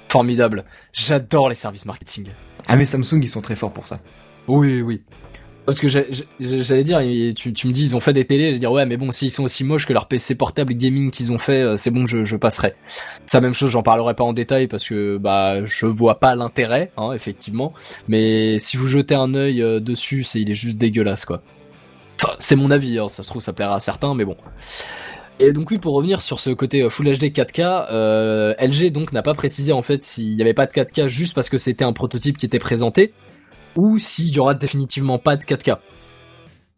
Formidable. J'adore les services marketing. Ah mais Samsung ils sont très forts pour ça. Oui, oui. Parce que j'allais dire, tu, tu me dis, ils ont fait des télés, je dire, ouais, mais bon, s'ils sont aussi moches que leur PC portable gaming qu'ils ont fait, euh, c'est bon, je, je passerai. Ça, même chose, j'en parlerai pas en détail parce que, bah, je vois pas l'intérêt, hein, effectivement. Mais si vous jetez un œil euh, dessus, c'est, il est juste dégueulasse, quoi. Enfin, c'est mon avis, hein, ça se trouve, ça plaira à certains, mais bon. Et donc oui, pour revenir sur ce côté euh, Full HD 4K, euh, LG donc n'a pas précisé en fait s'il n'y avait pas de 4K juste parce que c'était un prototype qui était présenté, ou s'il y aura définitivement pas de 4K.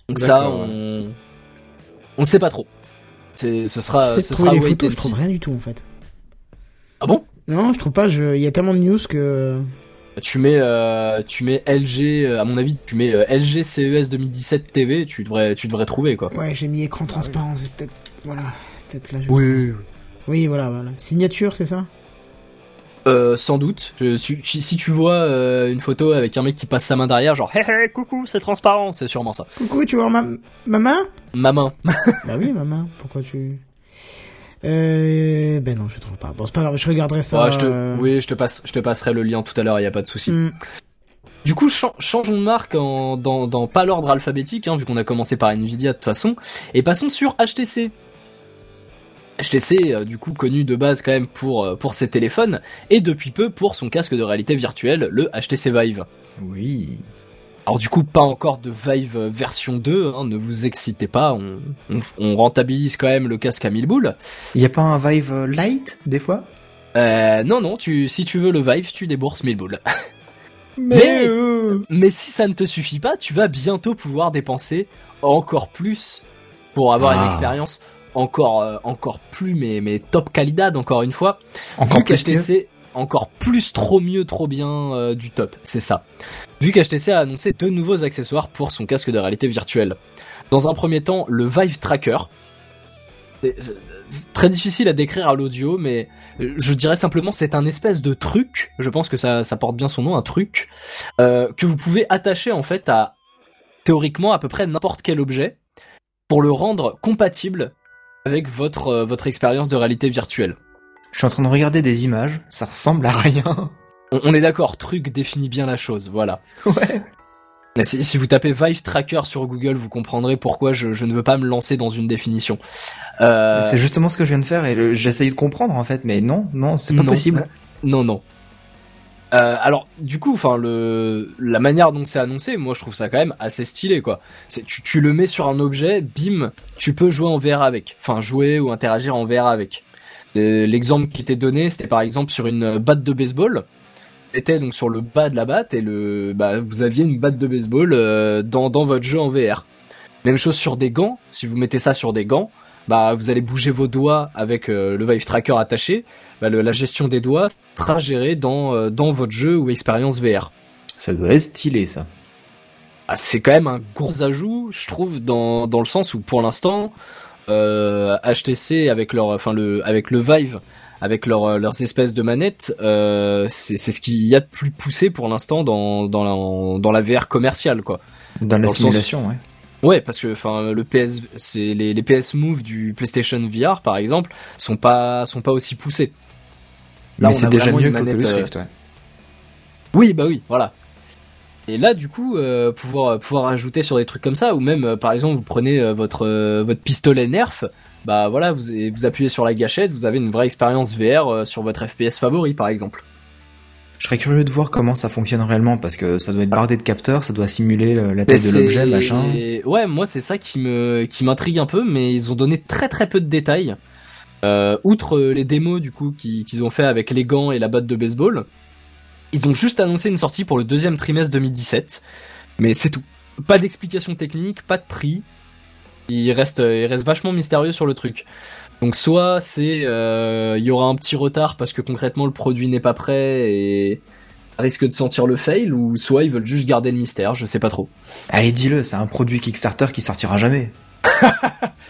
Donc ça, on on ne sait pas trop. C'est ce sera ce sera les photos, je trouve rien du tout en fait. Ah bon? Non, je trouve pas. je- Il y a tellement de news que. Tu mets euh, tu mets LG euh, à mon avis, tu mets euh, LG CES 2017 TV, tu devrais tu devrais trouver quoi. Ouais, j'ai mis écran transparent. C'est peut-être voilà. Peut-être là. Je... Oui. Oui, voilà, voilà. Signature, c'est ça? Euh, sans doute. Je, si, si tu vois euh, une photo avec un mec qui passe sa main derrière, genre hé hé coucou, c'est transparent, c'est sûrement ça. Coucou, tu vois ma, ma main? Ma main. Bah oui, ma main. Pourquoi tu... Euh, ben non, je trouve pas. Bon, c'est pas grave, je regarderai ça. Ouais, je te, euh, Oui, je te passe, je te passerai le lien tout à l'heure, y a pas de souci. hmm. Du coup, chan- changeons de marque en, dans, dans pas l'ordre alphabétique, hein, vu qu'on a commencé par Nvidia de toute façon, et passons sur HTC. HTC, euh, du coup, connu de base quand même pour, euh, pour ses téléphones, et depuis peu pour son casque de réalité virtuelle, le HTC Vive. Oui. Alors du coup, pas encore de Vive euh, version 2, hein, ne vous excitez pas, on, on, on rentabilise quand même le casque à 1000 boules. Y a pas un Vive euh, Lite, des fois? Euh, non, non, tu, si tu veux le Vive, tu débourses 1000 boules. Mais, Mais- Mais si ça ne te suffit pas, tu vas bientôt pouvoir dépenser encore plus pour avoir une Ah. expérience encore euh, encore plus mais mais top qualidad encore une fois. Encore plus mieux. encore plus trop mieux trop bien euh, du top, c'est ça. Vu qu'HTC a annoncé deux nouveaux accessoires pour son casque de réalité virtuelle. Dans un premier temps, le Vive Tracker. C'est très difficile à décrire à l'audio, mais euh, je dirais simplement c'est un espèce de truc. Je pense que ça, ça porte bien son nom, un truc euh, que vous pouvez attacher en fait à théoriquement à peu près n'importe quel objet pour le rendre compatible avec votre euh, votre expérience de réalité virtuelle. Je suis en train de regarder des images, ça ressemble à rien. On, on est d'accord, truc définit bien la chose, voilà. Ouais. Si, si vous tapez Vive Tracker sur Google, vous comprendrez pourquoi je, je ne veux pas me lancer dans une définition. Euh, C'est justement ce que je viens de faire et j'essaye de comprendre en fait, mais non, non, c'est pas Non. possible. Non, non. Euh, alors, du coup, enfin, le la manière dont c'est annoncé, moi, je trouve ça quand même assez stylé, quoi. C'est tu, tu le mets sur un objet, bim, tu peux jouer en VR avec. Enfin, jouer ou interagir en VR avec. Euh, L'exemple qui était donné, c'était par exemple sur une batte de baseball. Était donc sur le bas de la batte et le, bah, vous aviez une batte de baseball euh, dans dans votre jeu en VR. Même chose sur des gants. Si vous mettez ça sur des gants, bah, vous allez bouger vos doigts avec euh, le Vive Tracker attaché bah, le- la gestion des doigts sera gérée dans, euh, dans votre jeu ou expérience VR. Ça doit être stylé ça. Ah, c'est quand même un gros ajout, je trouve, dans, dans le sens où pour l'instant, euh, HTC avec leur, enfin le, avec le Vive, avec leur, euh, leurs espèces de manettes, euh, c'est ce qu'il y a de plus poussé pour l'instant dans, dans, la, dans la VR commerciale, quoi. Dans la Dans le simulation, ouais. Ouais, parce que enfin le PS, c'est les, les PS Move du PlayStation VR par exemple sont pas sont pas aussi poussés. Là, mais c'est déjà mieux que manette, l'Oculus euh, Rift, ouais. Oui, bah oui, voilà. Et là, du coup, euh, pouvoir pouvoir ajouter sur des trucs comme ça, ou même, euh, par exemple, vous prenez euh, votre votre pistolet Nerf, bah voilà, vous vous appuyez sur la gâchette, vous avez une vraie expérience VR euh, sur votre FPS favori, par exemple. Je serais curieux de voir comment ça fonctionne réellement parce que ça doit être bardé de capteurs, ça doit simuler le- la taille de l'objet, machin. Ouais, moi c'est ça qui me qui m'intrigue un peu, mais ils ont donné très très peu de détails. Euh, outre les démos du coup qui- qu'ils ont fait avec les gants et la batte de baseball, ils ont juste annoncé une sortie pour le deuxième trimestre 2017, mais c'est tout. Pas d'explication technique, pas de prix. Il reste il reste vachement mystérieux sur le truc. Donc soit c'est euh, il y aura un petit retard parce que concrètement le produit n'est pas prêt et risque de sentir le fail ou soit ils veulent juste garder le mystère, je sais pas trop. Allez, dis-le, c'est un produit Kickstarter qui sortira jamais.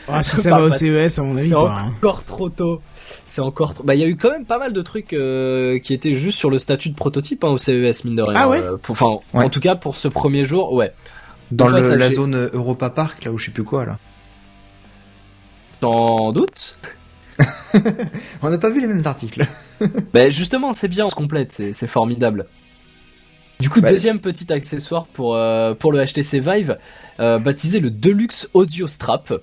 Ah, si ça va au CES, à mon avis, C'est pas. hein. encore trop tôt. C'est encore trop. Bah, il y a eu quand même pas mal de trucs euh, qui étaient juste sur le statut de prototype hein, au CES mine de rien. Ah ouais Euh, Enfin, Ouais. en tout cas pour ce premier jour, ouais. Dans le- la zone Europa Park, là où je sais plus quoi, là. Sans doute. On n'a pas vu les mêmes articles. Bah justement, c'est bien, on se complète, c'est formidable. Du coup, Bah, deuxième petit accessoire pour euh, pour le HTC Vive, euh, baptisé le Deluxe Audio Strap.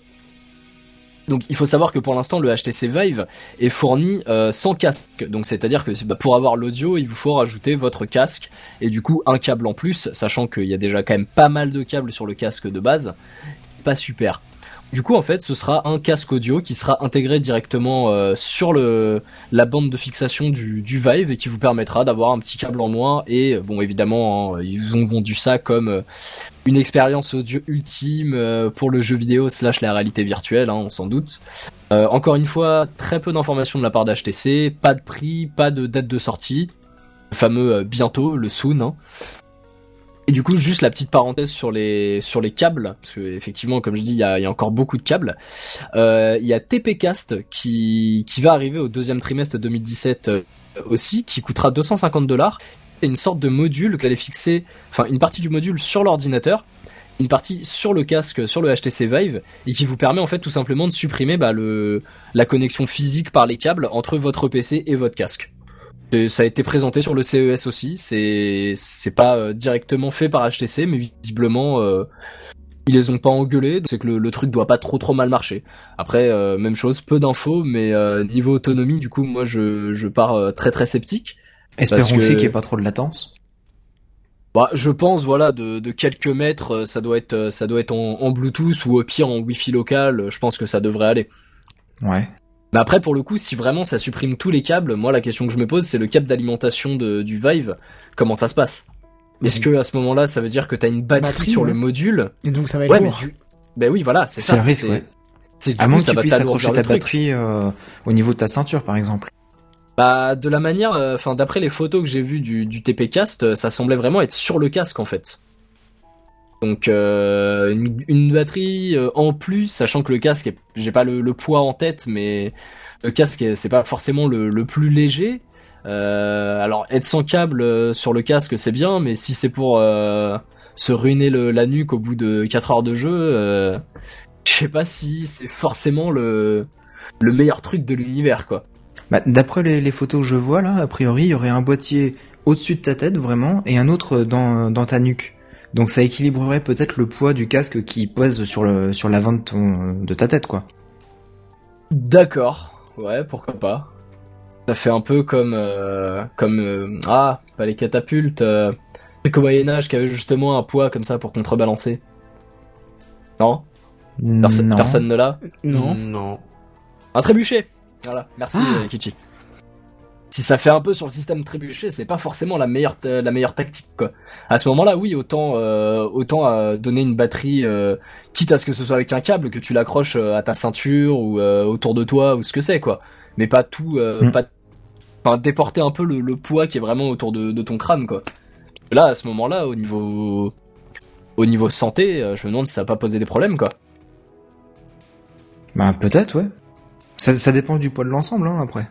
Donc, il faut savoir que pour l'instant, le HTC Vive est fourni euh, sans casque. Donc, c'est-à-dire que bah, pour avoir l'audio, il vous faut rajouter votre casque et du coup un câble en plus, sachant qu'il y a déjà quand même pas mal de câbles sur le casque de base. Pas super. Du coup, en fait, ce sera un casque audio qui sera intégré directement euh, sur le la bande de fixation du, du Vive et qui vous permettra d'avoir un petit câble en moins. Et bon, évidemment, hein, ils ont vendu ça comme euh, une expérience audio ultime euh, pour le jeu vidéo slash la réalité virtuelle, hein, on s'en doute. Euh, encore une fois, très peu d'informations de la part d'HTC, pas de prix, pas de date de sortie. Le fameux euh, bientôt, le soon. hein. Et du coup, juste la petite parenthèse sur les sur les câbles, parce que effectivement, comme je dis, il y a, encore beaucoup de câbles. Euh, Il y a TPcast qui qui va arriver au deuxième trimestre 2017 euh, aussi qui coûtera 250 dollars. C'est une sorte de module qu'elle est fixée, enfin une partie du module sur l'ordinateur, une partie sur le casque, sur le HTC Vive, et qui vous permet en fait tout simplement de supprimer bah, le la connexion physique par les câbles entre votre PC et votre casque. Et ça a été présenté sur le CES aussi. C'est c'est pas euh, directement fait par HTC, mais visiblement euh, ils les ont pas engueulés. C'est que le, le, truc doit pas trop trop mal marcher. Après euh, même chose, peu d'infos, mais euh, niveau autonomie, du coup moi je je pars euh, très très sceptique. Espérons que... aussi qu'il n'y ait pas trop de latence. Bah, je pense, voilà, de, de quelques mètres, ça doit être, ça doit être en, en Bluetooth ou au pire en Wi-Fi local. Je pense que ça devrait aller. Ouais. Mais après, pour le coup, si vraiment ça supprime tous les câbles, moi la question que je me pose, c'est le câble d'alimentation du Vive. Comment ça se passe? Est-ce que à ce moment-là, ça veut dire que t'as une batterie, batterie sur ouais. le module? Et donc ça va être ouais, lourd. Mais du... Ben oui, voilà, c'est ça. C'est le risque, ouais. C'est à moins que ça tu puisses accrocher ta batterie euh, au niveau de ta ceinture, par exemple. Bah, de la manière, enfin, d'après les photos que j'ai vues du, du TP Cast, ça semblait vraiment être sur le casque en fait. Donc euh, une, batterie euh, en plus, sachant que le casque, j'ai pas le, poids en tête, mais le casque c'est pas forcément le, plus léger. Euh, alors être sans câble sur le casque c'est bien, mais si c'est pour se ruiner la nuque au bout de 4 heures de jeu, je sais pas si c'est forcément le, le meilleur truc de l'univers quoi. Bah, D'après les, photos que je vois là, a priori il y aurait un boîtier au-dessus de ta tête vraiment et un autre dans ta nuque. Donc ça équilibrerait peut-être le poids du casque qui pèse sur le sur l'avant de ton de ta tête quoi. D'accord. Ouais, pourquoi pas. Ça fait un peu comme euh, comme euh, ah, pas les catapultes euh, au Moyen Âge qui avait justement un poids comme ça pour contrebalancer. Non, Perso non. Personne ne l'a? Non. Non. Un trébuchet. Voilà, merci Ah. euh, Kichi. Si ça fait un peu sur le système trébuchet, c'est pas forcément la meilleure la meilleure tactique quoi. À ce moment-là, oui, autant euh, autant euh, donner une batterie euh, quitte à ce que ce soit avec un câble que tu l'accroches euh, à ta ceinture ou euh, autour de toi ou ce que c'est quoi. Mais pas tout euh, Mm. pas enfin déporter un peu le, le poids qui est vraiment autour de, de ton crâne quoi. Là à ce moment-là au niveau au niveau santé, euh, je me demande si ça va pas poser des problèmes quoi. Bah peut-être ouais. Ça, ça dépend du poids de l'ensemble hein, après.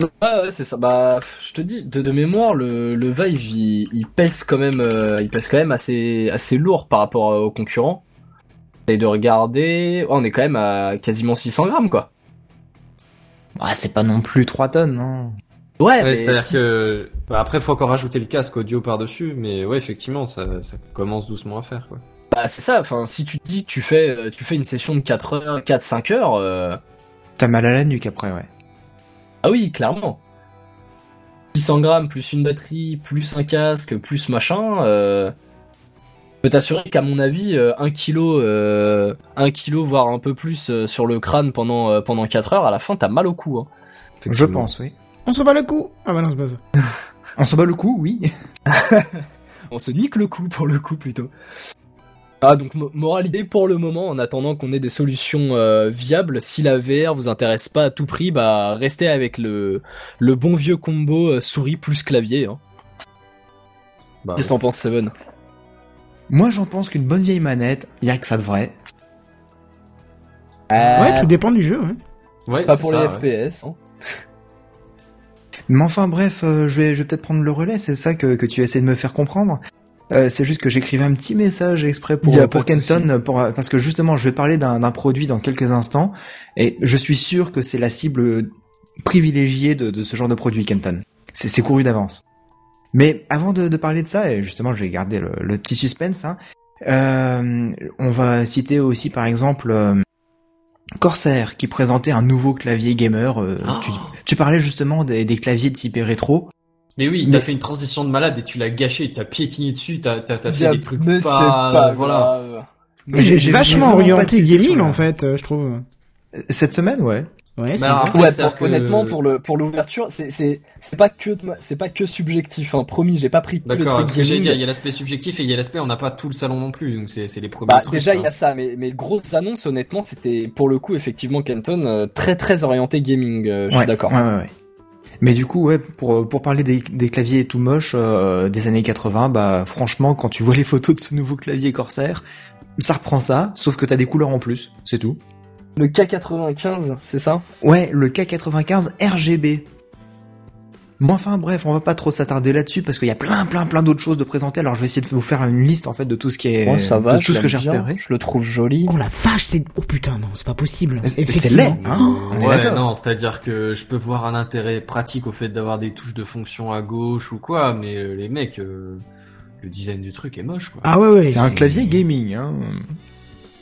Ouais, ouais, c'est ça. Bah, je te dis, de, de mémoire, le, le Vive, il, il pèse quand même, euh, il pèse quand même assez, assez lourd par rapport euh, aux concurrents. J'essaye de regarder, ouais, on est quand même à quasiment 600 grammes, quoi. Ah c'est pas non plus 3 tonnes hein. Ouais, Ouais, mais c'est-à-dire si- que bah, après faut encore rajouter le casque audio par dessus, mais ouais effectivement ça, ça commence doucement à faire quoi. bah, c'est ça. Enfin, si tu te dis, tu fais, euh, tu fais une session de 4 heures, 4-5 heures, euh, T'as mal à la nuque après ouais. Ah oui, clairement. 600 grammes plus une batterie, plus un casque, plus machin, euh, je peux t'assurer qu'à mon avis, euh, un kilo, euh, un kilo, voire un peu plus euh, sur le crâne pendant, euh, pendant 4 heures, à la fin, t'as mal au cou. Hein. Je pense oui. On se bat le coup Ah bah non, c'est pas ça. On se bat le coup oui. On se nique le cou pour le coup plutôt. Ah donc mo- moralité pour le moment, en attendant qu'on ait des solutions euh, viables, si la VR vous intéresse pas à tout prix, bah restez avec le le bon vieux combo euh, souris plus clavier. Hein. Bah, Qu'est-ce que t'en penses Seven? Moi j'en pense qu'une bonne vieille manette, y a que ça de vrai. Ouais, tout dépend du jeu. hein. ouais, Pas pour ça, les ouais. FPS. Hein. Mais enfin bref, euh, je vais, je vais peut-être prendre le relais, c'est ça que, que tu essaies de me faire comprendre. Euh, c'est juste que j'écrivais un petit message exprès pour, Kenton, pour, parce que justement je vais parler d'un produit dans quelques instants, et je suis sûr que c'est la cible privilégiée de, de ce genre de produit Kenton. C'est couru d'avance. Mais avant de, de parler de ça, et justement je vais garder le, le petit suspense, hein, euh, on va citer aussi par exemple euh, Corsair qui présentait un nouveau clavier gamer. euh, Oh. tu, tu parlais justement des, des claviers typés rétro. Mais oui, Mais- t'as fait une transition de malade et tu l'as gâché, t'as piétiné dessus, t'as t'as t'as fait des trucs mais pas, c'est pas voilà. grave. Mais J'ai vachement orienté gaming en fait, euh, je trouve. Cette semaine, ouais. Ouais, ça. après, Ouais, pour- que- honnêtement pour le pour l'ouverture, c'est c'est c'est pas que de ma- c'est pas que subjectif. Hein. Promis, j'ai pas pris que j'allais gaming. dire, il y a l'aspect subjectif et il y a l'aspect on n'a pas tout le salon non plus, donc c'est c'est les premiers Bah, trucs. déjà, il hein. y a ça, mais, mais grosses annonces, honnêtement, c'était pour le coup, effectivement, Kenton, euh, très très orienté gaming, euh, je ouais, suis d'accord. Ouais, ouais, ouais. Mais du coup, ouais, pour, pour parler des, des claviers tout moches euh, des années 80, bah franchement, quand tu vois les photos de ce nouveau clavier Corsair, ça reprend ça, sauf que t'as des couleurs en plus, c'est tout. Le K95, c'est ça? Ouais, le K95 RGB. Bon, enfin, bref, on va pas trop s'attarder là-dessus parce qu'il y a plein, plein, plein d'autres choses de présenter. Alors, je vais essayer de vous faire une liste, en fait, de tout ce qui est, Moi, ça va, de tout je ce que j'ai repéré. Je le trouve joli. Oh la vache, c'est... Oh putain, non, c'est pas possible. C'est- laid, hein On est Ouais, non, c'est-à-dire que je peux voir un intérêt pratique au fait d'avoir des touches de fonction à gauche ou quoi, mais euh, les mecs, euh, le design du truc est moche, quoi. Ah ouais, ouais. C'est un clavier gaming, hein.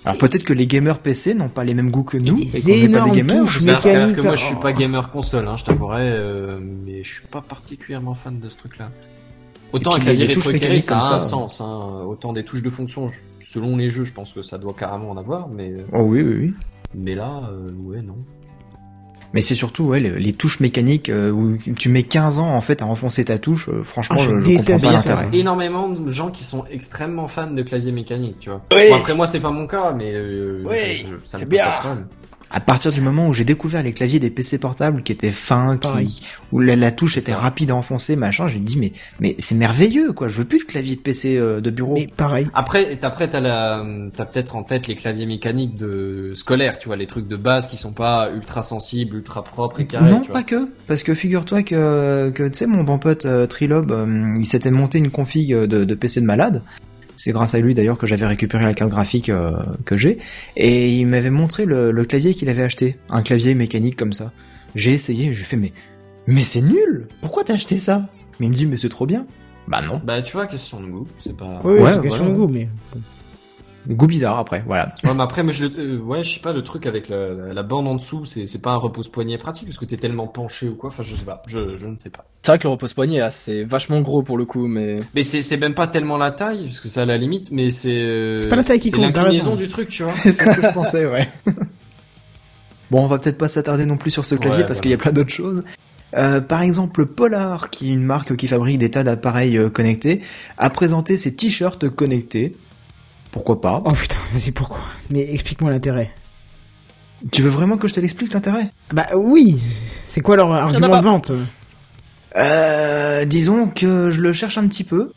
Alors peut-être que les gamers PC n'ont pas les mêmes goûts que nous, et qu'on n'est pas énormes des gamers. touches que moi je suis pas gamer console, hein, je t'avouerais, euh, mais je suis pas particulièrement fan de ce truc-là. Autant Et un puis, il y a clavier des touches mécaniques ça a un sens, hein. autant des touches de fonction, je- selon les jeux, je pense que ça doit carrément en avoir, mais euh, Oh oui, oui, oui. mais là, euh, ouais, non. Mais c'est surtout ouais, les, les touches mécaniques euh, où tu mets 15 ans en fait à enfoncer ta touche. euh, franchement, Ah, je je, je comprends pas Il y a ça. l'intérêt. énormément de gens qui sont extrêmement fans de clavier mécanique, tu vois. Oui. Bon, après moi c'est pas mon cas, mais euh, Oui, je- je- ça me c'est bien. pas. À partir du moment où j'ai découvert les claviers des PC portables qui étaient fins, qui où la, la touche était ça. rapide à enfoncer, machin, j'ai dit mais mais c'est merveilleux quoi. Je veux plus de clavier de PC euh, de bureau. Mais pareil. Après, après t'as la, t'as peut-être en tête les claviers mécaniques de scolaires, tu vois, les trucs de base qui sont pas ultra sensibles, ultra propres et carrés. non, tu vois. pas que, parce que figure-toi que, que tu sais, mon bon pote euh, Trilob, euh, il s'était monté une config de, de PC de malade. C'est grâce à lui d'ailleurs que j'avais récupéré la carte graphique euh, que j'ai. Et il m'avait montré le, le clavier qu'il avait acheté, un clavier mécanique comme ça. J'ai essayé, j'ai fait mais mais c'est nul. Pourquoi t'as acheté ça? Mais il me dit mais c'est trop bien. Bah non. Bah tu vois, question de goût, c'est pas. Oui, Ouais, c'est question voilà. de goût, mais... Goût bizarre après, voilà. Ouais, mais après, mais je, le- euh, ouais, je sais pas, le truc avec la, la, la bande en dessous, c'est, c'est pas un repose-poignet pratique parce que t'es tellement penché ou quoi. Enfin, je sais pas, je, je ne sais pas. C'est vrai que le repose-poignet, là, c'est vachement gros pour le coup, mais... Mais c'est, c'est même pas tellement la taille, parce que c'est à la limite, mais c'est. euh, C'est pas la taille qui compte, l'inclinaison du truc, tu vois. c'est ce que je pensais, ouais. bon, on va peut-être pas s'attarder non plus sur ce clavier Ouais, parce voilà. qu'il y a plein d'autres choses. Euh, par exemple, Polar, qui est une marque qui fabrique des tas d'appareils connectés, a présenté ses t-shirts connectés. Pourquoi pas Oh putain, vas-y, pourquoi? Mais explique-moi l'intérêt. Tu veux vraiment que je te l'explique l'intérêt? Bah oui, c'est quoi leur argument de vente? Euh, Disons que je le cherche un petit peu.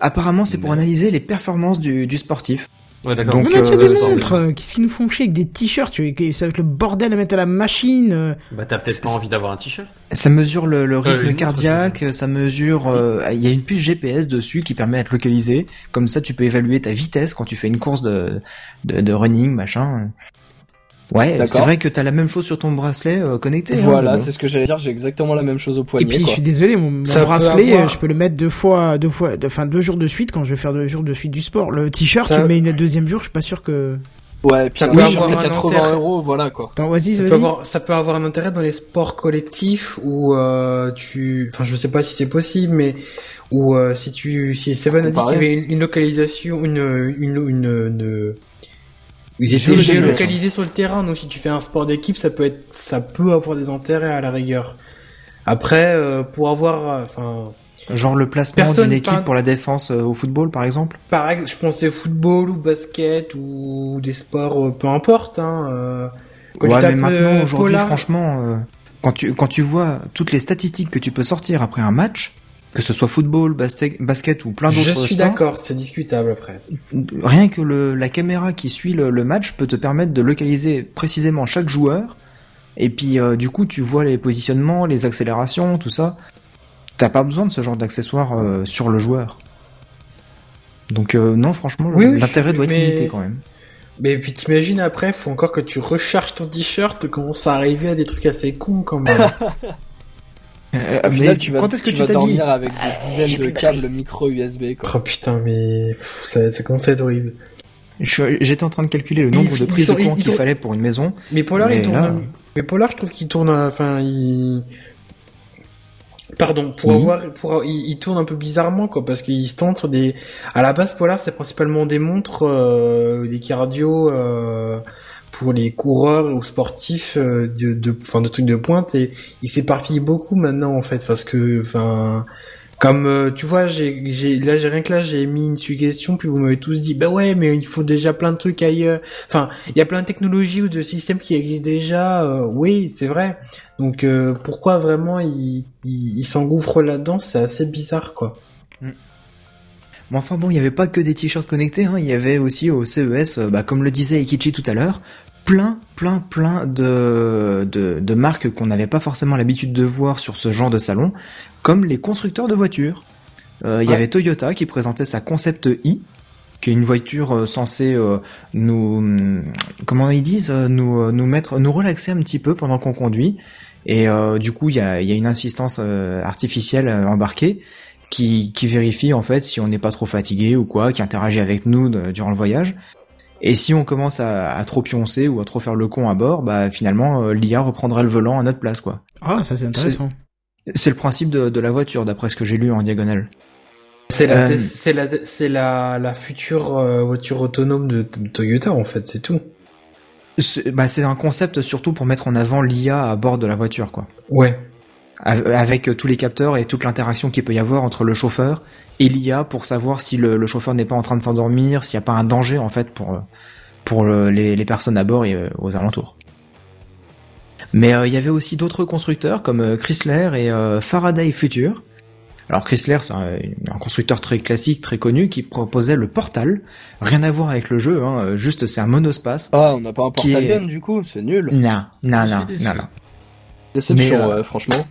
Apparemment, c'est pour analyser les performances du, du sportif. Ouais, d'accord. Donc, mais tu as euh, des c'est- montres, qu'est-ce qu'ils nous font chier avec des t-shirts va être le bordel à mettre à la machine. euh. Bah, t'as peut-être pas c'est- envie d'avoir un t-shirt. Ça mesure le, le Euh, rythme montre, cardiaque, ça mesure... euh, Il y a une puce GPS dessus qui permet d'être localisé. Comme ça, tu peux évaluer ta vitesse quand tu fais une course de, de, de running, machin. Ouais, D'accord. c'est vrai que t'as la même chose sur ton bracelet euh, connecté. hein, Voilà, c'est ce que j'allais dire, j'ai exactement la même chose au Et poignet, puis je suis désolé, mon, peut bracelet, avoir- je peux le mettre deux fois, deux fois, enfin deux jours de suite quand je vais faire deux jours de suite du sport. Le t-shirt, Ça- tu le mets une deuxième jour, je suis pas sûr que. Ouais, puis Ça peut avoir un 80 intérêt. euros, voilà, quoi. Attends, vas-y, Ça peut, vas-y. avoir, ça peut avoir un intérêt dans les sports collectifs où euh, tu, enfin je sais pas si c'est possible, mais où euh, si tu, si Seven a dit qu'il y avait une, une localisation, une, une, une, une- ils étaient géolocalisés sur le terrain, donc si tu fais un sport d'équipe, ça peut être, ça peut avoir des intérêts à la rigueur. Après, euh, pour avoir, euh, enfin, Genre le placement d'une équipe pour la défense euh, au football, par exemple pareil, je pensais football ou basket ou des sports, euh, peu importe. Hein, euh, Ouais, mais maintenant, euh, aujourd'hui, franchement, euh, quand tu quand tu vois toutes les statistiques que tu peux sortir après un match, que ce soit football, basket, basket ou plein je d'autres suis sports, d'accord, c'est discutable après. rien que le, la caméra qui suit le, le match peut te permettre de localiser précisément chaque joueur. Et puis, euh, du coup, tu vois les positionnements, les accélérations, tout ça. T'as pas besoin de ce genre d'accessoires euh, sur le joueur. Donc, euh, non, franchement, Oui, l'intérêt je- doit être mais- limité quand même. Mais puis t'imagines après, faut encore que tu recharges ton t-shirt, commence à arriver à des trucs assez cons quand même. Euh, Au mais final, tu vas, quand est-ce que tu vas t'habilles dormir avec des j'ai dizaines de câbles micro USB, quoi. oh putain, mais pff, ça, ça commence à être horrible. J'étais en train de calculer le nombre de prises sont- de courant qu'il fallait pour une maison. Mais Polar, Mais il tourne. là- Mais Polar, je trouve qu'il tourne. euh, Enfin, il. Pardon, pour Oui. avoir, pour, il, il tourne un peu bizarrement quoi, parce qu'il se tente sur des. À la base, Polar, c'est principalement des montres, euh, des cardio euh, pour les coureurs ou sportifs euh, de, de, enfin, de trucs de pointe, et il s'éparpille beaucoup maintenant en fait, parce que, enfin, comme euh, tu vois, j'ai, j'ai, là, j'ai rien que là, j'ai mis une suggestion, puis vous m'avez tous dit, bah ouais, mais il faut déjà plein de trucs ailleurs. Enfin, il y a plein de technologies ou de systèmes qui existent déjà. euh, oui, c'est vrai. Donc euh, pourquoi vraiment il, il, il s'engouffre là-dedans C'est assez bizarre, quoi. Mais enfin bon, il n'y avait pas que des t-shirts connectés, hein, il y avait aussi au CES, euh, bah, comme le disait Ikichi tout à l'heure, plein, plein, plein de, de, de marques qu'on n'avait pas forcément l'habitude de voir sur ce genre de salon, comme les constructeurs de voitures. Euh, Il y avait Toyota qui présentait sa Concept i, qui est une voiture euh, censée euh, nous, hum, comment ils disent, nous, nous mettre, nous relaxer un petit peu pendant qu'on conduit. Et euh, du coup, il y a, y a une assistance euh, artificielle embarquée qui, qui vérifie en fait si on n'est pas trop fatigué ou quoi, qui interagit avec nous de- durant le voyage. Et si on commence à, à trop pioncer ou à trop faire le con à bord, bah finalement euh, l'IA reprendrait le volant à notre place quoi. Ah, ça c'est intéressant. C'est le principe de, de la voiture d'après ce que j'ai lu en diagonale. C'est la, Euh, c'est la, c'est la, la future euh, voiture autonome de, de Toyota en fait, c'est tout. C'est bah, c'est un concept surtout pour mettre en avant l'IA à bord de la voiture quoi. Ouais. Av- Avec euh, tous les capteurs et toute l'interaction qu'il peut y avoir entre le chauffeur et l'IA pour savoir si le, le chauffeur n'est pas en train de s'endormir, s'il n'y a pas un danger en fait pour euh, pour le- les, les personnes à bord et euh, aux alentours. Mais euh, il y avait aussi d'autres constructeurs comme Chrysler et euh, Faraday Future. Alors Chrysler, c'est un, un constructeur très classique, très connu, qui proposait le Portal. Rien à voir avec le jeu, hein, juste c'est un monospace. Ah, on n'a pas un Qui portal est- gun du coup, c'est nul. Non, non, non, non, non. Déception, Mais, euh, ouais, franchement.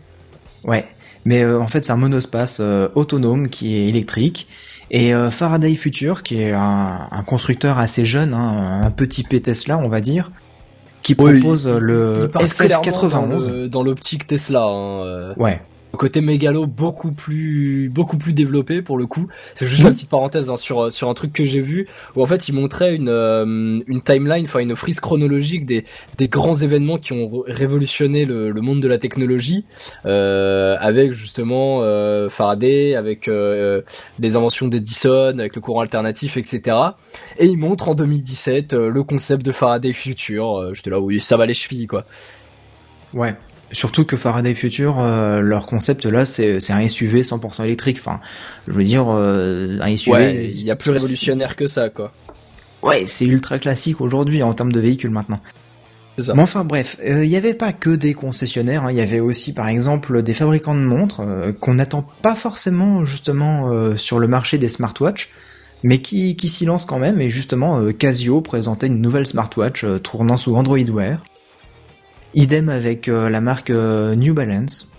Ouais, mais euh, en fait c'est un monospace euh, autonome qui est électrique. Et euh, Faraday Future, qui est un, un constructeur assez jeune, hein, un petit P Tesla on va dire, qui propose le Il part clairement FF91. dans l'optique Tesla. Hein. Ouais, côté mégalo beaucoup plus beaucoup plus développé pour le coup. C'est juste une petite parenthèse hein, sur sur un truc que j'ai vu où en fait il montrait une euh, une timeline, enfin une frise chronologique des des grands événements qui ont révolutionné le, le monde de la technologie euh, avec justement euh, Faraday, avec euh, les inventions d'Edison, avec le courant alternatif, etc. Et il montre en 2017 euh, le concept de Faraday Future. Euh, J'étais là oui ça va les chevilles quoi. ouais. Surtout que Faraday Future, euh, leur concept là, c'est un SUV 100% électrique. Enfin, je veux dire, euh, un SUV. Ouais, il y a plus révolutionnaire que ça quoi. Ouais, c'est ultra classique aujourd'hui en termes de véhicules maintenant. Ça. Mais enfin bref, euh, il n'y avait pas que des concessionnaires, hein, il y avait aussi par exemple des fabricants de montres euh, qu'on n'attend pas forcément justement euh, sur le marché des smartwatches, mais qui, qui s'y lancent quand même, et justement Casio présentait une nouvelle smartwatch euh, tournant sous Android Wear. Idem avec euh, la marque euh, New Balance.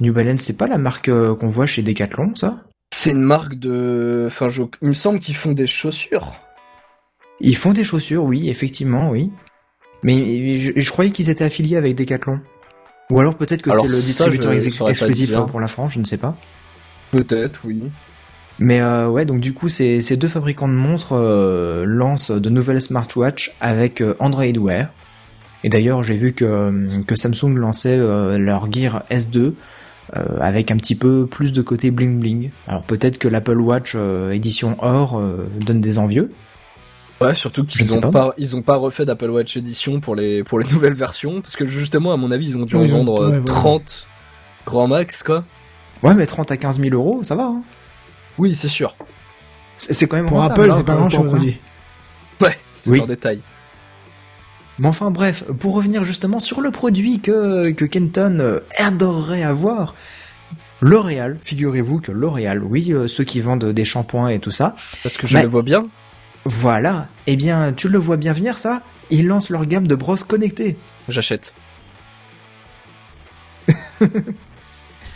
New Balance, c'est pas la marque euh, qu'on voit chez Decathlon, ça? C'est une marque de. Enfin, je... il me semble qu'ils font des chaussures. Ils font des chaussures, oui, effectivement, oui. Mais je, je croyais qu'ils étaient affiliés avec Decathlon. Ou alors peut-être que c'est le distributeur je ex- exclusif euh, pour la France, je ne sais pas. Peut-être, oui. Mais euh, ouais, donc du coup, ces, ces deux fabricants de montres euh, lancent de nouvelles smartwatches avec euh, Android Wear. Et d'ailleurs, j'ai vu que, que Samsung lançait euh, leur Gear S2 euh, avec un petit peu plus de côté bling bling. Alors peut-être que l'Apple Watch euh, édition or euh, donne des envieux. Ouais, surtout qu'ils ont pas. pas. ils ont pas refait d'Apple Watch Edition pour les pour les nouvelles versions parce que justement à mon avis ils ont dû Oui, en vendre euh, ouais, voilà. 30 grand max quoi. Ouais, mais 30 à 15 000 euros, ça va. Hein. Oui, c'est sûr. C'est quand même Pour rentable, Apple, hein, c'est pas un grand-chose, hein. produit. Ouais, c'est Oui. leur détail. Mais enfin bref, pour revenir justement sur le produit que, que Kenton euh, adorerait avoir, L'Oréal, figurez-vous que L'Oréal, oui, euh, ceux qui vendent des shampoings et tout ça, Parce que je Bah, le vois bien. voilà, eh bien tu le vois bien venir ça, ils lancent leur gamme de brosses connectées. J'achète.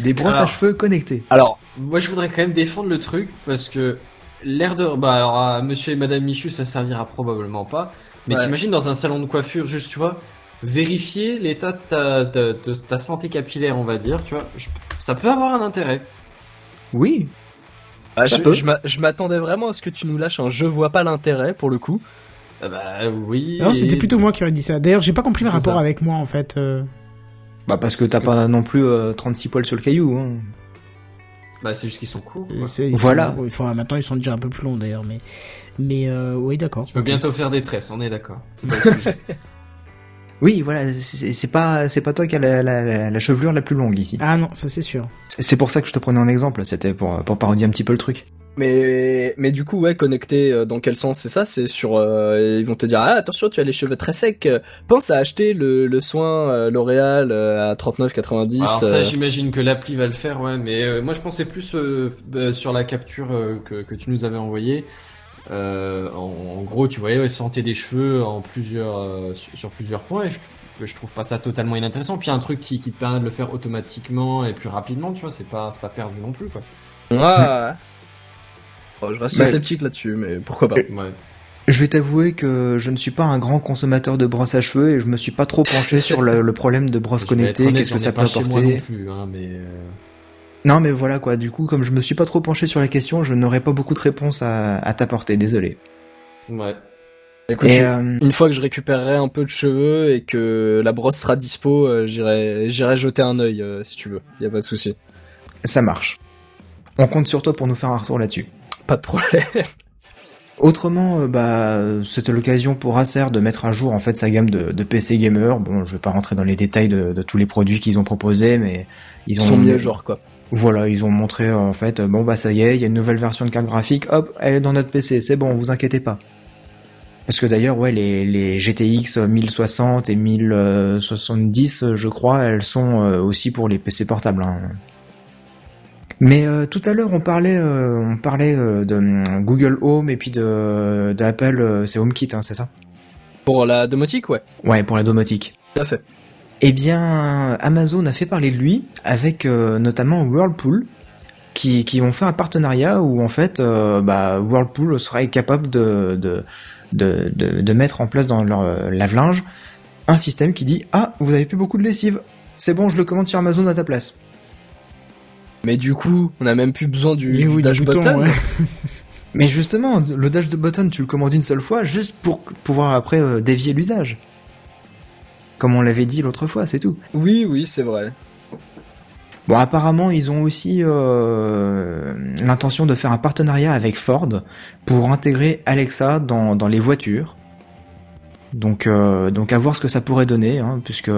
Des brosses Alors. à cheveux connectées. Alors, Moi, je voudrais quand même défendre le truc parce que l'air de. Bah, alors, à monsieur et madame Michu, ça servira probablement pas. Mais Ouais. t'imagines dans un salon de coiffure, juste, tu vois, vérifier l'état de ta, de, de ta santé capillaire, on va dire, tu vois, je- ça peut avoir un intérêt. Oui, ah, je, m'attendais vraiment à ce que tu nous lâches un je vois pas l'intérêt pour le coup. Ah bah oui. Non, et- c'était plutôt moi qui aurais dit ça. D'ailleurs, j'ai pas compris le rapport ça. avec moi en fait. euh. bah parce que t'as pas non plus euh, 36 poils sur le caillou. Hein. Bah, c'est juste qu'ils sont courts. ils Voilà. sont- enfin, maintenant, ils sont déjà un peu plus longs d'ailleurs, mais mais euh, oui, d'accord. Tu peux bientôt faire des tresses, on est d'accord. C'est pas le sujet. Oui, voilà, c'est pas c'est pas toi qui as la, la, la- la chevelure la plus longue ici. Ah non, ça c'est sûr. C'est c'est pour ça que je te prenais en exemple, c'était pour pour parodier un petit peu le truc. Mais mais du coup ouais connecté euh, dans quel sens? C'est ça c'est sur euh, ils vont te dire ah attention tu as les cheveux très secs pense à acheter le, le soin euh, L'Oréal euh, à 39,90 Alors ça, euh, j'imagine que l'appli va le faire, ouais. Mais euh, moi, je pensais plus euh, euh, sur la capture euh, que, que tu nous avais envoyée. Euh, en, en gros, tu voyais ouais, santé des cheveux en plusieurs euh, sur, sur plusieurs points. Et je, je trouve pas ça totalement inintéressant. Puis il y a un truc qui, qui te permet de le faire automatiquement et plus rapidement. Tu vois, c'est pas c'est pas perdu non plus quoi. Ouais. Bon, je reste Bah, sceptique là-dessus, mais pourquoi pas. Ouais. Je vais t'avouer que je ne suis pas un grand consommateur de brosse à cheveux et je me suis pas trop penché sur le, le problème de brosse connectée, qu'est-ce que ça peut apporter. non plus, hein, mais euh, Non mais voilà quoi, du coup comme je me suis pas trop penché sur la question, je n'aurai pas beaucoup de réponses à, à t'apporter, désolé. ouais. Écoute, Et euh, une fois que je récupérerai un peu de cheveux et que la brosse sera dispo, euh, j'irai j'irai jeter un œil euh, si tu veux. Y a pas de souci. ça marche. On compte sur toi pour nous faire un retour là-dessus. Pas de problème. Autrement, euh, bah, c'était l'occasion pour Acer de mettre à jour en fait sa gamme de, de PC gamer. Bon, je vais pas rentrer dans les détails de, de tous les produits qu'ils ont proposés, mais ils Ils ont sont mis à jour quoi. Voilà, ils ont montré euh, en fait, euh, bon bah ça y est, il y a une nouvelle version de carte graphique, hop, elle est dans notre PC, c'est bon, vous inquiétez pas. Parce que d'ailleurs, ouais, les, les GTX 1060 et 1070, euh, je crois, elles sont aussi pour les PC portables. hein. Mais euh, tout à l'heure, on parlait, euh, on parlait euh, de hum, Google Home et puis de d'Apple, euh, c'est HomeKit, hein, c'est ça? Pour la domotique, ouais. Ouais, pour la domotique. Tout à fait. Eh bien, Amazon a fait parler de lui avec euh, notamment Whirlpool, qui, qui ont fait un partenariat où en fait, euh, bah, Whirlpool serait capable de, de, de, de, de mettre en place dans leur euh, lave-linge un système qui dit ah vous avez plus beaucoup de lessive, c'est bon je le commande sur Amazon à ta place. Mais du coup, on a même plus besoin du, du oui, du dash bouton, button. ouais. Mais justement, le dash de button tu le commandes une seule fois juste pour pouvoir après euh, dévier l'usage. Comme on l'avait dit l'autre fois, c'est tout. Oui, oui, c'est vrai. Bon, apparemment, ils ont aussi euh, l'intention de faire un partenariat avec Ford pour intégrer Alexa dans, dans les voitures. Donc, euh, donc à voir ce que ça pourrait donner, hein, puisque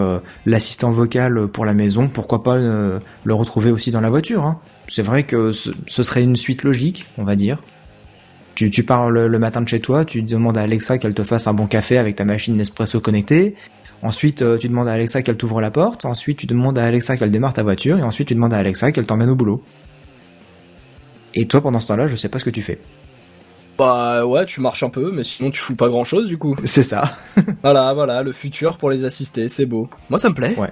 l'assistant vocal pour la maison, pourquoi pas euh, le retrouver aussi dans la voiture. Hein. C'est vrai que ce, serait une suite logique, on va dire. Tu, tu le matin de chez toi, tu demandes à Alexa qu'elle te fasse un bon café avec ta machine Nespresso connectée. Ensuite, euh, tu demandes à Alexa qu'elle t'ouvre la porte. Ensuite, tu demandes à Alexa qu'elle démarre ta voiture. Et ensuite, tu demandes à Alexa qu'elle t'emmène au boulot. Et toi, pendant ce temps-là, je sais pas ce que tu fais. Bah ouais, tu marches un peu, mais sinon tu fous pas grand chose du coup. C'est ça. voilà, voilà, le futur pour les assister, c'est beau. Moi ça me plaît. Ouais.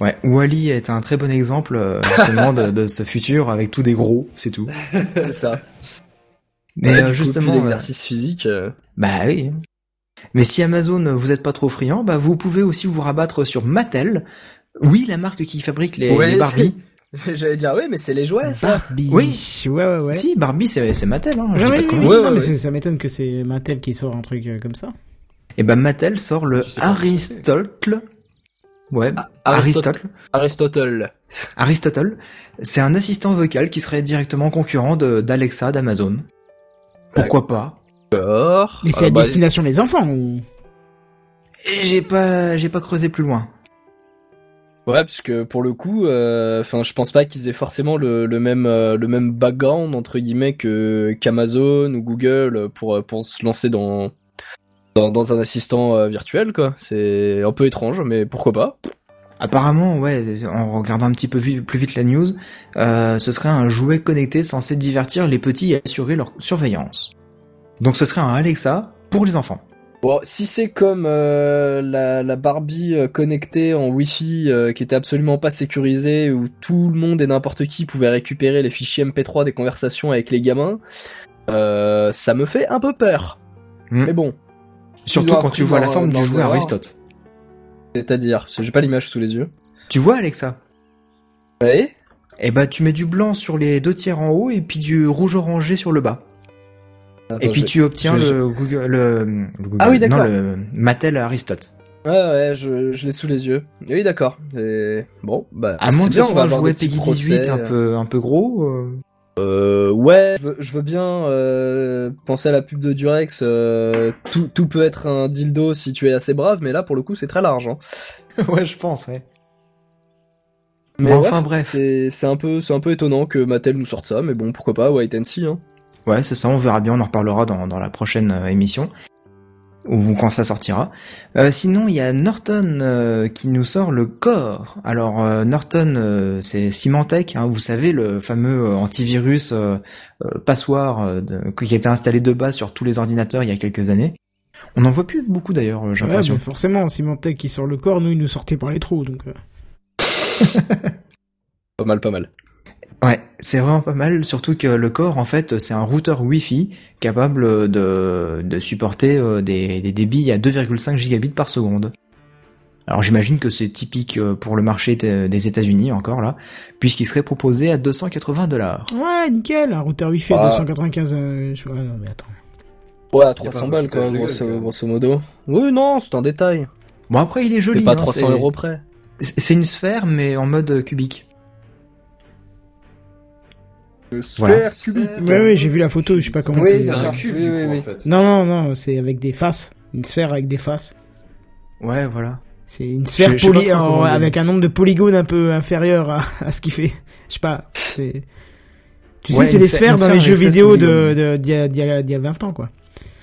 Ouais, Wally est un très bon exemple euh, justement de, de ce futur avec tous des gros, c'est tout. c'est ça. Mais Ouais, euh, coup, justement, euh, physique. euh, bah oui. Mais si Amazon vous êtes pas trop friand, bah vous pouvez aussi vous rabattre sur Mattel. Oui, la marque qui fabrique les, Ouais, les Barbie. J'allais dire oui, mais c'est les jouets ça. Barbie. Oui. Ouais, ouais, ouais. Si, Barbie c'est Mattel. Hein, je Ouais, dis pas de oui, Ouais, non, ouais, mais ça m'étonne que c'est Mattel qui sort un truc euh, comme ça. Et ben Mattel sort le. Aristotle. Ouais, Aristotle. Aristotle. Aristotle. Aristotle, c'est un assistant vocal qui serait directement concurrent d'Alexa d'Amazon. Pourquoi pas? D'accord. Mais c'est Ah, à bah, destination des enfants ou? J'ai pas j'ai pas creusé plus loin. Ouais, parce que pour le coup, euh, enfin, je pense pas qu'ils aient forcément le, le même euh, le même background entre guillemets que qu'Amazon ou Google pour pour se lancer dans dans, un assistant euh, virtuel quoi. C'est un peu étrange, mais pourquoi pas Apparemment, ouais, en regardant un petit peu plus vite la news, ce serait un jouet connecté censé divertir les petits et assurer leur surveillance. Donc ce serait un Alexa pour les enfants. Bon, si c'est comme euh, la, la Barbie euh, connectée en Wi-Fi euh, qui était absolument pas sécurisée, où tout le monde et n'importe qui pouvait récupérer les fichiers MP3 des conversations avec les gamins, euh, ça me fait un peu peur. Hmm. Mais bon, Surtout quand tu vois la forme du jouet. Aristote. c'est-à-dire, j'ai pas l'image sous les yeux. Tu vois Alexa? Oui. Eh bah tu mets du blanc sur les deux tiers en haut et puis du rouge orangé sur le bas. Et puis tu obtiens je- le Google, le, le Google- Ah oui, d'accord. non le Mattel Aristote. Ouais, ouais, je, je l'ai sous les yeux. Oui, d'accord. Et... Bon, bah. À moins c'est que on va petits Peggy 18 procès, un euh. peu un peu gros. euh. Euh, ouais, je veux, je veux bien euh, penser à la pub de Durex. euh, tout, tout peut être un dildo si tu es assez brave, mais là pour le coup c'est très large. Hein. ouais, je pense, ouais. Mais Bon, ouais, enfin, bref. c'est c'est un peu c'est un peu étonnant que Mattel nous sorte ça, mais bon pourquoi pas, wait and see. Hein. Ouais, c'est ça, on verra bien, on en reparlera dans, dans la prochaine euh, émission. ou quand ça sortira. Euh, sinon, il y a Norton euh, qui nous sort le Core. Alors euh, Norton, euh, c'est Symantec, hein, vous savez le fameux euh, antivirus euh, euh, passoire de- qui a été installé de base sur tous les ordinateurs il y a quelques années. On n'en voit plus beaucoup d'ailleurs, j'ai Ouais, l'impression. bah, forcément, Symantec qui sort le corps, nous, il nous sortait par les trous, donc... euh. Pas mal, pas mal. Ouais, c'est vraiment pas mal, surtout que le Core, en fait, c'est un routeur Wi-Fi capable de, de supporter euh, des, des débits à 2,5 gigabits par seconde. Alors j'imagine que c'est typique euh, pour le marché des États-Unis encore là, puisqu'il serait proposé à 280 dollars. Ouais, nickel, un routeur Wi-Fi à Ah. 295... euh, je- ouais, non, mais attends. Ouais, à pas 300 un balles, de gueule, grosso, modo. Oui, non, c'est un détail. Bon après il est joli, C'est pas hein, 300 c'est- euros près. C'est une sphère mais en mode cubique. Voilà. Ouais, ouais, j'ai vu la photo, je sais pas comment Oui, c'est. C'est un d'accord. cube Oui, du oui, coup oui. en fait. Non, non, non, c'est avec des faces. Une sphère avec des faces. Ouais voilà. C'est une sphère poly- en- avec un nombre de polygones un peu inférieur à, à ce qu'il fait. Je sais pas. Tu Ouais, sais, c'est les sphère- sphères dans les sphère jeux avec 16 vidéo de, de, d'il y y d'il y a 20 ans, quoi.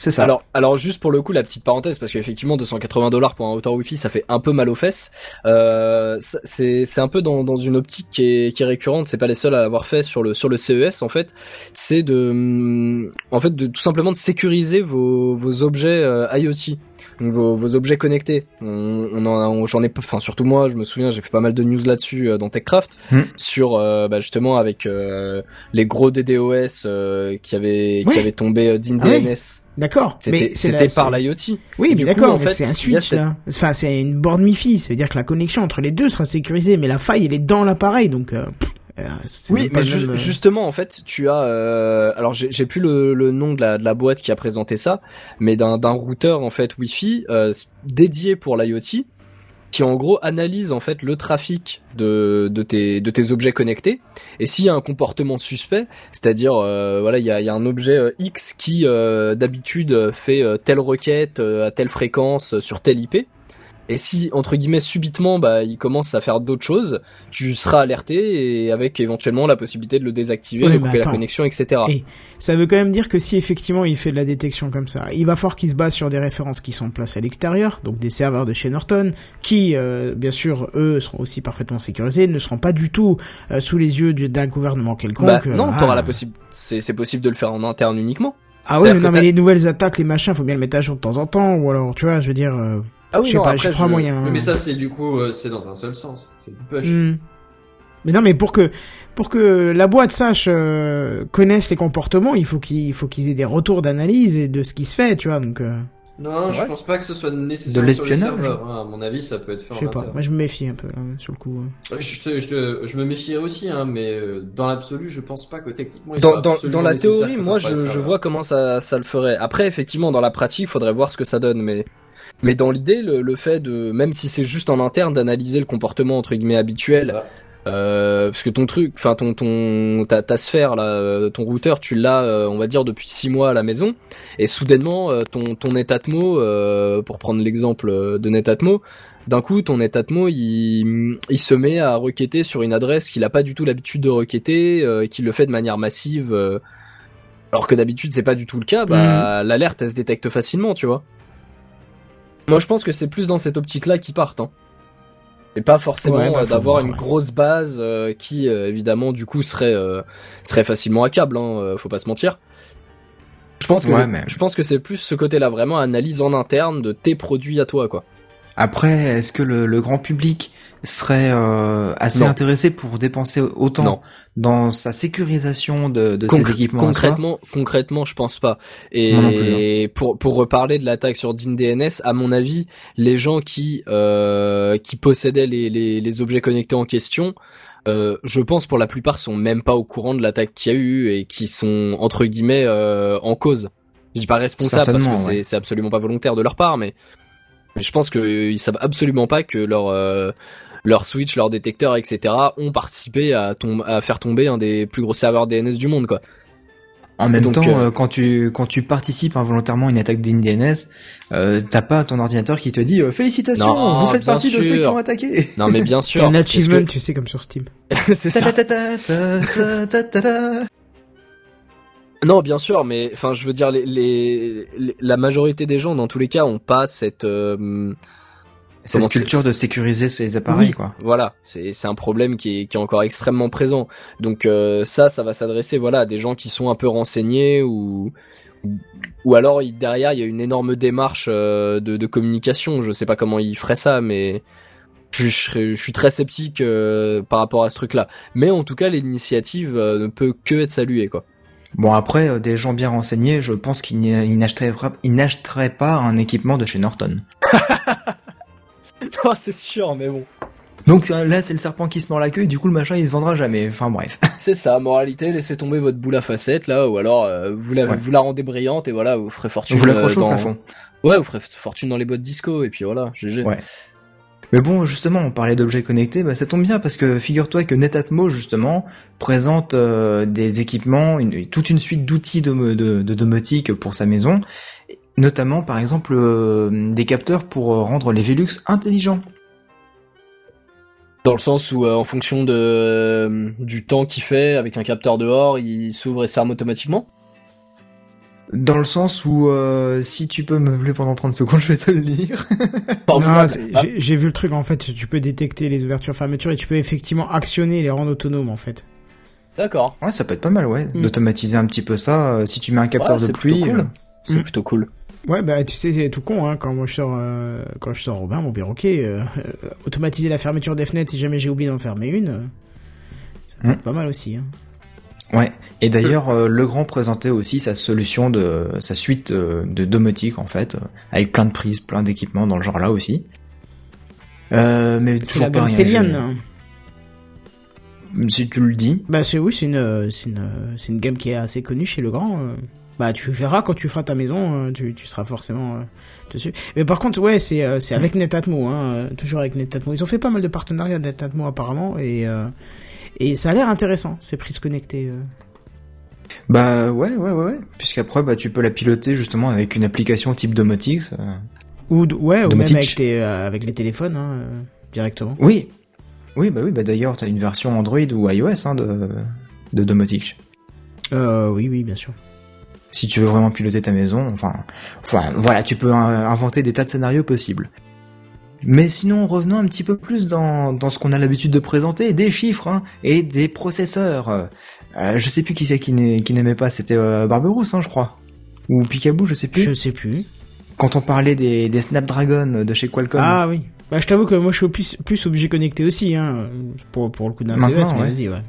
C'est ça. Alors, juste pour le coup, la petite parenthèse, parce qu'effectivement, 280 dollars pour un routeur Wi-Fi, ça fait un peu mal aux fesses. Euh, c'est un peu dans, une optique qui est, qui est récurrente. C'est pas les seuls à l'avoir fait sur le sur le CES en fait. C'est de en fait de tout simplement de sécuriser vos vos objets euh, IoT. Donc vos, vos objets connectés. On, on en j'en ai, enfin surtout moi, je me souviens, j'ai fait pas mal de news là-dessus euh, dans TechCraft Hmm. sur euh, bah, justement avec euh, les gros DDoS qui avaient qui avaient tombé d'InDNS. Ah oui. D'accord. C'était c'était la- par l'IoT. Oui, mais d'accord, en fait, c'est un switch, cette- là. Enfin, c'est une borne Wi-Fi. Ça veut dire que la connexion entre les deux sera sécurisée, mais la faille, elle est dans l'appareil, donc, pff, Oui, même pas mais le ju- même, euh, justement, en fait, tu as. euh, alors, j'ai plus le, le nom de la, de la boîte qui a présenté ça, mais d'un routeur en fait Wi-Fi euh, dédié pour l'IoT, qui en gros analyse en fait le trafic de, de tes de tes objets connectés. Et s'il y a un comportement suspect, c'est-à-dire euh, voilà, il y a, y a un objet euh, X qui euh, d'habitude euh, fait euh, telle requête euh, à telle fréquence euh, sur telle IP. Et si entre guillemets subitement bah il commence à faire d'autres choses, tu seras alerté et avec éventuellement la possibilité de le désactiver, Oui, de couper la connexion, etc. Et ça veut quand même dire que si effectivement il fait de la détection comme ça, il va falloir qu'il se base sur des références qui sont placées à l'extérieur, donc des serveurs de chez Norton, qui, euh, bien sûr, eux seront aussi parfaitement sécurisés, ne seront pas du tout euh, sous les yeux du- d'un gouvernement quelconque. Bah, non, ah. t'auras la possible. C'est possible de le faire en interne uniquement. Ah oui, mais non, mais les nouvelles attaques, les machins, faut bien le mettre à jour de temps en temps, ou alors, tu vois, je veux dire, euh, Ah je sais pas, je crois moyen. Oui, mais ça c'est du coup euh, c'est dans un seul sens. C'est du push. Hmm. Mais non, mais pour que pour que la boîte sache euh, connaisse les comportements, il faut qu'ils il faut qu'ils aient des retours d'analyse et de ce qui se fait, tu vois. Donc, euh, Non, je Ouais. pense pas que ce soit nécessaire De les l'espionnage hein. À mon avis, ça peut être fait je sais pas. Moi, je me méfie un peu là, sur le coup. Je, je, je me méfierais aussi, hein, mais euh, dans l'absolu, je pense pas que techniquement. il Dans, soit dans, la théorie, moi, je, je vois comment ça, ça le ferait. Après, effectivement, dans la pratique, faudrait voir ce que ça donne, mais. Mais dans l'idée, le, le fait de, même si c'est juste en interne, d'analyser le comportement entre guillemets habituel. Euh, parce que ton truc, enfin ton ton ta, ta sphère là, euh, ton routeur, tu l'as, euh, on va dire depuis six mois à la maison, et soudainement euh, ton ton Netatmo, euh, pour prendre l'exemple de Netatmo, d'un coup ton Netatmo il il se met à requêter sur une adresse qu'il a pas du tout l'habitude de requêter, euh, qu'il le fait de manière massive, euh, alors que d'habitude c'est pas du tout le cas, bah l'alerte elle se détecte facilement, tu vois. Moi je pense que c'est plus dans cette optique là qu'ils partent. Hein. Et pas forcément Ouais, bah, euh, d'avoir voir, une ouais. grosse base euh, qui euh, évidemment du coup serait euh, serait facilement hackable, hein, euh, faut pas se mentir. Je pense que Ouais, mais- je pense que c'est plus ce côté-là vraiment analyse en interne de tes produits à toi quoi. Après, est-ce que le, le grand public serait euh, assez Non. intéressé pour dépenser autant Non. dans sa sécurisation de, de Concr- ses équipements concrètement, concrètement, je pense pas. Et Moi non plus, hein. pour pour reparler de l'attaque sur DNS, à mon avis, les gens qui euh, qui possédaient les, les les objets connectés en question, euh, je pense pour la plupart sont même pas au courant de l'attaque qu'il y a eu et qui sont entre guillemets euh, en cause. Je dis pas responsable parce que ouais. c'est absolument pas volontaire de leur part, mais mais je pense que euh, ils savent absolument pas que leur euh, leur switch, leur détecteur, etc. ont participé à, tom- à faire tomber un des plus gros serveurs DNS du monde, quoi. En même Donc, temps, euh, euh, quand tu quand tu participes involontairement à une attaque d'InDNS, euh, t'as pas ton ordinateur qui te dit euh, félicitations, Non, vous faites partie de ceux qui ont attaqué. Non, mais bien sûr. un achievement, tu sais, comme sur Steam. que- c'est ça. Ta ta ta Non, bien sûr, mais enfin, je veux dire, les, les, la majorité des gens, dans tous les cas, ont pas cette euh, cette culture de sécuriser ces appareils, quoi. Voilà, c'est c'est un problème qui est qui est encore extrêmement présent. Donc euh, ça, ça va s'adresser, voilà, à des gens qui sont un peu renseignés ou ou alors derrière il y a une énorme démarche euh, de, de communication. Je sais pas comment ils feraient ça, mais je, je, suis très sceptique euh, par rapport à ce truc-là. Mais en tout cas, l'initiative euh, ne peut que être saluée, quoi. Bon après, euh, des gens bien renseignés, je pense qu'ils n'achèteraient pas un équipement de chez Norton. non, c'est sûr, mais bon. Donc là, c'est le serpent qui se mord la queue, et du coup, le machin, il se vendra jamais. Enfin bref. c'est ça, moralité, laissez tomber votre boule à facettes, là, ou alors vous, la, vous la rendez brillante, et voilà, vous ferez fortune. Vous l'accrochez au plafond. Ouais, vous ferez fortune dans les boîtes disco, et puis voilà, GG. Ouais. Mais bon, justement, on parlait d'objets connectés, bah, ça tombe bien parce que figure-toi que Netatmo justement présente euh, des équipements, toute une suite d'outils de, domotique pour sa maison, notamment par exemple euh, des capteurs pour euh, rendre les Velux intelligents. Dans le sens où, en fonction de du temps qu'il fait, avec un capteur dehors, il s'ouvre et se automatiquement? Dans le sens où euh, si tu peux me meubler pendant 30 secondes, je vais te le lire. j'ai vu le truc en fait, tu peux détecter les ouvertures fermetures et tu peux effectivement actionner et les rendre autonomes en fait. D'accord. Ouais, ça peut être pas mal, ouais, mm. d'automatiser un petit peu ça. Euh, si tu mets un capteur de pluie, cool. Euh, c'est mm. plutôt cool. Ouais, bah tu sais, c'est tout con, hein, quand moi je sors, quand je sors Robin, mon perroquet, automatiser la fermeture des fenêtres si jamais j'ai oublié d'en fermer une, ça peut mm. être pas mal aussi. Hein. Ouais. Et d'ailleurs, euh, Legrand présentait aussi sa solution de sa suite euh, de domotique en fait, euh, avec plein de prises, plein d'équipements dans le genre là aussi. Euh, mais toujours la pas rien. Si tu le dis. Bah c'est oui, c'est une c'est une c'est une gamme qui est assez connue chez Legrand. Bah tu verras quand tu feras ta maison, tu, tu seras forcément dessus. Mais par contre, ouais, c'est c'est avec Netatmo, hein, toujours avec Netatmo. Ils ont fait pas mal de partenariats Netatmo apparemment et et ça a l'air intéressant, ces prises connectées. Euh. Bah ouais, ouais, ouais, puisqu'après bah tu peux la piloter justement avec une application type domotique. Ou ouais, ou même avec, euh, avec les téléphones hein, euh, directement. Oui, oui, bah oui, bah d'ailleurs t'as une version Android ou iOS hein, de de domotique. Euh, oui, oui, bien sûr. Si tu veux vraiment piloter ta maison, enfin, enfin voilà, tu peux inventer des tas de scénarios possibles. Mais sinon, revenons un petit peu plus dans, dans ce qu'on a l'habitude de présenter, des chiffres hein, et des processeurs. Euh, je sais plus qui c'est qui n'aimait pas, c'était euh, Barberousse, hein, je crois. Ou Picaboo, je sais plus. Je sais plus. Quand on parlait des, des Snapdragon de chez Qualcomm. Ah oui. Bah, je t'avoue que moi je suis plus, plus obligé connecté aussi, hein, pour, pour le coup d'un CES, mais vas-y, ouais.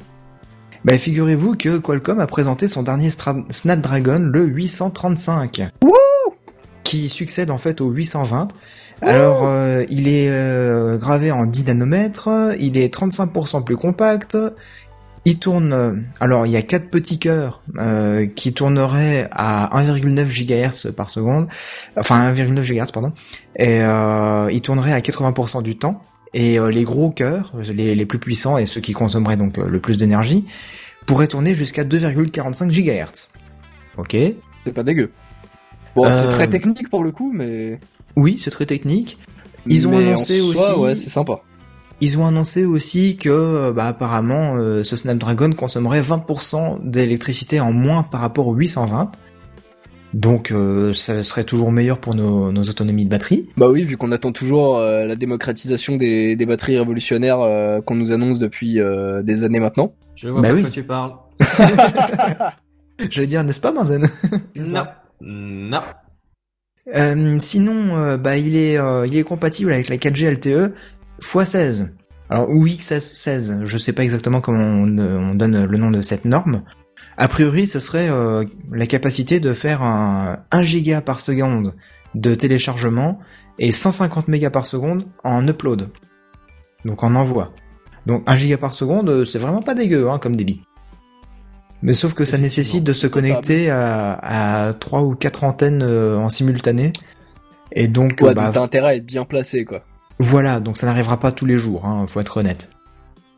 Bah, figurez-vous que Qualcomm a présenté son dernier Snapdragon, le 835. Wouh qui succède en fait au 820 alors, euh, il est euh, gravé en 10 nanomètres, il est 35% plus compact, il tourne... Euh, alors, il y a quatre petits cœurs qui tourneraient à 1,9 GHz par seconde, enfin 1,9 GHz, pardon, et il tournerait à 80% du temps, et les gros cœurs, les, les, plus puissants et ceux qui consommeraient donc le plus d'énergie, pourraient tourner jusqu'à 2,45 GHz. Ok C'est pas dégueu. Bon, c'est très technique pour le coup, mais... Oui, c'est très technique. Ils ont annoncé aussi. Ouais, c'est sympa. Ils ont annoncé aussi que, bah, apparemment, euh, ce Snapdragon consommerait 20% d'électricité en moins par rapport au 820. Donc, euh, ça serait toujours meilleur pour nos, nos, autonomies de batterie. Bah oui, vu qu'on attend toujours euh, la démocratisation des, des batteries révolutionnaires qu'on nous annonce depuis des années maintenant. Je vois bah pas de quoi tu parles. J'allais dire, n'est-ce pas, Benzen Non. Non. Euh, sinon, euh, bah, il est, euh, il est compatible avec la 4G LTE x16. Alors, ou X16, je sais pas exactement comment on, donne le nom de cette norme. A priori, ce serait la capacité de faire un 1 giga par seconde de téléchargement et 150 mégas par seconde en upload. Donc en envoi. Donc 1 giga par seconde, c'est vraiment pas dégueu hein, comme débit. Mais sauf que ça nécessite de se connecter à, à 3 ou 4 antennes euh, en simultané. Et donc, ouais, bah, t'as intérêt à être bien placé, quoi. Voilà, donc ça n'arrivera pas tous les jours, hein, faut être honnête.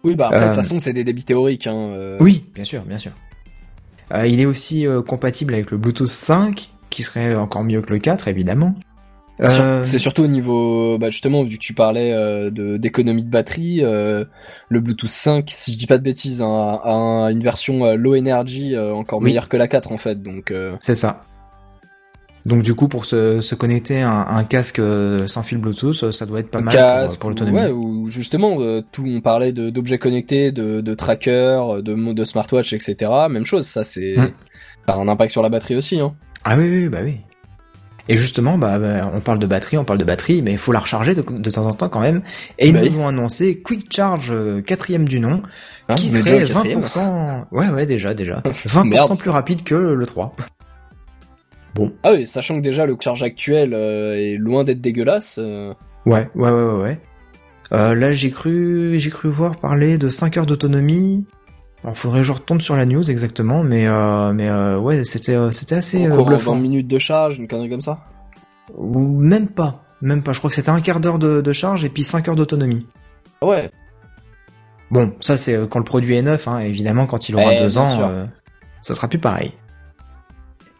Oui, bah après, de toute euh, façon, c'est des débits théoriques. Hein, euh. Oui, bien sûr, bien sûr. il est aussi compatible avec le Bluetooth 5, qui serait encore mieux que le 4, évidemment. Euh, C'est surtout au niveau, bah justement, vu que tu parlais euh, de d'économie de batterie, euh, le Bluetooth 5, si je dis pas de bêtises, a, a un- une version low energy encore Oui. meilleure que la 4 en fait. Donc C'est ça. Donc du coup, pour se, se connecter à un, casque sans fil Bluetooth, ça doit être pas mal casque, pour, pour l'autonomie. Ouais, ou justement, euh, tout on parlait d'objets connectés, de, de trackers, de de smartwatch, etc. Même chose, ça c'est Mm. ça a un impact sur la batterie aussi. Hein. Ah oui, oui, bah oui. Et justement, bah, bah, on parle de batterie, on parle de batterie, mais il faut la recharger de, de temps en temps quand même. Et ils Bah nous ont annoncé Quick Charge euh, quatrième du nom, Hein, qui serait déjà au quatrième. 20%. Ouais, ouais, déjà, déjà. 20% Merde. plus rapide que le 3. Bon, Ah oui, sachant que déjà le charge actuel euh, est loin d'être dégueulasse. euh, ouais, ouais, ouais, ouais. ouais. Euh, là, j'ai cru, j'ai cru voir parler de 5 heures d'autonomie. Alors, faudrait que je retombe sur la news exactement, mais euh, mais euh, ouais, c'était euh, c'était assez euh, en bluffant. 20 minutes de charge, une connerie comme ça. Ou même pas, même pas. Je crois que c'était un quart d'heure de, de charge et puis 5 heures d'autonomie. Ouais. Bon, ça c'est euh, quand le produit est neuf, hein. évidemment quand il aura Eh, deux ans, euh, ça sera plus pareil.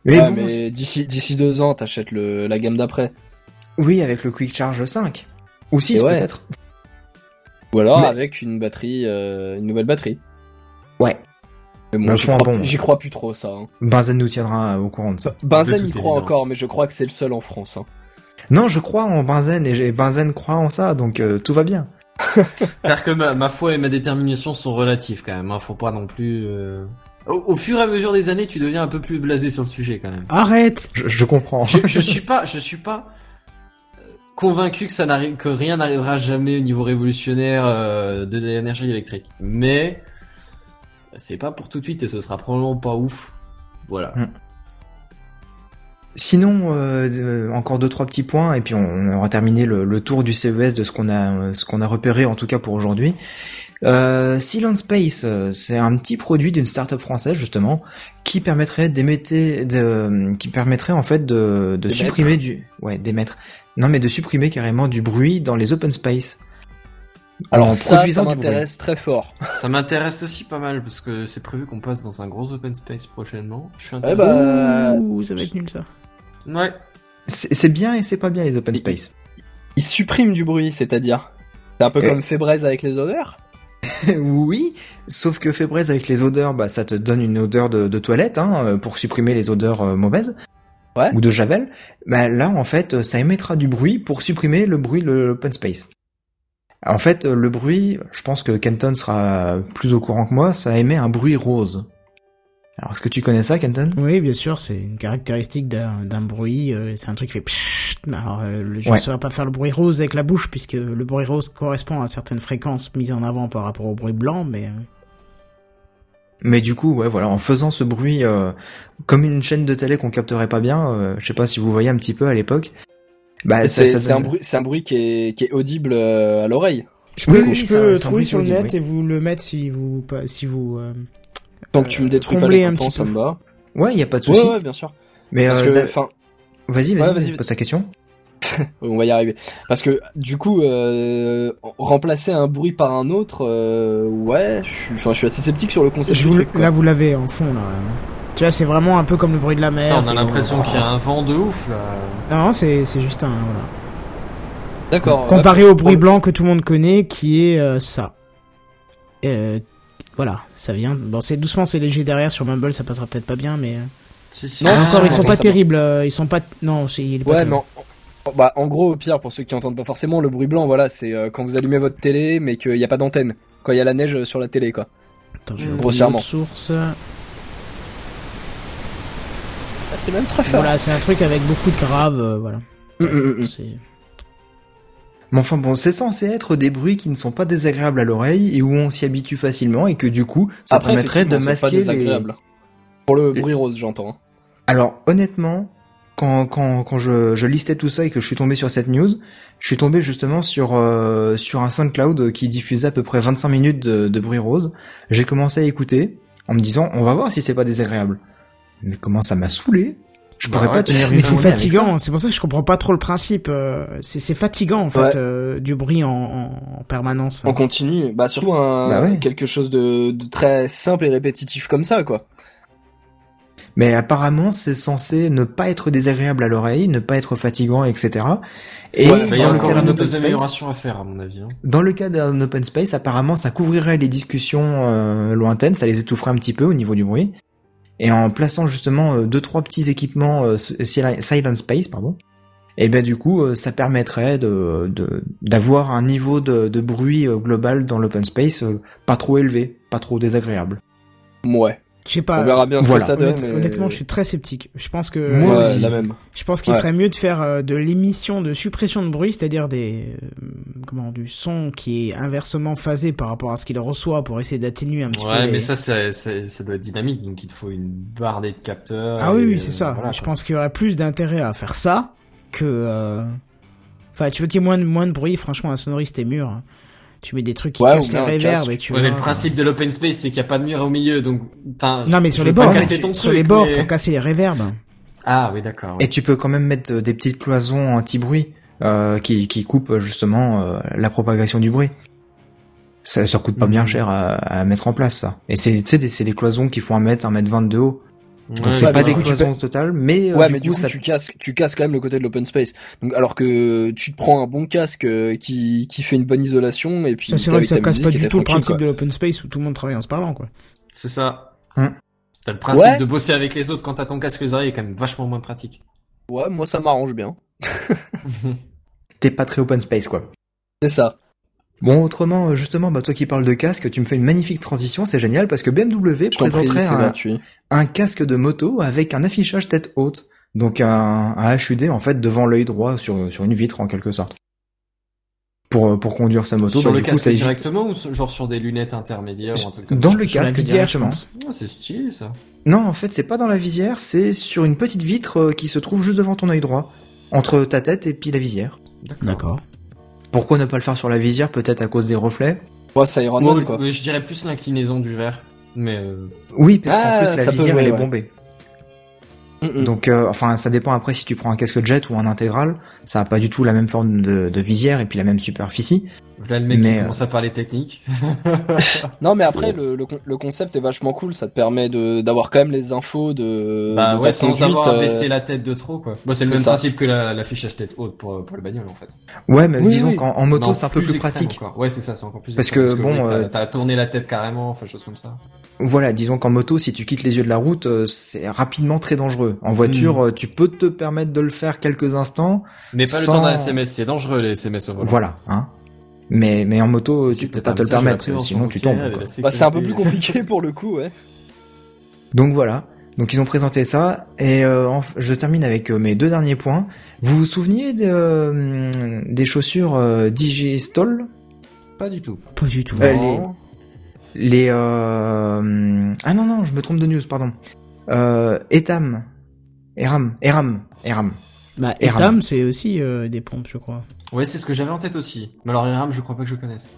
Mais Ouais, bon, mais d'ici d'ici deux ans, t'achètes le la gamme d'après. oui, avec le Quick Charge 5. Ou 6 Et ouais. peut-être. Ou alors Mais- avec une batterie, euh, une nouvelle batterie. Mais Bah, j'y crois, bon. j'y crois plus trop ça. Hein. Benzen nous tiendra au courant de ça. Benzen De y croit évidence. encore, mais je crois que c'est le seul en France. Hein. Non, je crois en Benzen et j'ai- Benzen croit en ça, donc euh, tout va bien. C'est-à-dire que ma, ma foi et ma détermination sont relatives quand même. Hein. Faut pas non plus. euh, Au, au fur et à mesure des années, tu deviens un peu plus blasé sur le sujet quand même. Arrête Je, je comprends. Je, je suis pas, je suis pas euh, convaincu que ça n'arrive, que rien n'arrivera jamais au niveau révolutionnaire euh, de l'énergie électrique. Mais c'est pas pour tout de suite et ce sera probablement pas ouf. Voilà. Mm. Sinon, euh, euh, encore deux trois petits points et puis on, on aura terminé le, le tour du CES de ce qu'on a euh, ce qu'on a repéré en tout cas pour aujourd'hui. Euh, Silent Space, c'est un petit produit d'une start-up française justement qui permettrait d'émettre, de, qui permettrait en fait de, supprimer du, ouais, d'émettre, non mais de supprimer carrément du bruit dans les open space. Alors ça, ça m'intéresse très fort. Ça m'intéresse aussi pas mal parce que c'est prévu qu'on passe dans un gros open space prochainement. Je suis Eh bah, Ouh, ça va être nul ça. Ouais. C'est bien et c'est pas bien les open space. il supprime du bruit, c'est-à-dire. C'est un peu Eh. comme Febreze avec les odeurs. oui, sauf que Febreze avec les odeurs, bah ça te donne une odeur de, de toilette hein, euh, pour supprimer les odeurs euh, mauvaises. Ouais. Ou de javel. Bah là en fait, euh, ça émettra du bruit pour supprimer le bruit de l'open space. En fait, le bruit, je pense que Kenton sera plus au courant que moi, ça émet un bruit rose. Alors est-ce que tu connais ça, Kenton? Oui, bien sûr, c'est une caractéristique d'un bruit. euh, c'est un truc qui fait. Alors, je ne saurais pas faire le bruit rose avec la bouche, puisque le bruit rose correspond à certaines fréquences mises en avant par rapport au bruit blanc, mais... Mais du coup, ouais, voilà, en faisant ce bruit comme une chaîne de télé qu'on capterait pas bien, je sais pas si vous voyez un petit peu à l'époque. Bah, c'est un bruit, c'est un bruit qui est, qui est audible euh, à l'oreille. Je peux, Oui, oui, je peux c'est un trouver sur le net oui. et vous le mettre si vous... pas- Si vous euh, Tant que tu me détruis pas les petit ça peu. me va. Ouais, y a pas de Ouais, souci. ouais, bien sûr. Mais euh, enfin, vas-y, Ouais, vas-y, pose ta question. on va y arriver. Parce que du coup, euh, remplacer un bruit par un autre, euh, ouais, je suis, enfin, je suis assez sceptique sur le concept. je du vous- truc, quoi. là, vous l'avez en fond, là. Tu vois, c'est vraiment un peu comme le bruit de la mer. Attends, on a l'impression qu'il y a un vent de ouf là. Non, c'est c'est juste un... Voilà. D'accord. Comparé au bruit blanc que tout le monde connaît, qui est euh, ça. Euh, voilà, ça vient. Bon, c'est doucement, c'est léger derrière. Sur Mumble, ça passera peut-être pas bien, mais euh, Si, si. Non, Ah, encore, ils sont on pas terribles. euh, Ils sont pas. Non, c'est. il est pas Ouais, terrible. non. Bah, en gros, au pire, pour ceux qui entendent pas forcément, le bruit blanc, voilà, c'est euh, quand vous allumez votre télé, mais qu'il n'y a pas d'antenne. Quand il y a la neige sur la télé, quoi. Attends, j'ai Mm. oublié Grossièrement. Source. Ah, c'est même très fort. Voilà, c'est un truc avec beaucoup de graves. euh, voilà. Hum, hum. C'est- Mais enfin bon, c'est censé être des bruits qui ne sont pas désagréables à l'oreille et où on s'y habitue facilement et que du coup, ça Après, permettrait de c'est pas masquer les... désagréable. Pour le bruit rose, j'entends. hein. Alors honnêtement, quand, quand, quand je, je listais tout ça et que je suis tombé sur cette news, je suis tombé justement sur, euh, sur un SoundCloud qui diffusait à peu près 25 minutes de, de bruit rose. J'ai commencé à écouter en me disant, on va voir si c'est pas désagréable. Mais comment ça m'a saoulé Je Bah pourrais ouais, pas tenir une Mais c'est fatigant, c'est pour ça que je comprends pas trop le principe. euh, C'est c'est fatigant en fait, Ouais. euh, du bruit en, en, en permanence. On continue. Bah, surtout un, Bah ouais. quelque chose de, de très simple et répétitif comme ça, quoi. Mais apparemment, c'est censé ne pas être désagréable à l'oreille, ne pas être fatigant, etc. Et Ouais, bah, il y a dans le cas d'un open deux space, améliorations à faire, à mon avis. hein. dans le cas d'un open space, apparemment, ça couvrirait les discussions euh, lointaines, ça les étoufferait un petit peu au niveau du bruit. Et en plaçant justement euh, deux trois petits équipements euh, sil- silent space, pardon. Et ben du coup, euh, ça permettrait de d'avoir un niveau de, de bruit euh, global dans l'open space euh, pas trop élevé, pas trop désagréable. Ouais. Je sais pas. On verra bien voilà. ce que ça donne. Honnête- mais- Honnêtement, je suis très sceptique. Je pense que Moi Ouais, aussi. la même. je pense qu'il Ouais. ferait mieux de faire euh, de l'émission de suppression de bruit, c'est-à-dire des euh, comment du son qui est inversement phasé par rapport à ce qu'il reçoit pour essayer d'atténuer un petit peu. Ouais, les- mais ça, ça doit être dynamique, donc il te faut une bardée de capteurs. Ah oui, et, oui, euh, c'est ça. voilà, je quoi. pense qu'il y aurait plus d'intérêt à faire ça que. euh, Enfin, tu veux qu'il y ait moins de, moins de bruit, franchement, un sonoriste est mûr. Tu mets des trucs qui Ouais, cassent les casque. et tu Ouais, mais le principe de l'open space, c'est qu'il n'y a pas de mur au milieu, donc. Non, mais sur les bords, tu- sur les bords mais- pour casser les réverbes. Ah oui, d'accord. oui. Et tu peux quand même mettre euh, des petites cloisons anti-bruit euh, qui qui coupent euh, justement euh, la propagation du bruit. Ça, ça coûte pas Mhm. bien cher à, à mettre en place ça. Et c'est tu sais des- c'est des cloisons qui font un mètre, un mètre vingt de haut. Donc Ouais, c'est pas mais des cloisons totales, mais euh, Ouais, du mais coup, du coup, ça tu casses, tu casses quand même le côté de l'open space. Donc, alors que tu te prends un bon casque euh, qui, qui fait une bonne isolation et puis. Ça, c'est vrai que ça casse pas du tout le principe quoi. de l'open space où tout le monde travaille en se parlant, quoi. C'est ça. Hmm. T'as le principe Ouais. de bosser avec les autres quand t'as ton casque les oreilles est quand même vachement moins pratique. Ouais, moi ça m'arrange bien. t'es pas très open space quoi. C'est ça. Bon, autrement, euh, justement, bah toi qui parles de casque, tu me fais une magnifique transition, c'est génial parce que BMW Je t'en prie, présenterait un, casque de moto avec un affichage tête haute, donc un, un HUD en fait devant l'œil droit sur sur une vitre en quelque sorte. Pour euh, pour conduire sa moto, sur bah, le du coup casque ça évite directement ou genre sur des lunettes intermédiaires ou un truc comme dans ça? le Sur casque directement. Ah, c'est stylé ça. Non, en fait, c'est pas dans la visière, c'est sur une petite vitre euh, qui se trouve juste devant ton œil droit, entre ta tête et puis la visière. D'accord. Pourquoi ne pas le faire sur la visière Peut-être à cause des reflets. Ouais, ça ira Moi, quoi. mais je dirais plus l'inclinaison du verre. Mais euh, Oui, parce Ah, qu'en plus la peut visière elle est ouais. bombée. Mm, mm. Donc, euh, enfin, ça dépend après si tu prends un casque jet ou un intégral. Ça a pas du tout la même forme de, de visière et puis la même superficie. Là, le mec Mais, il euh, commence à parler technique. Non, mais après, le, le, con- le concept est vachement cool. Ça te permet de d'avoir quand même les infos de. bah de ouais, sans conduite, avoir à euh, baisser la tête de trop quoi. Bon, c'est le même ça. principe que la- l'affichage tête haute pour, pour le bagnole en fait. Ouais, mais Oui, disons oui. qu'en en moto c'est un peu plus pratique. encore. Ouais, c'est ça, c'est encore plus. Parce extrême, que, bon, oui, t'as- euh, t'as tourné la tête carrément, enfin chose comme ça. Voilà, disons qu'en moto, si tu quittes les yeux de la route, c'est rapidement très dangereux. En voiture, Hmm. tu peux te permettre de le faire quelques instants. Mais pas Sans- le temps d'un SMS, c'est dangereux les SMS au volant. Voilà, hein. Mais mais en moto, Si tu peux pas te le permettre, sinon tu tombes. Bah, c'est un peu plus compliqué pour le coup, ouais. Donc voilà. Donc ils ont présenté ça et euh, en- je termine avec euh, mes deux derniers points. Vous vous souveniez de, euh, des chaussures euh, Digistol Pas du tout. Pas du tout. Euh. Les euh... ah non non, je me trompe de news, pardon. Euh, Etam, Eram, Eram, Eram. Bah, Eram. Etam, c'est aussi euh, des pompes, je crois. Ouais, c'est ce que j'avais en tête aussi. Mais alors Iram, je crois pas que je connaisse.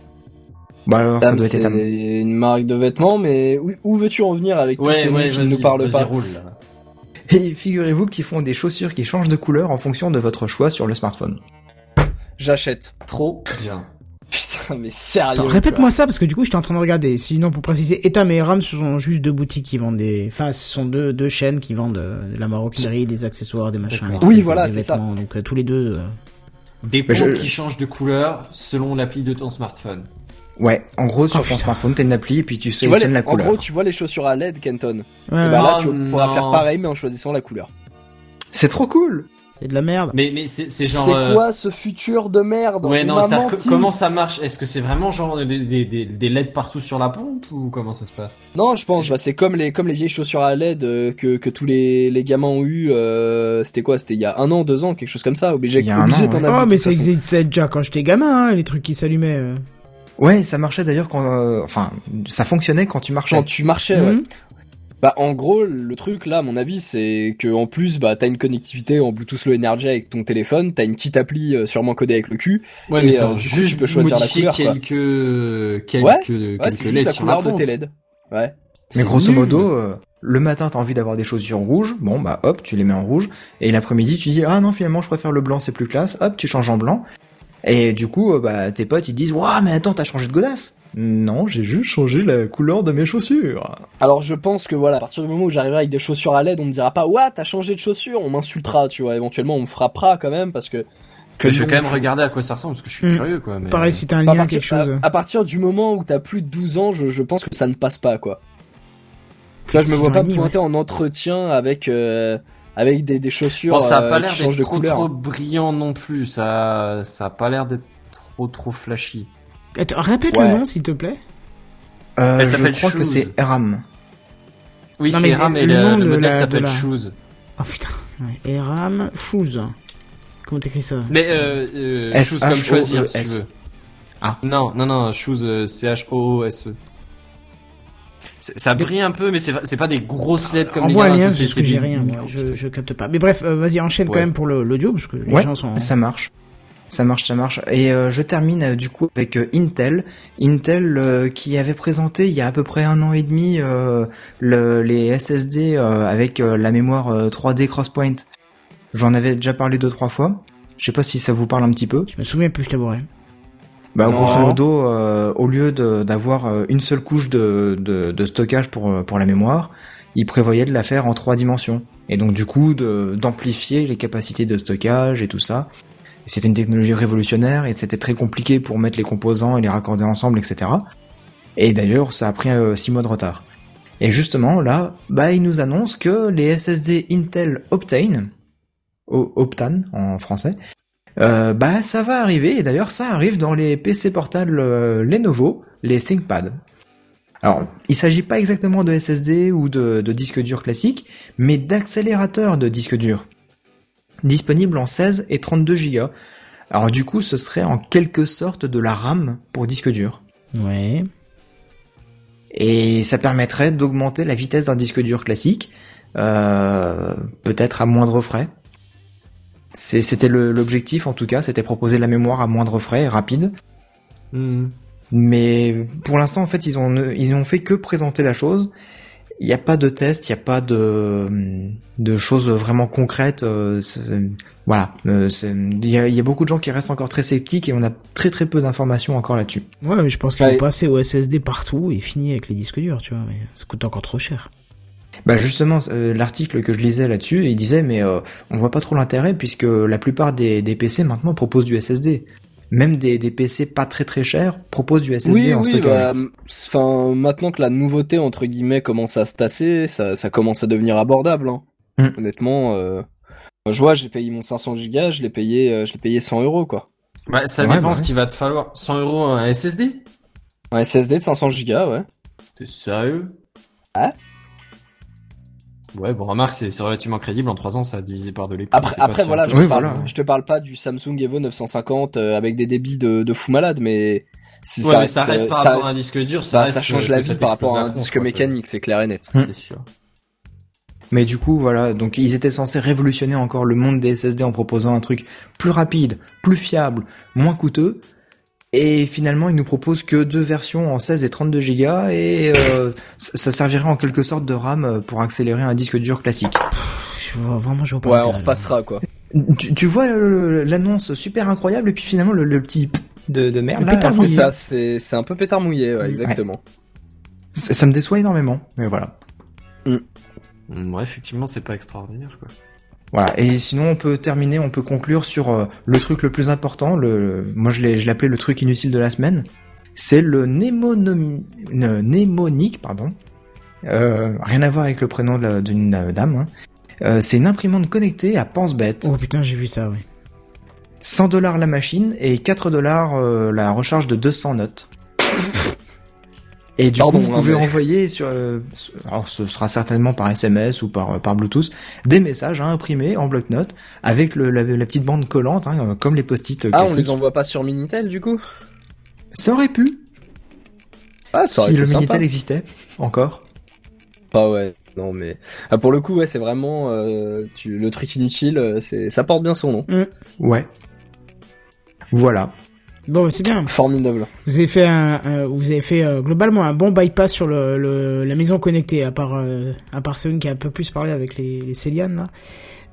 Bah alors ça doit être c'est une marque de vêtements, mais où, où veux-tu en venir avec tous Ouais, ces ouais, noms qui ne nous parlent pas roule là. Et figurez-vous qu'ils font des chaussures qui changent de couleur en fonction de votre choix sur le smartphone. J'achète. Trop bien. Putain, mais sérieux. Répète-moi ça parce que du coup, j'étais en train de regarder. Sinon, pour préciser, Etam et Ram, ce sont juste deux boutiques qui vendent des. Enfin, ce sont deux, deux chaînes qui vendent euh, de la maroquinerie, des accessoires, des machins. Des Oui, trucs, voilà, c'est ça. Donc euh, tous les deux. euh, Des pompes je- qui changent de couleur selon l'appli de ton smartphone. Ouais, en gros sur Oh, ton putain. smartphone, t'as une appli et puis tu Tu vois les- sélectionnes la en couleur. gros, tu vois les chaussures à LED, Kenton. Ouais, Et bah là, Oh, tu pourras non. faire pareil, mais en choisissant la couleur. C'est trop cool. C'est de la merde. Mais mais c'est genre. C'est euh, quoi ce futur de merde Ouais, On non, comment ça marche? Est-ce que c'est vraiment genre des, des, des, des LED partout sur la pompe ou comment ça se passe? Non, je pense, bah, c'est comme les comme les vieilles chaussures à LED euh, que que tous les les gamins ont eu. euh, C'était quoi? C'était il y a un an, deux ans, quelque chose comme ça. Obligé, Il y a un obligé an, d'en ouais. avoir. Oh, mais ça existait déjà quand j'étais gamin, hein, les trucs qui s'allumaient. euh. Ouais, ça marchait d'ailleurs quand, euh, enfin, ça fonctionnait quand tu marchais. Quand tu marchais, ouais. Bah en gros le truc là à mon avis c'est que en plus bah t'as une connectivité en Bluetooth Low Energy avec ton téléphone, t'as une petite appli euh, sûrement codée avec le cul. Ouais, Et, mais euh, ça, peux choisir la modifier couleur, quoi. quelques quelques Ouais, quelques Ouais, c'est juste LED la sur de pompe. tes LED. Ouais. Mais grosso nul. modo, euh, le matin t'as envie d'avoir des chaussures rouges, bon bah hop, tu les mets en rouge, et l'après-midi tu dis ah non finalement je préfère le blanc, c'est plus classe, hop tu changes en blanc, et du coup euh, bah tes potes ils disent waouh mais attends t'as changé de godasse, Non, j'ai juste changé la couleur de mes chaussures. Alors je pense que voilà, à partir du moment où j'arriverai avec des chaussures à LED, on me dira pas ouais t'as changé de chaussures, on m'insultera, tu vois. Éventuellement on me frappera quand même parce que. que je vais quand même regarder à quoi ça ressemble parce que je suis Mm. curieux quoi. Mais... Pareil, si t'as un à lien, partir, quelque chose. à, à partir du moment où t'as plus de 12 ans, je, je pense que ça ne passe pas quoi. Là je me vois pas pointer en entretien avec euh, avec des, des chaussures Bon, ça a pas euh, l'air d'être de trop couleur. trop brillant non plus. Ça, ça a pas l'air d'être trop trop flashy. Attends, répète Ouais. le nom, s'il te plaît. Euh, Elle je crois que Shoes. c'est Eram. Oui, c'est mais Ram c'est et le le, nom le de modèle s'appelle la- Shoes. Oh putain. Ouais. Eram Shoes. Comment t'écris ça? Mais euh, euh, S Shoes comme E choisir si tu veux. Ah. Non, non, non, Shoes euh, C H O O S E. C'est- Ça brille un peu, mais c'est pas- des grosses lettres comme Envoie les lien, gamins, parce que j'ai rien, je, je capte pas. Mais bref, euh, vas-y, enchaîne quand même pour le- l'audio, parce que les Ouais, gens sont... ça marche. Ça marche, ça marche. Et euh, je termine euh, du coup avec euh, Intel. Intel euh, qui avait présenté il y a à peu près un an et demi euh, le, les SSD euh, avec euh, la mémoire euh, 3D Crosspoint. J'en avais déjà parlé deux trois fois. Je sais pas si ça vous parle un petit peu. Je me souviens plus, je t'avouerai. Bah, Non. grosso modo, euh, au lieu de- d'avoir euh, une seule couche de, de, de stockage pour, pour la mémoire, ils prévoyaient de la faire en trois dimensions. Et donc du coup, de- d'amplifier les capacités de stockage et tout ça. C'était une technologie révolutionnaire et c'était très compliqué pour mettre les composants et les raccorder ensemble, etc. Et d'ailleurs, ça a pris euh, six mois de retard. Et justement, là, bah, ils nous annoncent que les SSD Intel Optane, Optane en français, euh, bah ça va arriver et d'ailleurs ça arrive dans les PC portables euh, Lenovo, les ThinkPad. Alors, il s'agit pas exactement de SSD ou de, de disque dur classique, mais d'accélérateurs de disque dur, disponibles en 16 et 32 Go. Alors du coup, ce serait en quelque sorte de la RAM pour disque dur. Ouais. Et ça permettrait d'augmenter la vitesse d'un disque dur classique, euh, peut-être à moindre frais. C'est- C'était le- l'objectif en tout cas, c'était proposer la mémoire à moindre frais et rapide. Hmm. Mais pour l'instant, en fait, ils ont ils n'ont fait que présenter la chose. Il n'y a pas de test, il n'y a pas de de choses vraiment concrètes. euh, voilà, Euh, il y a, il y a beaucoup de gens qui restent encore très sceptiques et on a très très peu d'informations encore là-dessus. Ouais, je pense qu'il Ouais. faut passer au SSD partout et finir avec les disques durs, tu vois, mais ça coûte encore trop cher. Bah justement, euh, l'article que je lisais là-dessus, il disait mais euh, on voit pas trop l'intérêt puisque la plupart des, des PC maintenant proposent du SSD. Même des, des PC pas très très chers proposent du SSD Oui, en oui, stockage. bah, enfin, maintenant que la nouveauté entre guillemets commence à se tasser, ça, ça commence à devenir abordable. Hein. Mm. Honnêtement, euh, moi, je vois, j'ai payé mon 500 gigas, je l'ai payé, euh, je l'ai payé 100 euros quoi. Bah, ça Ouais, dépend bah ce ouais. qu'il va te falloir. 100 euros un SSD Un SSD de 500 gigas, ouais. T'es sérieux? Ouais. Ouais, bon, remarque, c'est c'est relativement crédible. En 3 ans, ça a divisé par deux les prix, Après, après voilà, je, Oui, te parle, voilà. je te parle pas du Samsung Evo 950 euh, avec des débits de, de fou malade, mais si Ouais, mais ça reste euh, par ça rapport à un disque dur, ça bah, reste ça change que- la que vie ça par rapport à un disque quoi, ça- mécanique, c'est clair et net. C'est sûr. Mais du coup, voilà, donc ils étaient censés révolutionner encore le monde des SSD en proposant un truc plus rapide, plus fiable, moins coûteux. Et finalement, ils nous proposent que deux versions en 16 et 32 Go et euh, ça servirait en quelque sorte de RAM pour accélérer un disque dur classique. Je vois, vraiment, je vois pas Ouais, on repassera quoi. Tu, tu vois l'annonce super incroyable et puis finalement le, le petit de, de merde Le là, mouillé. ça, c'est un peu pétard mouillé, ouais, Ouais. exactement. ça, ça me déçoit énormément. Mais voilà. Mm, Ouais, effectivement, c'est pas extraordinaire, quoi. Voilà. Et sinon, on peut terminer, on peut conclure sur euh, le truc le plus important. Le, moi, je l'ai, je l'appelais le truc inutile de la semaine. C'est le némonomi, mnémonique, pardon. Euh, rien à voir avec le prénom d'une euh, dame. hein. Euh, c'est une imprimante connectée à pense-bête. Oh putain, j'ai vu ça, ouais. 100 dollars la machine et 4 dollars euh, la recharge de 200 notes. Et du Pardon, coup, vous hein, pouvez mais- envoyer sur, euh, alors ce sera certainement par SMS ou par, par Bluetooth, des messages à imprimer en bloc-notes avec le, la, la petite bande collante, hein, euh, comme les post-it euh, Ah, on les envoie pas sur Minitel du coup? Ça aurait pu, Ah, ça aurait si été le sympa. Minitel existait, encore. Ah ouais, non mais ah, pour le coup ouais c'est vraiment euh, tu, le truc inutile, euh, c'est ça porte bien son nom. Ouais. Voilà. Bon, bah, c'est bien. Formidable. Vous avez fait un, un- vous avez fait euh, globalement un bon bypass sur le, le la maison connectée, à part euh, à part Céline qui a un peu plus parlé avec les, les Célianes là.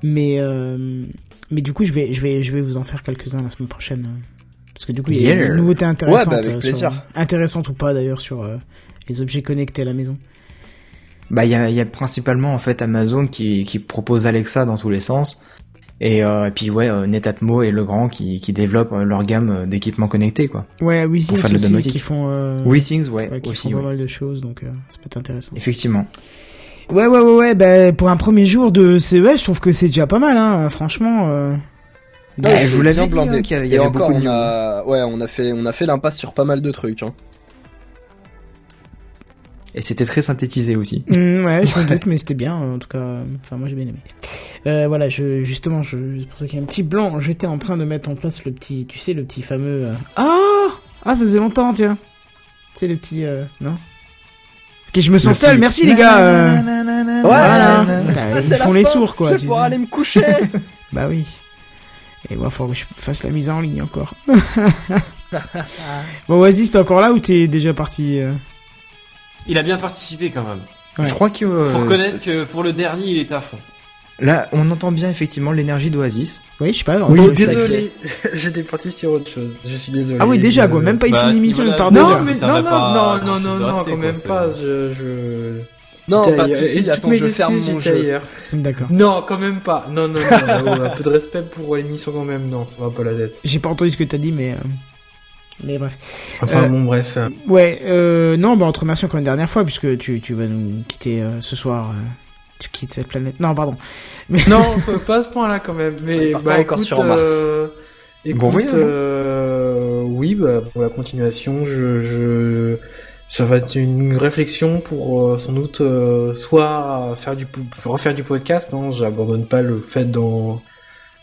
Mais euh, mais du coup, je vais je vais je vais vous en faire quelques uns la semaine prochaine. euh, Parce que du coup, il y a une nouveauté intéressante. Ouais, bah, avec plaisir. sur- intéressante ou pas d'ailleurs sur euh, les objets connectés à la maison. Bah, il y a, il y a principalement en fait Amazon qui, qui propose Alexa dans tous les sens. Et, euh, et puis ouais, euh, Netatmo et Legrand qui, qui développent euh, leur gamme d'équipements connectés quoi. Ouais, la aussi, domotique. qui font, euh, WeThings, ouais, ouais, qui aussi, font pas ouais. mal de choses, donc euh, ça peut être intéressant. Effectivement. Ouais, ouais, ouais, ouais, bah, pour un premier jour de CES, je trouve que c'est déjà pas mal, hein, franchement. Euh... Ouais, je vous l'avais dit, hein, qu'il y avait- il y avait encore, beaucoup de on news. a, ouais, on a fait, on a fait l'impasse sur pas mal de trucs. Hein. Et c'était très synthétisé aussi. Mm, ouais, je me doute, mais c'était bien, en tout cas. Enfin, moi j'ai bien aimé. Euh, voilà, je, justement, je, c'est pour ça qu'il y a un petit blanc. J'étais en train de mettre en place le petit, tu sais, le petit fameux. euh, Ah, ah, ça faisait longtemps, tiens. C'est le petit, euh, non? Ok, je me sens seul. Merci les gars. euh, Voilà. Ouais. Ah, ils font les fin. sourds, quoi. Je vais pouvoir sais. aller me coucher. Bah oui. Et moi, faut que je fasse la mise en ligne encore. bon, vas-y, t'es encore là ou t'es déjà parti euh Il a bien participé quand même. Ouais. Je crois que Faut reconnaître que pour le dernier, il est à fond. Là, on entend bien effectivement l'énergie d'Oasis. Oui, je sais pas. Oui, désolé, j'étais parti sur autre chose. Je suis désolé. Ah oui, déjà, quoi. Euh, Même pas une Bah, émission, il part non, mais non, non, non, non, de non, quand quoi, même pas. Je, je. Non, pas de ailleurs. soucis. Attends, je ferme mon jeu. D'accord. Non, quand même pas. Non, non, non. un peu de respect pour l'émission quand même. Non, ça va pas la tête. J'ai pas entendu ce que t'as dit, mais. euh, Mais bref. Enfin Euh, bon, bref. Ouais, euh, non, bah on te remercie encore une dernière fois, puisque tu, tu vas nous quitter euh, ce soir. Tu quittes cette planète. Non, pardon. Non, pas- pas à ce point-là quand même. Mais bah pas encore écoute, sur Mars. euh, écoute, Bon hein. euh, oui, bah pour la continuation, je, je, ça va être une réflexion pour euh, sans doute euh, soit faire du, refaire du podcast. Hein, J'abandonne pas le fait d'en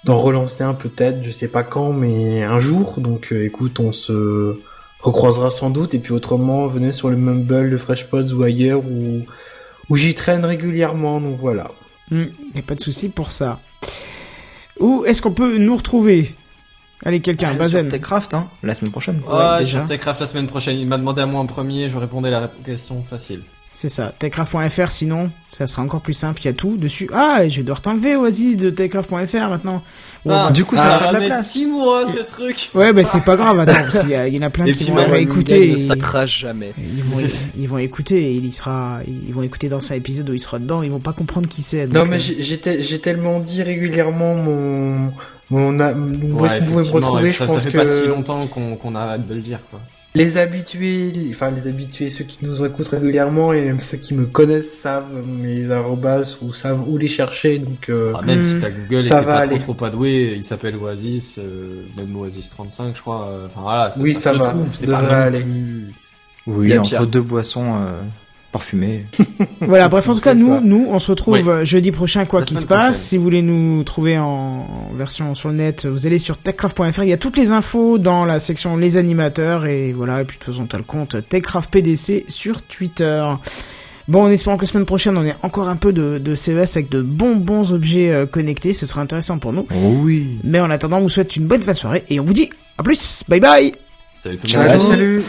d'en relancer un peut-être, je sais pas quand, mais un jour. Donc euh, écoute, on se recroisera sans doute. Et puis autrement, venez sur le Mumble de FreshPods ou ailleurs où où j'y traîne régulièrement. Donc voilà. Y a pas de souci pour ça. Où est-ce qu'on peut nous retrouver? Allez, quelqu'un, Bazen. Sur Techcraft, hein, la semaine prochaine. Ouais, déjà. sur Techcraft la semaine prochaine. Il m'a demandé à moi en premier, je répondais à la question facile. C'est ça, techcraft.fr sinon, ça sera encore plus simple, il y a tout dessus. Ah, je vais devoir t'enlever Oasis de techcraft.fr maintenant. Ah, bah- Du coup, ça ça va faire de la place. 6 mois ce truc. Ouais, bah c'est pas grave, attends, parce qu'il y, a- il y en a plein Et qui puis vont écouter. Et- s'accroche jamais. Ils vont, ils vont écouter et il sera, ils vont écouter dans un épisode où il sera dedans, ils vont pas comprendre qui c'est. Non, euh, mais j'ai j'ai tel- j'ai tellement dit régulièrement mon, mon, a- où est-ce que vous pouvez me retrouver, et je ça, pense ça fait que pas si longtemps qu'on qu'on arrête de le dire, quoi. Les habitués, les- enfin les habitués, ceux qui nous écoutent régulièrement et même ceux qui me connaissent savent mes arrobas ou savent où les chercher, donc euh, Ah, même si ta Google Ça était va pas aller. trop trop adoué, il s'appelle Oasis, euh, même Oasis 35, je crois. euh, Enfin voilà, ça, Oui, ça, ça se va, trouve, ça c'est pas aller. plus- Oui, entre deux boissons euh, parfumées. Voilà, bref, en tout cas, nous, ça. nous, on se retrouve Oui. euh, jeudi prochain, quoi qu'il se passe. prochaine. Si vous voulez nous trouver en, version sur le net, vous allez sur techcraft.fr. Il y a toutes les infos dans la section les animateurs et voilà. Et puis de toute façon, t'as le compte Techcraft PDC sur Twitter. Bon, en espérant que la semaine prochaine, on ait encore un peu de, de CES avec de bons bons objets euh, connectés. Ce sera intéressant pour nous. Oh oui. Mais en attendant, on vous souhaite une bonne fin de soirée et on vous dit à plus. Bye bye. Salut tout le Ciao, monde. salut.